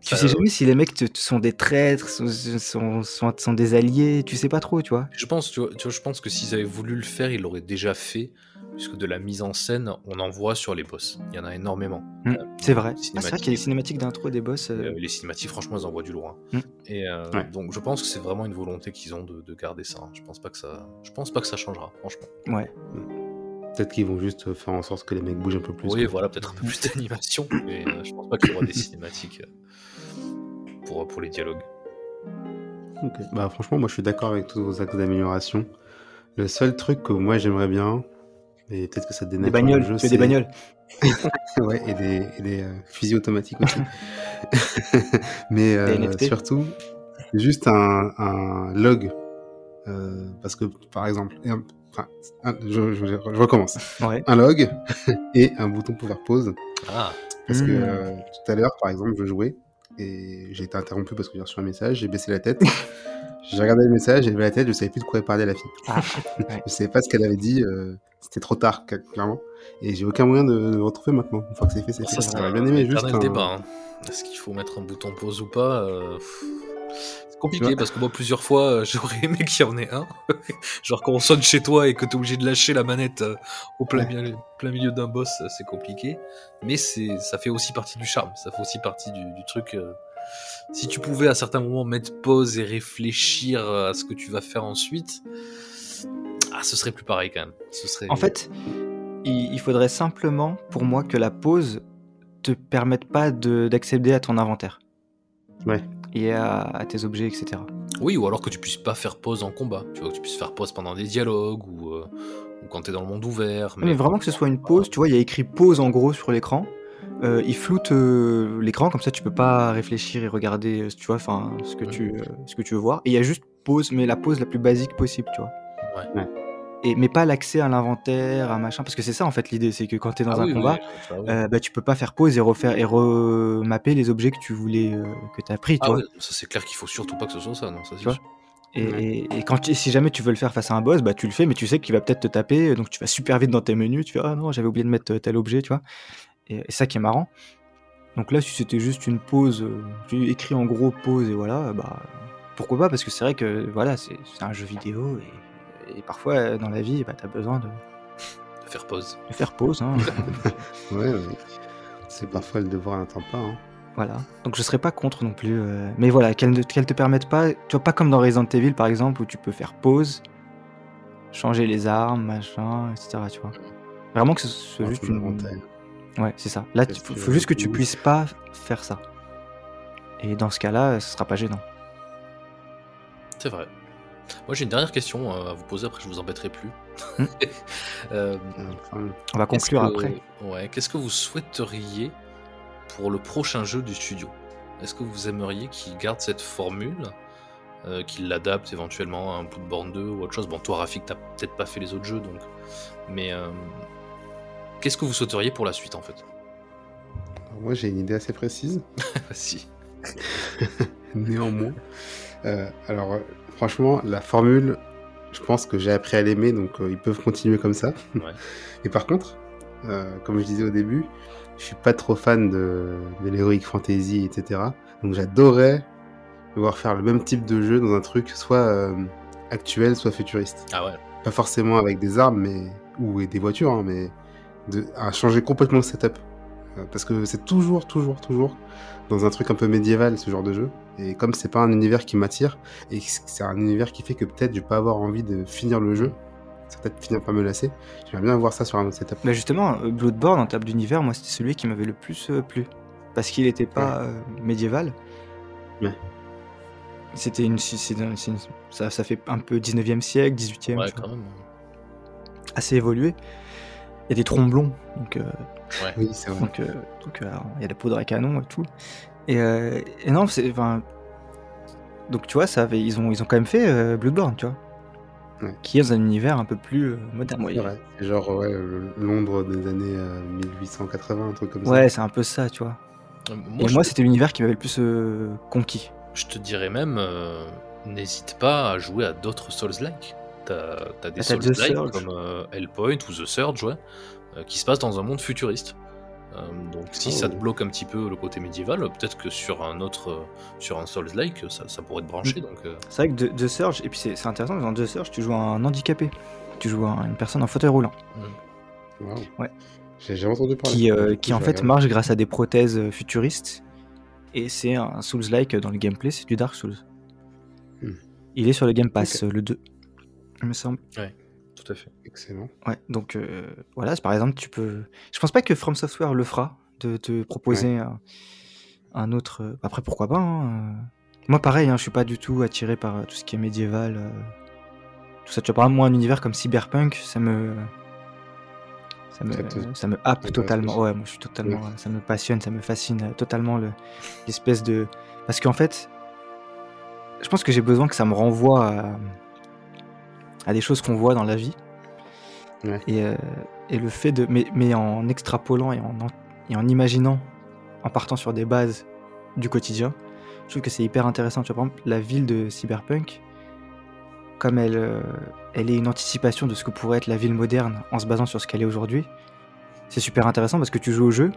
[SPEAKER 1] Tu
[SPEAKER 3] Euh,
[SPEAKER 1] sais jamais si les mecs te- te- sont des traîtres, sont, sont, sont, sont des alliés, tu sais pas trop, tu vois.
[SPEAKER 3] Je pense, tu vois, tu vois, je pense que s'ils avaient voulu le faire, ils l'auraient déjà fait, puisque de la mise en scène, on en voit sur les boss. Il y en a énormément.
[SPEAKER 1] Mm, c'est vrai. Ah, c'est vrai qu'il y a les cinématiques d'intro des boss. euh,
[SPEAKER 3] Euh, les cinématiques, franchement, elles envoient du lourd. hein.
[SPEAKER 1] Mm.
[SPEAKER 3] Et euh,
[SPEAKER 2] Ouais.
[SPEAKER 3] donc, je pense que c'est vraiment une volonté qu'ils ont de, de garder ça. hein. Je pense pas que ça, je pense pas que ça changera, franchement.
[SPEAKER 1] Ouais.
[SPEAKER 2] Peut-être qu'ils vont juste faire en sorte que les mecs bougent un peu plus.
[SPEAKER 3] oui,
[SPEAKER 2] quoi.
[SPEAKER 3] voilà, peut-être un peu plus d'animation, mais euh, je pense pas qu'il y aura des cinématiques euh, pour, pour les dialogues.
[SPEAKER 2] Bah franchement, moi je suis d'accord avec tous vos axes d'amélioration. Le seul truc que moi j'aimerais bien, et peut-être que ça
[SPEAKER 1] Des
[SPEAKER 2] dénature
[SPEAKER 1] bagnoles,
[SPEAKER 2] le jeu,
[SPEAKER 1] tu fais des bagnoles.
[SPEAKER 2] ouais, et des, et des, euh, fusils automatiques aussi. Mais euh,
[SPEAKER 1] Des
[SPEAKER 2] surtout, juste un, un log. Euh, parce que, par exemple, un- enfin, un- je, je- je recommence.
[SPEAKER 1] Ouais.
[SPEAKER 2] Un log et un bouton pour faire pause.
[SPEAKER 3] Ah,
[SPEAKER 2] Parce que
[SPEAKER 1] Mm.
[SPEAKER 2] euh, tout à l'heure, par exemple, je jouais et j'ai été interrompu parce que j'ai reçu un message, j'ai baissé la tête. j'ai regardé le message, j'ai levé la tête, je savais plus de quoi elle parlait la fille.
[SPEAKER 1] Ah, ouais.
[SPEAKER 2] Je savais pas ce qu'elle avait dit, euh, c'était trop tard, cla- clairement. Et j'ai aucun moyen de, de le retrouver maintenant. Une fois que c'est fait, c'est
[SPEAKER 3] ça,
[SPEAKER 2] fait. J'aurais
[SPEAKER 3] un
[SPEAKER 2] bien aimé juste un...
[SPEAKER 3] débat. hein. Est-ce qu'il faut mettre un bouton pause ou pas euh, compliqué parce que moi, plusieurs fois, euh, j'aurais aimé qu'il y en ait un. Genre quand on sonne chez toi et que t'es obligé de lâcher la manette euh, au plein,
[SPEAKER 2] Ouais.
[SPEAKER 3] milieu, plein milieu d'un boss, euh, c'est compliqué. Mais c'est, ça fait aussi partie du charme. Ça fait aussi partie du, du truc. euh, si tu pouvais à certains moments mettre pause et réfléchir à ce que tu vas faire ensuite, ah, ce serait plus pareil quand même. Ce serait...
[SPEAKER 1] En fait, il, il faudrait simplement, pour moi, que la pause te permette pas de- d'accéder à ton inventaire
[SPEAKER 2] Ouais.
[SPEAKER 1] Et à, à tes objets, etc.
[SPEAKER 3] Oui, ou alors que tu puisses pas faire pause en combat. Tu vois, que tu puisses faire pause pendant des dialogues ou, euh, ou quand t'es dans le monde ouvert.
[SPEAKER 1] Mais, vraiment que ce soit une pause, tu vois, il y a écrit pause en gros sur l'écran. Euh, il floute euh, l'écran comme ça tu peux pas réfléchir et regarder tu vois enfin ce que tu euh, ce que tu veux voir et il y a juste pause mais la pause la plus basique possible tu vois
[SPEAKER 3] Ouais.
[SPEAKER 2] Ouais.
[SPEAKER 1] Et mais pas l'accès à l'inventaire à machin parce que c'est ça en fait l'idée c'est que quand tu es dans
[SPEAKER 3] Ah
[SPEAKER 1] un
[SPEAKER 3] oui,
[SPEAKER 1] combat
[SPEAKER 3] oui, ça, oui.
[SPEAKER 1] euh, bah, tu peux pas faire pause et refaire et remapper les objets que tu voulais euh, que tu as pris tu
[SPEAKER 3] Ah
[SPEAKER 1] vois
[SPEAKER 3] ouais, ça c'est clair qu'il faut surtout pas que ce soit ça, non, ça
[SPEAKER 1] vois
[SPEAKER 3] sûr.
[SPEAKER 1] Et,
[SPEAKER 2] Ouais.
[SPEAKER 1] et- quand tu- si jamais tu veux le faire face à un boss, bah tu le fais, mais tu sais qu'il va peut-être te taper, donc tu vas super vite dans tes menus, tu fais ah non j'avais oublié de mettre tel objet, tu vois. Et, et ça qui est marrant. Donc là si c'était juste une pause, euh, tu écris en gros pause et voilà, bah pourquoi pas parce que c'est vrai que voilà c'est c'est un jeu vidéo et, et parfois euh, dans la vie bah t'as besoin de,
[SPEAKER 3] De faire pause.
[SPEAKER 1] de faire pause, hein.
[SPEAKER 2] Ouais, ouais. C'est parfois le devoir n'attend pas. Hein.
[SPEAKER 1] voilà. Donc je serais pas contre non plus, euh, mais voilà qu'elle ne qu'elle te permette pas, tu vois pas comme dans Resident Evil par exemple où tu peux faire pause, changer les armes, machin, etc. Tu vois. Vraiment que ce soit juste une.
[SPEAKER 2] l'inventaire.
[SPEAKER 1] Ouais, c'est ça. Là, il faut, faut juste que tu puisses pas faire ça. Et dans ce cas-là, ce sera pas gênant.
[SPEAKER 3] C'est vrai. Moi j'ai une dernière question à vous poser, après je vous embêterai plus.
[SPEAKER 1] Hmm.
[SPEAKER 3] Euh,
[SPEAKER 1] On va conclure
[SPEAKER 3] que-
[SPEAKER 1] après.
[SPEAKER 3] Ouais, qu'est-ce que vous souhaiteriez pour le prochain jeu du studio? Est-ce que vous aimeriez qu'il garde cette formule euh, qu'il l'adapte éventuellement à un Bloodborne 2 ou autre chose? Bon, toi Rafik, t'as peut-être pas fait les autres jeux donc. Mais euh, qu'est-ce que vous souhaiteriez pour la suite en fait?
[SPEAKER 2] Alors moi, j'ai une idée assez précise.
[SPEAKER 3] Si.
[SPEAKER 2] Néanmoins, euh, alors euh, franchement, la formule, je pense que j'ai appris à l'aimer, donc euh, ils peuvent continuer comme ça.
[SPEAKER 3] Ouais.
[SPEAKER 2] Et par contre, euh, comme je disais au début, je suis pas trop fan de, de l'heroic fantasy, etc. Donc j'adorais voir faire le même type de jeu dans un truc soit actuel, soit futuriste.
[SPEAKER 3] Ah ouais.
[SPEAKER 2] Pas forcément avec des armes, mais ou des voitures, hein, mais de, à changer complètement le setup. Parce que c'est toujours, toujours, toujours dans un truc un peu médiéval ce genre de jeu. Et comme c'est pas un univers qui m'attire, et que c'est un univers qui fait que peut-être je vais pas avoir envie de finir le jeu, ça peut-être finir par me lasser. J'aimerais bien voir ça sur un autre setup.
[SPEAKER 1] Mais justement, euh, Bloodborne en termes d'univers, moi, c'était celui qui m'avait le plus euh, plu. Parce qu'il était pas euh, médiéval.
[SPEAKER 2] Ouais.
[SPEAKER 1] C'était une, ça, ça fait un peu 19e siècle, 18e,
[SPEAKER 3] Ouais, quand même.
[SPEAKER 1] assez évolué. Il y a des tromblons, donc euh,
[SPEAKER 2] Oui, c'est vrai.
[SPEAKER 1] Donc, euh, euh, il y a la poudre à canon et tout. Et, euh, et non, c'est. Donc tu vois, ça avait, ils, ont, ils ont quand même fait euh, Bloodborne, tu vois.
[SPEAKER 2] Ouais.
[SPEAKER 1] Qui est dans un univers un peu plus euh, moderne. Ouais,
[SPEAKER 2] C'est genre ouais, Londres des années euh, 1880, un truc comme ça.
[SPEAKER 1] ouais c'est un peu ça, tu vois.
[SPEAKER 3] Euh,
[SPEAKER 1] et
[SPEAKER 3] Moi, je,
[SPEAKER 1] moi, c'était l'univers qui m'avait le plus euh, conquis.
[SPEAKER 3] je te dirais même, euh, n'hésite pas à jouer à d'autres Souls-like. T'as t'as des
[SPEAKER 1] Ah,
[SPEAKER 3] Souls-like comme euh, Hellpoint ou The Surge, ouais, euh, qui se passent dans un monde futuriste. Euh, donc si ça te bloque un petit peu le côté médiéval, peut-être que sur un autre, euh, sur un Souls-like, ça, ça pourrait te brancher. Donc euh,
[SPEAKER 1] C'est vrai que The, The Surge, et puis c'est intéressant, dans The Surge, tu joues un handicapé. Tu joues un- une personne en fauteuil roulant.
[SPEAKER 2] Waouh.
[SPEAKER 1] Ouais.
[SPEAKER 2] J'ai jamais entendu parler.
[SPEAKER 1] Qui, euh, en fait
[SPEAKER 2] regarder.
[SPEAKER 1] marche grâce à des prothèses futuristes. Et c'est un Souls-like dans le gameplay, c'est du Dark Souls.
[SPEAKER 2] Hmm.
[SPEAKER 1] Il est sur le Game Pass, le 2. Il me semble.
[SPEAKER 3] Tout à fait.
[SPEAKER 2] Excellent.
[SPEAKER 1] Ouais, donc euh, voilà, par exemple, tu peux. Je pense pas que From Software le fera, de te proposer un, un autre. euh, Après, pourquoi pas hein, euh. Moi, pareil, hein, je suis pas du tout attiré par tout ce qui est médiéval. euh, Tout ça, tu vois, par exemple, moi, un univers comme Cyberpunk, ça me. Ça me,
[SPEAKER 2] Ça te-
[SPEAKER 1] ça me happe totalement. Ouais, moi, je suis totalement.
[SPEAKER 2] Ouais.
[SPEAKER 1] Ça me passionne, ça me fascine totalement le- l'espèce de. Parce qu'en fait, je pense que j'ai besoin que ça me renvoie à, à des choses qu'on voit dans la vie.
[SPEAKER 2] Ouais.
[SPEAKER 1] Et, euh, et le fait de. Mais, mais en extrapolant et en, en- et en imaginant, en partant sur des bases du quotidien, je trouve que c'est hyper intéressant. Tu vois, par exemple, la ville de Cyberpunk, comme elle, euh, elle est une anticipation de ce que pourrait être la ville moderne en se basant sur ce qu'elle est aujourd'hui, c'est super intéressant parce que tu joues au jeu,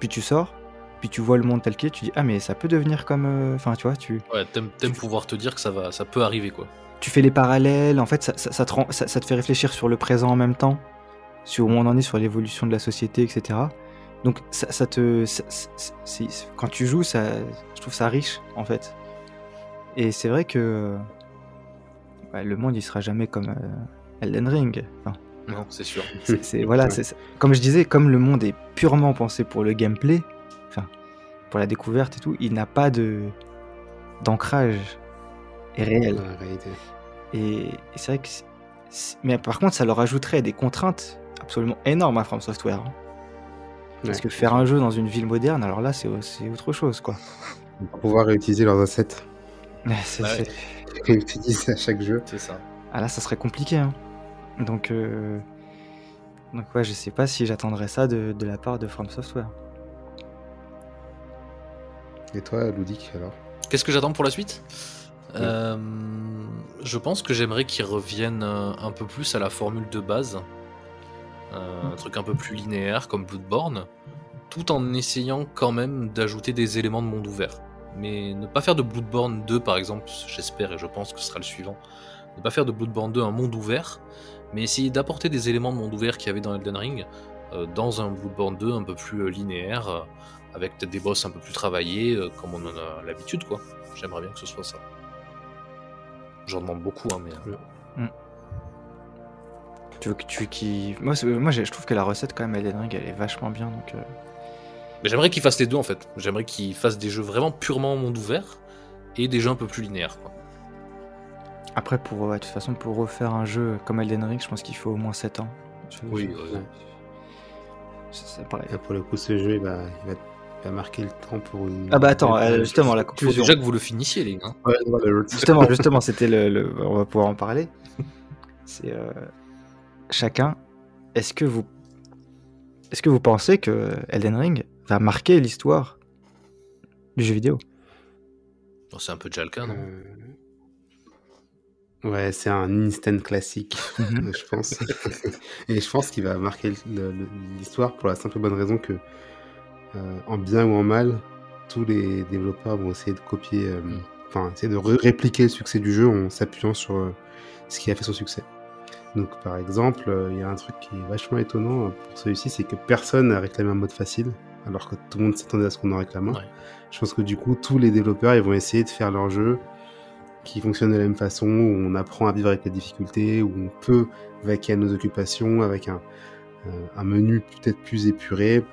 [SPEAKER 1] puis tu sors, puis tu vois le monde tel qu'il est, tu dis Ah, mais ça peut devenir comme. euh, Enfin, tu vois, tu.
[SPEAKER 3] Ouais, t'aimes t'aimes pouvoir te dire que ça va, ça peut arriver quoi.
[SPEAKER 1] Tu fais les parallèles, en fait, ça, ça- ça te rend- ça- ça te fait réfléchir sur le présent en même temps, sur où on en est, sur l'évolution de la société, etc. Donc, ça, te. quand tu joues, ça, je trouve ça riche, en fait. Et c'est vrai que. bah, le monde, il sera jamais comme euh, Elden Ring. Enfin,
[SPEAKER 3] Non, c'est sûr.
[SPEAKER 1] c'est- voilà, c'est- comme je disais, comme le monde est purement pensé pour le gameplay, enfin, pour la découverte et tout, il n'a pas de d'ancrage. Est réel.
[SPEAKER 2] dans la réalité.
[SPEAKER 1] Et, et c'est vrai que. Mais par contre, ça leur ajouterait des contraintes absolument énormes à From Software. hein. Parce
[SPEAKER 2] Ouais.
[SPEAKER 1] que faire un jeu dans une ville moderne, alors là, c'est autre chose, quoi.
[SPEAKER 2] On va pouvoir réutiliser leurs assets
[SPEAKER 1] C'est-
[SPEAKER 3] Ouais.
[SPEAKER 2] à chaque jeu.
[SPEAKER 3] C'est ça.
[SPEAKER 1] Ah là, ça serait compliqué. hein. Donc, euh, donc ouais, je sais pas si j'attendrais ça de, de la part de From Software.
[SPEAKER 2] Et toi, Ludic, alors?
[SPEAKER 3] Qu'est-ce que j'attends pour la suite? Euh, Je pense que j'aimerais qu'ils reviennent euh, un peu plus à la formule de base. Euh, un truc un peu plus linéaire comme Bloodborne, tout en essayant quand même d'ajouter des éléments de monde ouvert. Mais ne pas faire de Bloodborne 2 par exemple, j'espère et je pense que ce sera le suivant. Ne pas faire de Bloodborne 2 un monde ouvert, mais essayer d'apporter des éléments de monde ouvert qu'il y avait dans Elden Ring euh, dans un Bloodborne 2 un peu plus linéaire, avec peut-être des boss un peu plus travaillés, comme on en a l'habitude quoi. J'aimerais bien que ce soit ça. J'en demande beaucoup, hein, mais. euh,
[SPEAKER 1] Tu veux que tu qui moi, moi je trouve que la recette quand même Elden Ring elle est vachement bien donc euh,
[SPEAKER 3] Mais j'aimerais qu'ils fassent les deux en fait. J'aimerais qu'ils fassent des jeux vraiment purement monde ouvert et des jeux un peu plus linéaires. Quoi.
[SPEAKER 1] après pour ouais, de toute façon pour refaire un jeu comme Elden Ring, je pense qu'il faut au moins 7 ans. Je-
[SPEAKER 3] Oui,
[SPEAKER 1] je-
[SPEAKER 3] ouais.
[SPEAKER 1] c'est- c'est pareil.
[SPEAKER 2] Et pour le coup, ce jeu, il va, il va, il va marquer le temps pour une.
[SPEAKER 1] Ah bah attends, euh, justement la
[SPEAKER 3] Il faut
[SPEAKER 1] conclusion.
[SPEAKER 3] déjà que vous le finissiez, les gars.
[SPEAKER 2] Ouais,
[SPEAKER 1] Justement, justement, c'était le, le- On va pouvoir en parler. C'est euh, chacun. Est-ce que vous, est-ce que vous pensez que Elden Ring va marquer l'histoire du jeu vidéo?
[SPEAKER 3] Bon, c'est un peu déjà le cas, non?
[SPEAKER 2] Euh, Ouais, c'est un instant classique, je pense. Et je pense qu'il va marquer l'histoire pour la simple et bonne raison que, euh, en bien ou en mal, tous les développeurs vont essayer de copier, euh, enfin, essayer de ré- répliquer le succès du jeu en s'appuyant sur euh, ce qui a fait son succès. Donc, par exemple, il y a un truc qui est vachement étonnant pour celui-ci, c'est que personne n'a réclamé un mode facile, alors que tout le monde s'attendait à ce qu'on en réclame un.
[SPEAKER 3] Ouais.
[SPEAKER 2] Je pense que du coup, tous les développeurs, ils vont essayer de faire leur jeu qui fonctionne de la même façon, où on apprend à vivre avec les difficultés, où on peut vaquer à nos occupations avec un, un menu peut-être plus épuré,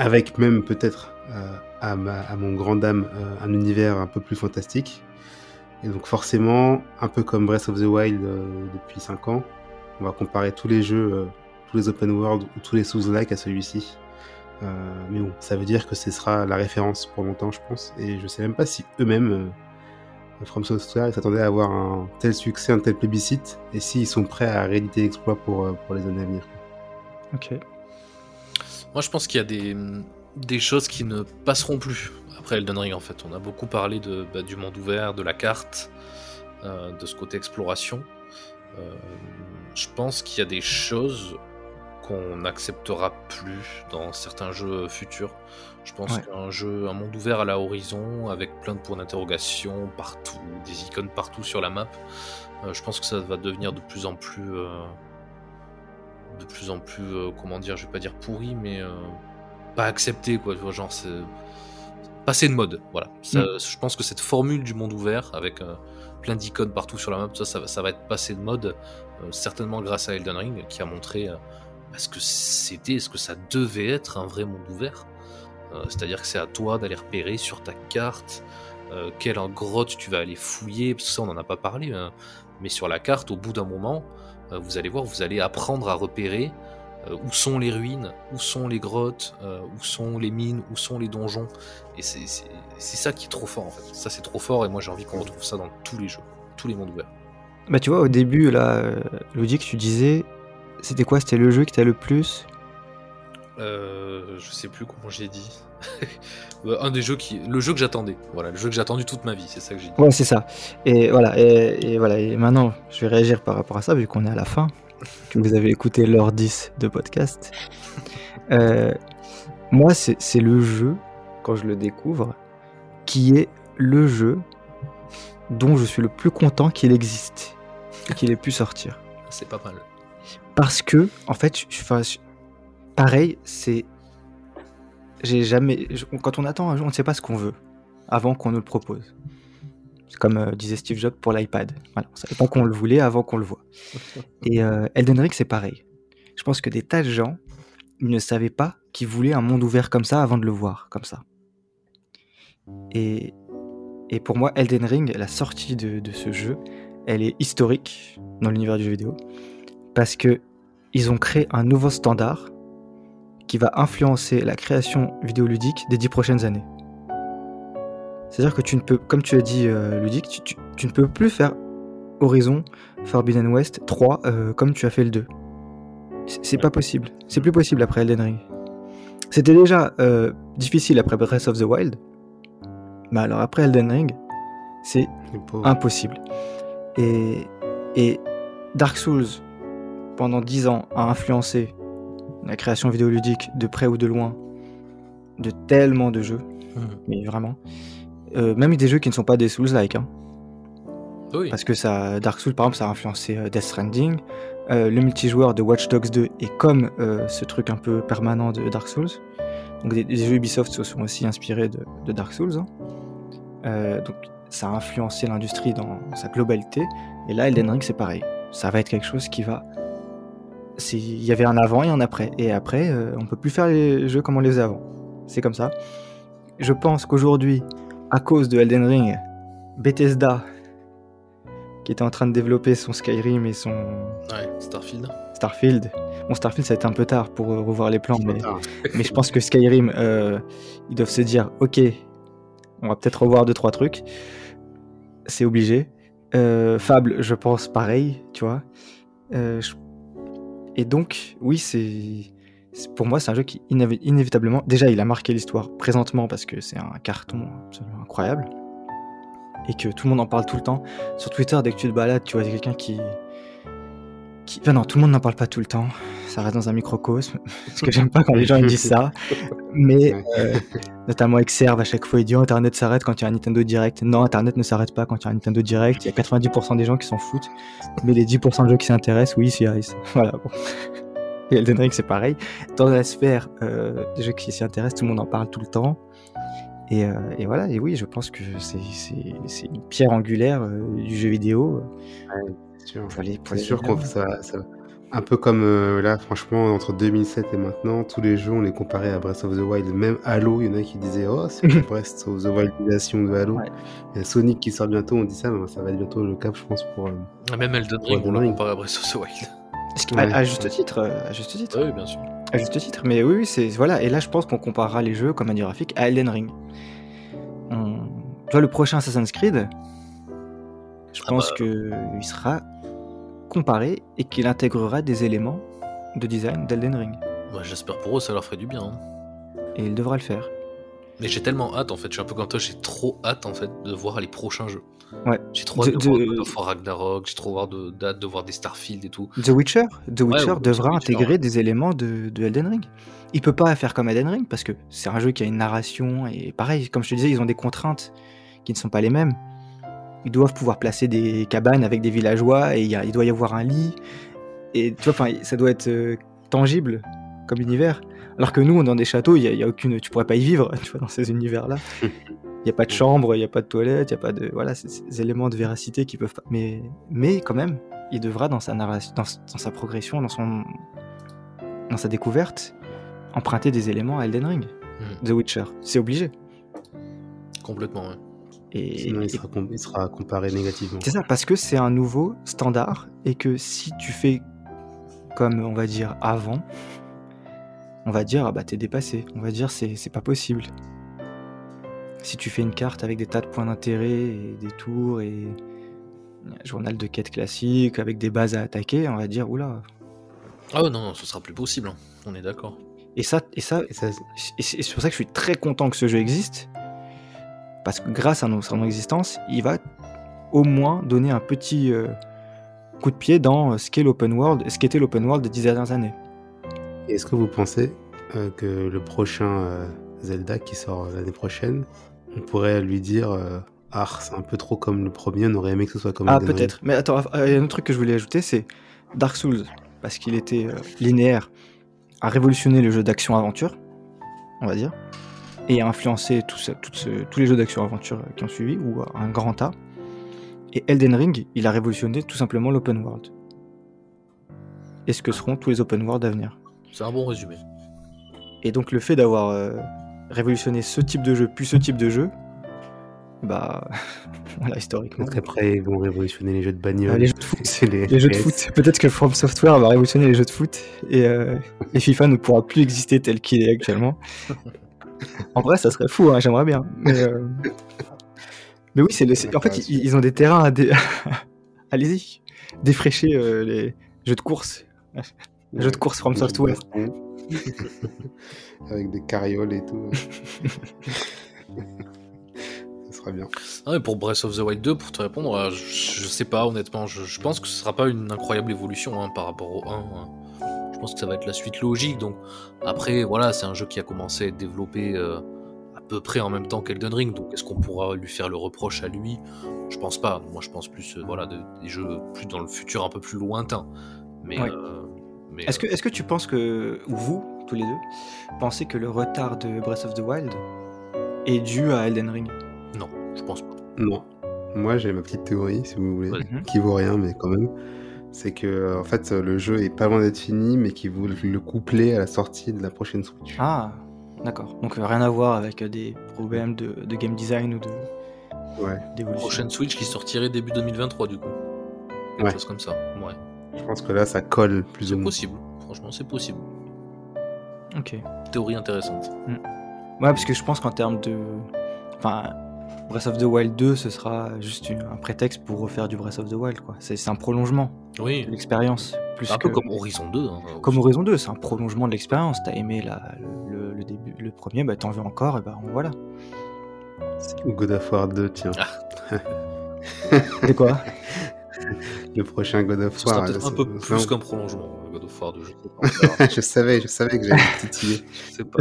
[SPEAKER 2] avec même peut-être euh, à, mon grand dame euh, un univers un peu plus fantastique. Et donc forcément, un peu comme Breath of the Wild euh, depuis 5 ans, on va comparer tous les jeux, tous les open world ou tous les Souls-like à celui-ci. Mais bon, ça veut dire que ce sera la référence pour longtemps, je pense. Et je sais même pas si eux-mêmes, From Software, s'attendaient à avoir un tel succès, un tel plébiscite, et s'ils sont prêts à rééditer l'exploit pour, pour les années à venir.
[SPEAKER 1] Ok.
[SPEAKER 3] Moi, je pense qu'il y a des, des choses qui ne passeront plus après Elden Ring, en fait. On a beaucoup parlé de, bah, du monde ouvert, de la carte, euh, de ce côté exploration. Euh, je pense qu'il y a des choses qu'on n'acceptera plus dans certains jeux futurs. Je pense
[SPEAKER 1] Ouais.
[SPEAKER 3] qu'un jeu, un monde ouvert à la horizon, avec plein de points d'interrogation partout, des icônes partout sur la map, euh, je pense que ça va devenir de plus en plus... de plus en plus, euh, comment dire, je vais pas dire pourri, mais euh, pas accepté, quoi. tu vois, Genre, c'est passer de mode. Voilà. Ça, Je pense que cette formule du monde ouvert, avec euh, plein d'icônes partout sur la map, ça, ça, va- ça va être passé de mode, certainement grâce à Elden Ring, qui a montré bah, ce que c'était, ce que ça devait être un vrai monde ouvert. C'est-à-dire que c'est à toi d'aller repérer sur ta carte quelle grotte tu vas aller fouiller, parce que ça on n'en a pas parlé, hein. mais sur la carte, au bout d'un moment, vous allez voir, vous allez apprendre à repérer euh, où sont les ruines, où sont les grottes, euh, où sont les mines, où sont les donjons. Et c'est c'est- c'est ça qui est trop fort en fait. Ça c'est trop fort et moi j'ai envie qu'on retrouve ça dans tous les jeux, tous les mondes ouverts.
[SPEAKER 1] Bah tu vois, au début, là, euh, Ludic, tu disais, c'était quoi? C'était le jeu qui t'a le plus?
[SPEAKER 3] Euh, je sais plus comment j'ai dit. Euh, Un des jeux qui, le jeu que j'attendais. Voilà, le jeu que j'ai attendu toute ma vie, c'est ça que j'ai dit.
[SPEAKER 1] Ouais, c'est ça. Et voilà, et, et voilà. Et maintenant, je vais réagir par rapport à ça, vu qu'on est à la fin, que vous avez écouté l'heure 10 de podcast. Euh, moi, c'est le jeu, quand je le découvre, qui est le jeu dont je suis le plus content qu'il existe et qu'il ait pu sortir.
[SPEAKER 3] C'est pas mal.
[SPEAKER 1] Parce que, en fait, je- je- pareil, c'est. Quand on attend un jeu, on ne sait pas ce qu'on veut avant qu'on nous le propose. C'est comme euh, disait Steve Jobs pour l'iPad. On savait pas qu'on le voulait avant qu'on le voit. Et euh, Elden Ring, c'est pareil. Je pense que des tas de gens, ne savaient pas qu'ils voulaient un monde ouvert comme ça avant de le voir comme ça. Et, Et pour moi, Elden Ring, la sortie de, de ce jeu, elle est historique dans l'univers du jeu vidéo. Parce que ils ont créé un nouveau standard qui va influencer la création vidéoludique des dix prochaines années. C'est-à-dire que tu ne peux, comme tu as dit, euh, Ludic, tu, tu- tu ne peux plus faire Horizon Forbidden West 3 euh, comme tu as fait le 2. C'est pas possible. C'est plus possible après Elden Ring. C'était déjà euh, difficile après Breath of the Wild. Mais alors après Elden Ring, c'est impossible. Et, et Dark Souls, pendant 10 ans, a influencé la création vidéoludique de près ou de loin de tellement de jeux,
[SPEAKER 3] Mhm.
[SPEAKER 1] mais vraiment. Euh, même des jeux qui ne sont pas des Souls-like. hein.
[SPEAKER 3] Oui.
[SPEAKER 1] Parce que ça, Dark Souls, par exemple, ça a influencé euh, Death Stranding. Euh, le multijoueur de Watch Dogs 2 est comme euh, ce truc un peu permanent de Dark Souls. Donc des, des jeux Ubisoft se sont aussi inspirés de, de Dark Souls. hein. Donc ça a influencé l'industrie dans sa globalité. Et là, Elden Ring, c'est pareil. Ça va être quelque chose qui va... Il y avait un avant et un après. Et après, euh, on peut plus faire les jeux comme on les faisait avant. C'est comme ça. Je pense qu'aujourd'hui, à cause de Elden Ring, Bethesda, qui était en train de développer son Skyrim et son
[SPEAKER 3] Ouais, Starfield.
[SPEAKER 1] Starfield. Bon, Starfield, ça a été un peu tard pour euh, revoir les plans, mais, mais je pense que Skyrim, euh, ils doivent se dire, ok, on va peut-être revoir deux trois trucs. C'est obligé. Fable, je pense pareil, tu vois. Euh, je- Et donc, oui, c'est pour moi, c'est un jeu qui inévi- inévitablement, déjà, il a marqué l'histoire présentement parce que c'est un carton absolument incroyable et que tout le monde en parle tout le temps. Sur Twitter, dès que tu te balades, tu vois quelqu'un qui qui- Enfin non, tout le monde n'en parle pas tout le temps. Ça reste dans un microcosme. Parce que j'aime pas quand les gens ils disent ça. Mais
[SPEAKER 2] Ouais.
[SPEAKER 1] euh, notamment Exerve, à chaque fois, il dit oh, Internet s'arrête quand il y a un Nintendo Direct. Non, Internet ne s'arrête pas quand il y a un Nintendo Direct. Il y a 90% des gens qui s'en foutent. Mais les 10% de gens qui s'intéressent, oui, arrivent. Voilà, bon. Et Elden Ring, c'est pareil. Dans la sphère euh, des jeux qui s'y intéressent, tout le monde en parle tout le temps. Et, euh, et voilà, et oui, je pense que c'est c'est- c'est une pierre angulaire euh, du jeu vidéo.
[SPEAKER 2] c'est sûr. C'est sûr qu'on ça, ça- un peu comme euh, là, franchement, entre 2007 et maintenant, tous les jeux on les comparait à Breath of the Wild. Même Halo, il y en a qui disaient oh c'est la Breath of the Wildisation de Halo.
[SPEAKER 1] Ouais.
[SPEAKER 2] Il y a Sonic qui sort bientôt, on dit ça, mais ça va être bientôt le cap, je pense pour. euh,
[SPEAKER 3] Ah, Même Elden Ring, on l'a comparé à Breath of the Wild.
[SPEAKER 1] Ce
[SPEAKER 2] Ouais.
[SPEAKER 1] à, à juste titre, euh, à juste titre?
[SPEAKER 3] Oui, bien sûr.
[SPEAKER 1] À juste titre, mais oui, oui, c'est voilà. Et là, je pense qu'on comparera les jeux comme un graphique à Elden Ring. On- Tu vois, le prochain Assassin's Creed, je
[SPEAKER 3] Ah
[SPEAKER 1] pense
[SPEAKER 3] bah.
[SPEAKER 1] que il sera comparé et qu'il intégrera des éléments de design d'Elden Ring.
[SPEAKER 3] Bah, J'espère pour eux, ça leur ferait du bien. hein.
[SPEAKER 1] Et il devra le faire.
[SPEAKER 3] Mais j'ai tellement hâte en fait, je suis un peu comme toi, j'ai trop hâte en fait de voir les prochains jeux.
[SPEAKER 1] Ouais.
[SPEAKER 3] J'ai trop hâte
[SPEAKER 1] De-
[SPEAKER 3] de, voir
[SPEAKER 1] de-
[SPEAKER 3] War Ragnarok, j'ai trop hâte de, de voir des Starfield et tout.
[SPEAKER 1] The Witcher, The Witcher
[SPEAKER 3] ouais,
[SPEAKER 1] devra
[SPEAKER 3] The Witcher,
[SPEAKER 1] intégrer
[SPEAKER 3] ouais.
[SPEAKER 1] des éléments de, de Elden Ring. Il peut pas faire comme Elden Ring parce que c'est un jeu qui a une narration et pareil, comme je te disais, ils ont des contraintes qui ne sont pas les mêmes. Ils doivent pouvoir placer des cabanes avec des villageois et il, doit y avoir un lit. Et tu vois, ça doit être euh, tangible comme univers. Alors que nous, dans des châteaux, il y a, il y a aucune, tu pourrais pas y vivre, tu vois, dans ces univers-là. Il n'y a pas de chambre, il n'y a pas de toilette, il n'y a pas de. Voilà, c'est ces éléments de véracité qui peuvent pas. Mais, mais quand même, il devra, dans sa narration, dans, dans sa progression, dans, son, dans sa découverte, emprunter des éléments à Elden Ring,
[SPEAKER 3] Mhm.
[SPEAKER 1] The Witcher. C'est obligé.
[SPEAKER 3] Complètement, ouais.
[SPEAKER 1] Et,
[SPEAKER 2] Sinon,
[SPEAKER 1] et-
[SPEAKER 2] il sera, com- il sera comparé négativement.
[SPEAKER 1] c'est ça, parce que c'est un nouveau standard et que si tu fais comme on va dire avant, on va dire ah bah t'es dépassé, on va dire c'est c'est pas possible. Si tu fais une carte avec des tas de points d'intérêt et des tours et un journal de quête classique avec des bases à attaquer, on va dire oula.
[SPEAKER 3] Ah ouais, non, non, ce sera plus possible, hein. on est d'accord.
[SPEAKER 1] Et ça, et ça,
[SPEAKER 2] Et ça,
[SPEAKER 1] et c'est c'est pour ça que je suis très content que ce jeu existe. Parce que grâce à nos- son existence, il va au moins donner un petit euh, coup de pied dans euh, ce qu'est l'open world, ce qu'était l'open world des dix dernières années.
[SPEAKER 2] Est-ce que vous pensez euh, que le prochain euh, Zelda qui sort l'année prochaine, on pourrait lui dire Ah, c'est un peu trop comme le premier, on aurait aimé que ce soit comme
[SPEAKER 1] Ah, peut-être. Mais attends, il y a un autre truc que je voulais ajouter, c'est Dark Souls. Parce qu'il était linéaire, a révolutionné le jeu d'action-aventure, on va dire, et a influencé tout ça- tout ce- tous les jeux d'action-aventure qui ont suivi, ou un grand tas. Et Elden Ring, il a révolutionné tout simplement l'open world. Et ce que seront tous les open world à venir.
[SPEAKER 3] C'est un bon résumé.
[SPEAKER 1] Et donc le fait d'avoir euh, révolutionné ce type de jeu, puis ce type de jeu, bah voilà, historiquement.
[SPEAKER 2] Peut-être qu'après, ils vont révolutionner les jeux de bagnole.
[SPEAKER 1] Euh, les jeux de foot.
[SPEAKER 2] C'est les,
[SPEAKER 1] Les jeux de
[SPEAKER 2] FPS.
[SPEAKER 1] foot. Peut-être que From Software va révolutionner les jeux de foot et, euh, et FIFA ne pourra plus exister tel qu'il est actuellement. En vrai, ça serait fou, hein, j'aimerais bien. Mais, euh, mais oui, c'est le. En fait, ils, ils ont des terrains à dé... Allez-y, défraîcher euh, les jeux de course. Les jeux de course From Software.
[SPEAKER 2] Avec des carrioles et tout. ça sera bien.
[SPEAKER 3] Ah, mais pour Breath of the Wild 2, pour te répondre, euh, je, je sais pas honnêtement. Je, je pense que ce sera pas une incroyable évolution hein, par rapport au 1. hein. Je pense que ça va être la suite logique. Donc après, voilà, c'est un jeu qui a commencé à être développé euh, à peu près en même temps qu'Elden Ring. Donc est-ce qu'on pourra lui faire le reproche à lui? Je pense pas. Moi, je pense plus euh, voilà de- des jeux plus dans le futur, un peu plus lointain. Mais,
[SPEAKER 1] Ouais.
[SPEAKER 3] euh, mais
[SPEAKER 1] Est-ce que, est que tu penses que, ou vous, tous les deux, pensez que le retard de Breath of the Wild est dû à Elden Ring?
[SPEAKER 3] Non, je pense pas.
[SPEAKER 2] Non. Moi, j'ai ma petite théorie, si vous voulez,
[SPEAKER 3] Vas-y.
[SPEAKER 2] qui vaut rien, mais quand même. C'est que, en fait, le jeu est pas loin d'être fini, mais qu'ils veulent le coupler à la sortie de la prochaine Switch.
[SPEAKER 1] Ah, d'accord. Donc euh, rien à voir avec euh, des problèmes de, de game design ou de
[SPEAKER 2] Ouais.
[SPEAKER 1] d'évolution.
[SPEAKER 3] Prochaine Switch qui sortirait début 2023 du coup. Quelque
[SPEAKER 2] Ouais.
[SPEAKER 3] chose comme ça. Ouais.
[SPEAKER 2] Je pense que là, ça colle plus
[SPEAKER 3] C'est
[SPEAKER 2] ou moins.
[SPEAKER 3] possible. Franchement, c'est possible.
[SPEAKER 1] Ok.
[SPEAKER 3] Théorie intéressante.
[SPEAKER 1] Ouais, parce que je pense qu'en termes de. Enfin, Breath of the Wild 2, ce sera juste une- un prétexte pour refaire du Breath of the Wild, quoi. C'est un prolongement
[SPEAKER 3] Oui.
[SPEAKER 1] de l'expérience. Plus
[SPEAKER 3] Un
[SPEAKER 1] que...
[SPEAKER 3] peu comme Horizon 2. hein.
[SPEAKER 1] Comme Horizon 2, c'est un prolongement de l'expérience. T'as aimé la, le, le- le début, le premier, bah t'en veux encore, et bah voilà.
[SPEAKER 2] Ou God of War 2, tiens.
[SPEAKER 1] C'est quoi?
[SPEAKER 2] Le prochain God of
[SPEAKER 3] Ce sera
[SPEAKER 2] War.
[SPEAKER 3] peut-être
[SPEAKER 2] là,
[SPEAKER 3] un peu plus qu'un prolongement, God of War 2. Je
[SPEAKER 2] je savais, je savais que j'allais titiller.
[SPEAKER 3] Je sais pas.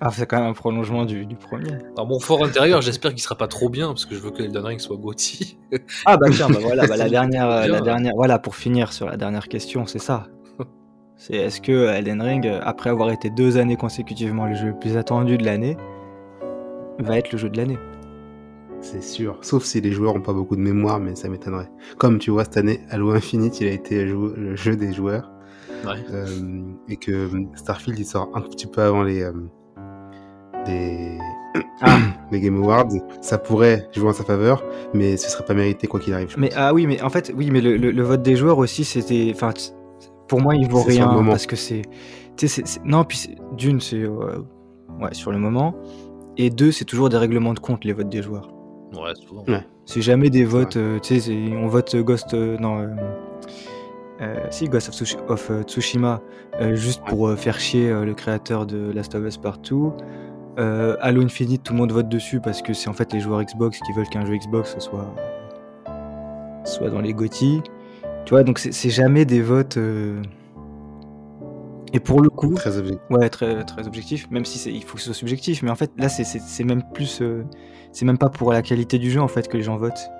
[SPEAKER 1] Ah, c'est quand même un prolongement du, du premier.
[SPEAKER 3] Dans mon fort intérieur, j'espère qu'il sera pas trop bien parce que je veux que Elden Ring soit Gotti.
[SPEAKER 1] Ah bah tiens, bah voilà, bah, la dernière,
[SPEAKER 3] Bien.
[SPEAKER 1] la dernière, voilà, pour finir sur la dernière question, c'est ça. C'est est-ce que Elden Ring, euh, après avoir été deux années consécutivement le jeu le plus attendu de l'année, va être le jeu de l'année?
[SPEAKER 2] C'est sûr. Sauf si les joueurs ont pas beaucoup de mémoire, mais ça m'étonnerait. Comme tu vois, cette année, Halo Infinite, il a été le jeu des joueurs.
[SPEAKER 3] Ouais.
[SPEAKER 2] Euh, et que Starfield, il sort un petit peu avant les, euh, les... les Game Awards. Ça pourrait jouer en sa faveur, mais ce serait pas mérité quoi qu'il arrive.
[SPEAKER 1] Mais
[SPEAKER 2] pense.
[SPEAKER 1] ah oui, mais en fait, oui, mais le, le- le vote des joueurs aussi, c'était, enfin, pour moi, il vaut rien parce que c'est, non, puis d'une, c'est, euh, ouais, sur le moment, et deux, c'est toujours des règlements de compte les votes des joueurs.
[SPEAKER 3] Ouais, souvent.
[SPEAKER 2] Ouais.
[SPEAKER 1] C'est jamais des votes, euh, tu sais, on vote Ghost, euh, non, euh, euh, si Ghost of, Tsushi- of, Tsushima, euh, juste pour euh, faire chier euh, le créateur de Last of Us Partout. Euh, Halo Infinite, tout le monde vote dessus parce que c'est en fait les joueurs Xbox qui veulent qu'un jeu Xbox soit soit dans les GOTY. Tu vois, donc c'est jamais des votes. euh, Et pour le coup,
[SPEAKER 2] Très objectif.
[SPEAKER 1] Ouais, très, très objectif, même si il faut que ce soit subjectif, mais en fait, là, c'est même plus. Euh, c'est même pas pour la qualité du jeu, en fait, que les gens votent.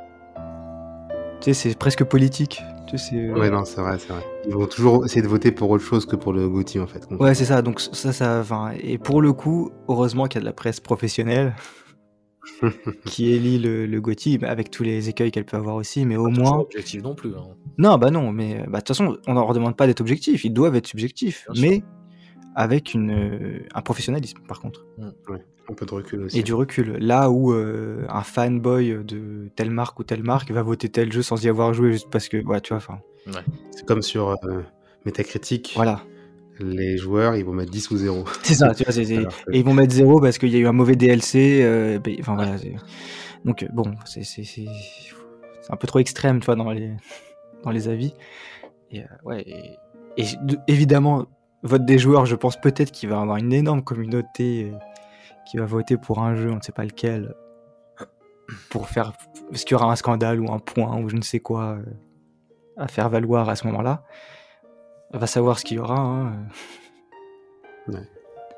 [SPEAKER 1] Tu sais, c'est presque politique. Tu sais, c'est-
[SPEAKER 2] Ouais, non, c'est vrai, c'est vrai. Ils vont toujours essayer de voter pour autre chose que pour le GOTY, en fait.
[SPEAKER 1] Ouais, c'est ça, donc ça, ça. Enfin, et pour le coup, heureusement qu'il y a de la presse professionnelle qui élit le, le bah, avec tous les écueils qu'elle peut avoir aussi, mais au
[SPEAKER 3] Pas
[SPEAKER 1] moins.
[SPEAKER 3] objectif non plus. hein.
[SPEAKER 1] Non, bah non, mais bah, de toute façon, on leur demande pas d'être objectif, ils doivent être subjectifs,
[SPEAKER 3] Bien sûr.
[SPEAKER 1] mais avec une, euh, un professionnalisme, par contre.
[SPEAKER 2] Un peu de recul aussi.
[SPEAKER 1] et du recul. Là où euh, un fanboy de telle marque ou telle marque va voter tel jeu sans y avoir joué juste parce que, ouais, tu vois, enfin,
[SPEAKER 2] C'est comme sur euh, Metacritic.
[SPEAKER 1] voilà.
[SPEAKER 2] Les joueurs, ils vont mettre 10 ou 0.
[SPEAKER 1] C'est ça, tu vois, c'est- c'est-
[SPEAKER 2] Alors que-
[SPEAKER 1] et ils vont mettre zéro parce qu'il y a eu un mauvais DLC. euh, ben, enfin voilà. c'est- Donc bon, c'est un peu trop extrême, tu vois, dans les dans les avis. Et euh, ouais, et, et de- évidemment, vote des joueurs, je pense peut-être qu'il va y avoir une énorme communauté euh, qui va voter pour un jeu, on ne sait pas lequel, pour faire parce qu'il y aura un scandale ou un point ou je ne sais quoi euh, à faire valoir à ce moment-là. On va savoir ce qu'il y aura. hein.
[SPEAKER 2] Ouais.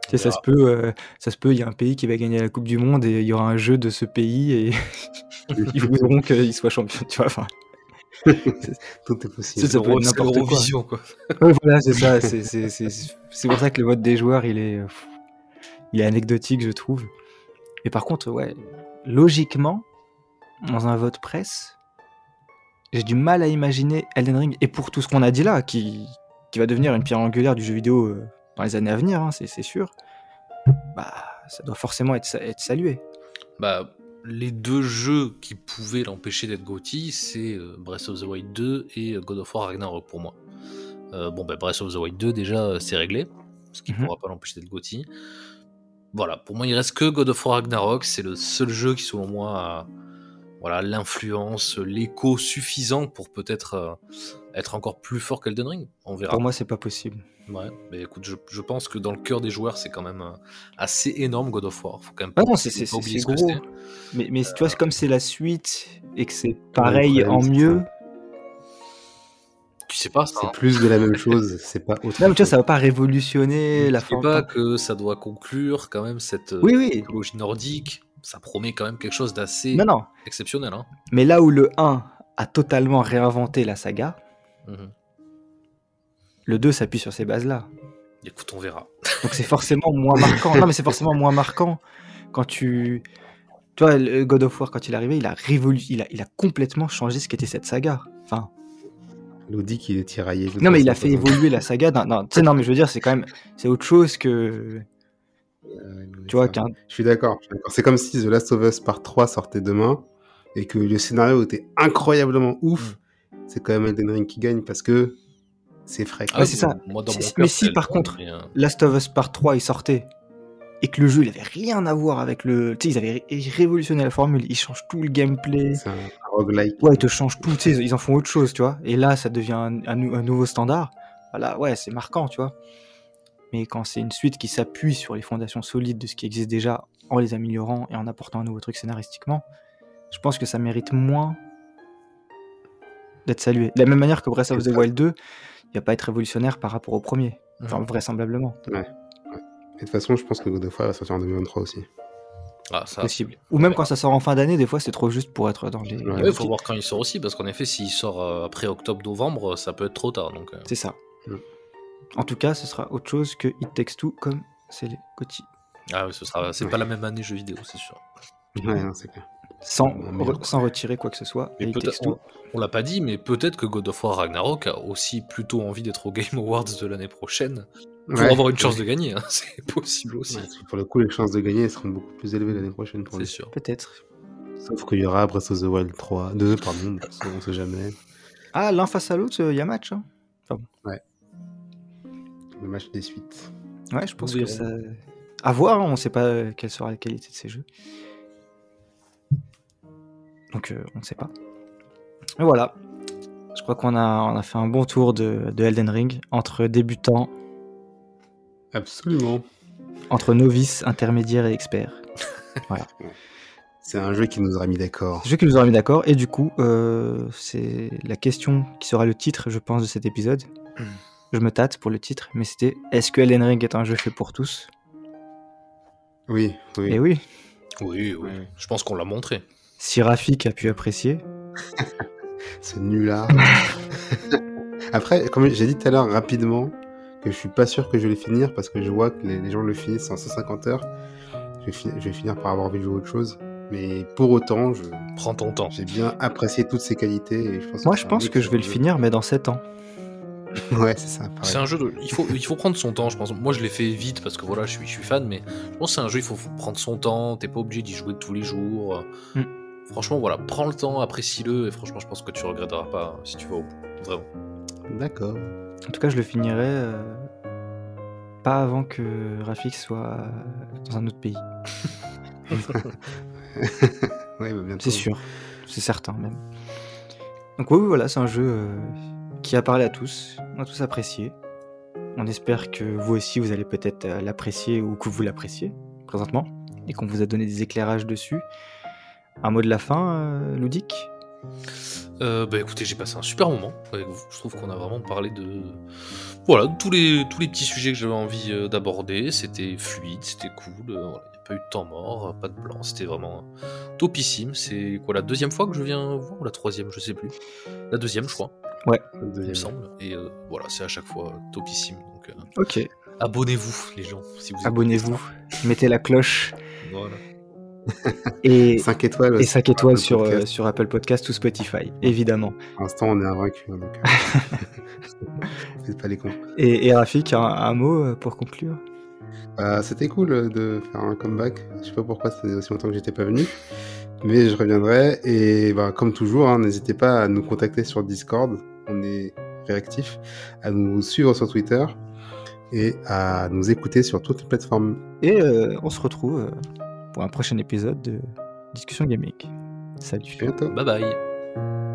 [SPEAKER 1] Tu sais, ça se peut, euh, ça se peut, il y a un pays qui va gagner la Coupe du Monde et il y aura un jeu de ce pays et ils voudront qu'il soit champion, tu vois. Enfin,
[SPEAKER 2] Tout est possible.
[SPEAKER 3] C'est
[SPEAKER 1] n'importe quoi.
[SPEAKER 3] Quoi.
[SPEAKER 1] ouais, voilà, c'est ça. C'est, pour ça que le vote des joueurs, il est, euh, il est anecdotique, je trouve. Et par contre, ouais, logiquement, dans un vote presse, j'ai du mal à imaginer Elden Ring, et pour tout ce qu'on a dit là, qui, qui va devenir une pierre angulaire du jeu vidéo euh, dans les années à venir, hein, c'est, sûr, bah, ça doit forcément être, sa- être salué.
[SPEAKER 3] Bah, les deux jeux qui pouvaient l'empêcher d'être GOTY, c'est euh, Breath of the Wild 2 et euh, God of War Ragnarok pour moi. Euh, bon, ben Breath of the Wild 2, déjà, c'est réglé, ce qui ne
[SPEAKER 1] Mhm.
[SPEAKER 3] pourra pas l'empêcher d'être GOTY. Voilà, pour moi, il reste que God of War Ragnarok, c'est le seul jeu qui, selon moi, a voilà, l'influence, l'écho suffisant pour peut-être euh, être encore plus fort qu'Elden Ring. On verra.
[SPEAKER 1] Pour moi, c'est pas possible.
[SPEAKER 3] Ouais, mais écoute, je, je pense que dans le cœur des joueurs, c'est quand même euh, assez énorme God of War. Faut quand même
[SPEAKER 1] Ah non, c'est
[SPEAKER 3] ce que
[SPEAKER 1] gros. Mais, mais tu vois, c'est comme c'est la suite et que c'est pareil en mieux.
[SPEAKER 3] Sais pas ça.
[SPEAKER 2] C'est
[SPEAKER 3] hein.
[SPEAKER 2] plus de la même chose, c'est pas autre
[SPEAKER 1] Non, mais tu vois, ça va pas révolutionner la
[SPEAKER 3] Tu sais
[SPEAKER 1] fin.
[SPEAKER 3] pas que ça doit conclure quand même cette euh,
[SPEAKER 1] Oui,
[SPEAKER 3] nordique. Ça promet quand même quelque chose d'assez
[SPEAKER 1] Non, non.
[SPEAKER 3] exceptionnel. Hein.
[SPEAKER 1] Mais là où le 1 a totalement réinventé la saga,
[SPEAKER 3] Mhm.
[SPEAKER 1] le 2 s'appuie sur ces bases-là.
[SPEAKER 3] Écoute, on verra.
[SPEAKER 1] Donc c'est forcément moins marquant. Non, mais c'est forcément moins marquant quand tu. Tu vois, God of War, quand il est arrivé, il a, révolu... il a, il a complètement changé ce qu'était cette saga. Enfin,
[SPEAKER 2] L'audi qui est tiraillé.
[SPEAKER 1] non, mais il a fait évoluer la saga. Tu sais, non, mais je veux dire, c'est quand même. C'est autre chose que. Tu vois, qu'un.
[SPEAKER 2] Je suis d'accord. C'est comme si The Last of Us Part 3 sortait demain et que le scénario était incroyablement ouf. C'est quand même Elden Ring qui gagne parce que c'est frais.
[SPEAKER 1] Ouais, c'est ça.
[SPEAKER 3] Moi, dans
[SPEAKER 1] Si-
[SPEAKER 3] mon
[SPEAKER 1] si-
[SPEAKER 3] cœur,
[SPEAKER 1] mais si, par contre,
[SPEAKER 3] euh,
[SPEAKER 1] Last of Us Part 3 il sortait et que le jeu il avait rien à voir avec le. Tu sais, ils avaient ré- révolutionné la formule, ils changent tout le gameplay.
[SPEAKER 2] C'est un roguelike.
[SPEAKER 1] Ouais, ils te changent tout, tu sais, ils en font autre chose, tu vois. Et là, ça devient un, un nou- un nouveau standard. Voilà, ouais, c'est marquant, tu vois. Mais quand c'est une suite qui s'appuie sur les fondations solides de ce qui existe déjà en les améliorant et en apportant un nouveau truc scénaristiquement, je pense que ça mérite moins d'être salué. De la même manière que Breath of the. Wild 2, il va pas être révolutionnaire par rapport au premier. Enfin,
[SPEAKER 3] Mhm.
[SPEAKER 1] vraisemblablement.
[SPEAKER 2] Et de toute façon, je pense que God of War va sortir en 2023 aussi.
[SPEAKER 3] Ah, ça.
[SPEAKER 1] possible. Ou même quand ça sort en fin d'année, des fois c'est trop juste pour être dans les.
[SPEAKER 2] Ouais.
[SPEAKER 3] Il faut voir quand il sort aussi, parce qu'en effet, s'il sort euh, après octobre-novembre, ça peut être trop tard. Donc, euh,
[SPEAKER 1] C'est ça.
[SPEAKER 2] Mm.
[SPEAKER 1] En tout cas, ce sera autre chose que It Takes Two comme c'est les GOTY.
[SPEAKER 3] Ah oui, ce sera, c'est
[SPEAKER 2] Ouais.
[SPEAKER 3] pas la même année jeu vidéo, c'est sûr.
[SPEAKER 2] Ouais, non, c'est clair.
[SPEAKER 1] Sans, re- sans retirer quoi que ce soit.
[SPEAKER 3] Et on, on l'a pas dit, mais peut-être que God of War Ragnarok a aussi plutôt envie d'être au Game Awards de l'année prochaine pour
[SPEAKER 2] Ouais,
[SPEAKER 3] avoir une chance
[SPEAKER 2] ouais.
[SPEAKER 3] de gagner. hein. C'est possible aussi.
[SPEAKER 2] Ouais, pour le coup, les chances de gagner seront beaucoup plus élevées l'année prochaine pour
[SPEAKER 3] c'est sûr.
[SPEAKER 1] Peut-être.
[SPEAKER 2] Sauf qu'il y aura Breath of the Wild 3, 2, pardon, parce qu'on sait jamais.
[SPEAKER 1] Ah, l'un face à l'autre, il y a match. hein.
[SPEAKER 2] Le match des suites.
[SPEAKER 1] Ouais, je pense que ça. À voir, hein, on sait pas euh, quelle sera la qualité de ces jeux. Donc, euh, on ne sait pas. Mais voilà. Je crois qu'on a, on a fait un bon tour de, de Elden Ring entre débutants,
[SPEAKER 2] Absolument.
[SPEAKER 1] entre novices, intermédiaires et experts.
[SPEAKER 2] C'est un jeu qui nous aura mis d'accord.
[SPEAKER 1] C'est jeu qui nous aura mis d'accord. Et du coup, euh, c'est la question qui sera le titre, je pense, de cet épisode. Je me tâte pour le titre, mais c'était est-ce que Elden Ring est un jeu fait pour tous?
[SPEAKER 2] Oui, oui.
[SPEAKER 1] Et oui,
[SPEAKER 3] Oui, oui. Je pense qu'on l'a montré.
[SPEAKER 1] si Rafik a pu apprécier,
[SPEAKER 2] Ce nulard. Après, comme j'ai dit tout à l'heure rapidement, que je suis pas sûr que je vais le finir parce que je vois que les, les gens le finissent en 150 heures. Je vais, fi- je vais finir par avoir vu jouer autre chose. Mais pour autant, je-
[SPEAKER 3] Prends ton temps.
[SPEAKER 2] j'ai bien apprécié toutes ses qualités. Et je pense
[SPEAKER 1] moi je pense que je vais le finir, mais dans 7 ans.
[SPEAKER 2] Ouais, c'est ça.
[SPEAKER 3] C'est un jeu de. Il faut, il faut prendre son temps, je pense. Moi, je l'ai fait vite parce que voilà, je suis, je suis fan, mais je pense que c'est un jeu, il faut faut prendre son temps. T'es pas obligé d'y jouer tous les jours.
[SPEAKER 1] Mm.
[SPEAKER 3] Franchement, voilà, prends le temps, apprécie-le, et franchement, je pense que tu regretteras pas si tu vas au bout. Vraiment.
[SPEAKER 2] D'accord.
[SPEAKER 1] En tout cas, je le finirai euh, pas avant que Rafik soit dans un autre pays.
[SPEAKER 2] Ouais, bah.
[SPEAKER 1] C'est sûr, c'est certain même. Donc oui, oui, voilà, c'est un jeu euh, qui a parlé à tous, on a tous apprécié. On espère que vous aussi, vous allez peut-être euh, l'apprécier ou que vous l'appréciez présentement et qu'on vous a donné des éclairages dessus. Un mot de la fin, euh, Ludic?
[SPEAKER 3] Euh, bah écoutez, j'ai passé un super moment avec vous. Je trouve qu'on a vraiment parlé de. Voilà, de tous les, tous les petits sujets que j'avais envie euh, d'aborder. C'était fluide, c'était cool. euh, voilà, Il n'y a pas eu de temps mort, pas de blanc. C'était vraiment topissime. C'est quoi, la deuxième fois que je viens voir ou la troisième Je sais plus. La deuxième, je crois,
[SPEAKER 2] Le
[SPEAKER 3] il
[SPEAKER 2] deuxième.
[SPEAKER 3] me semble. Et euh, voilà, c'est à chaque fois topissime. Donc euh,
[SPEAKER 1] Ok,
[SPEAKER 3] abonnez-vous, les gens, si vous
[SPEAKER 1] abonnez-vous, mettez la cloche.
[SPEAKER 3] Voilà.
[SPEAKER 1] Et
[SPEAKER 2] 5 étoiles.
[SPEAKER 1] Euh, sur, Apple Podcast ou Spotify, évidemment.
[SPEAKER 2] Pour l'instant, on est invaincu. Hein, donc... Euh, pas les cons.
[SPEAKER 1] Et, et Rafik, un, mot euh, pour conclure?
[SPEAKER 2] Bah, c'était cool de faire un comeback. Je sais pas pourquoi, c'était aussi longtemps que j'étais pas venu. Mais je reviendrai. Et bah, comme toujours, hein, n'hésitez pas à nous contacter sur Discord. On est réactif. À nous suivre sur Twitter et à nous écouter sur toutes les plateformes.
[SPEAKER 1] Et on se retrouve pour un prochain épisode de Discussion Gaming. Salut.
[SPEAKER 3] Bye bye.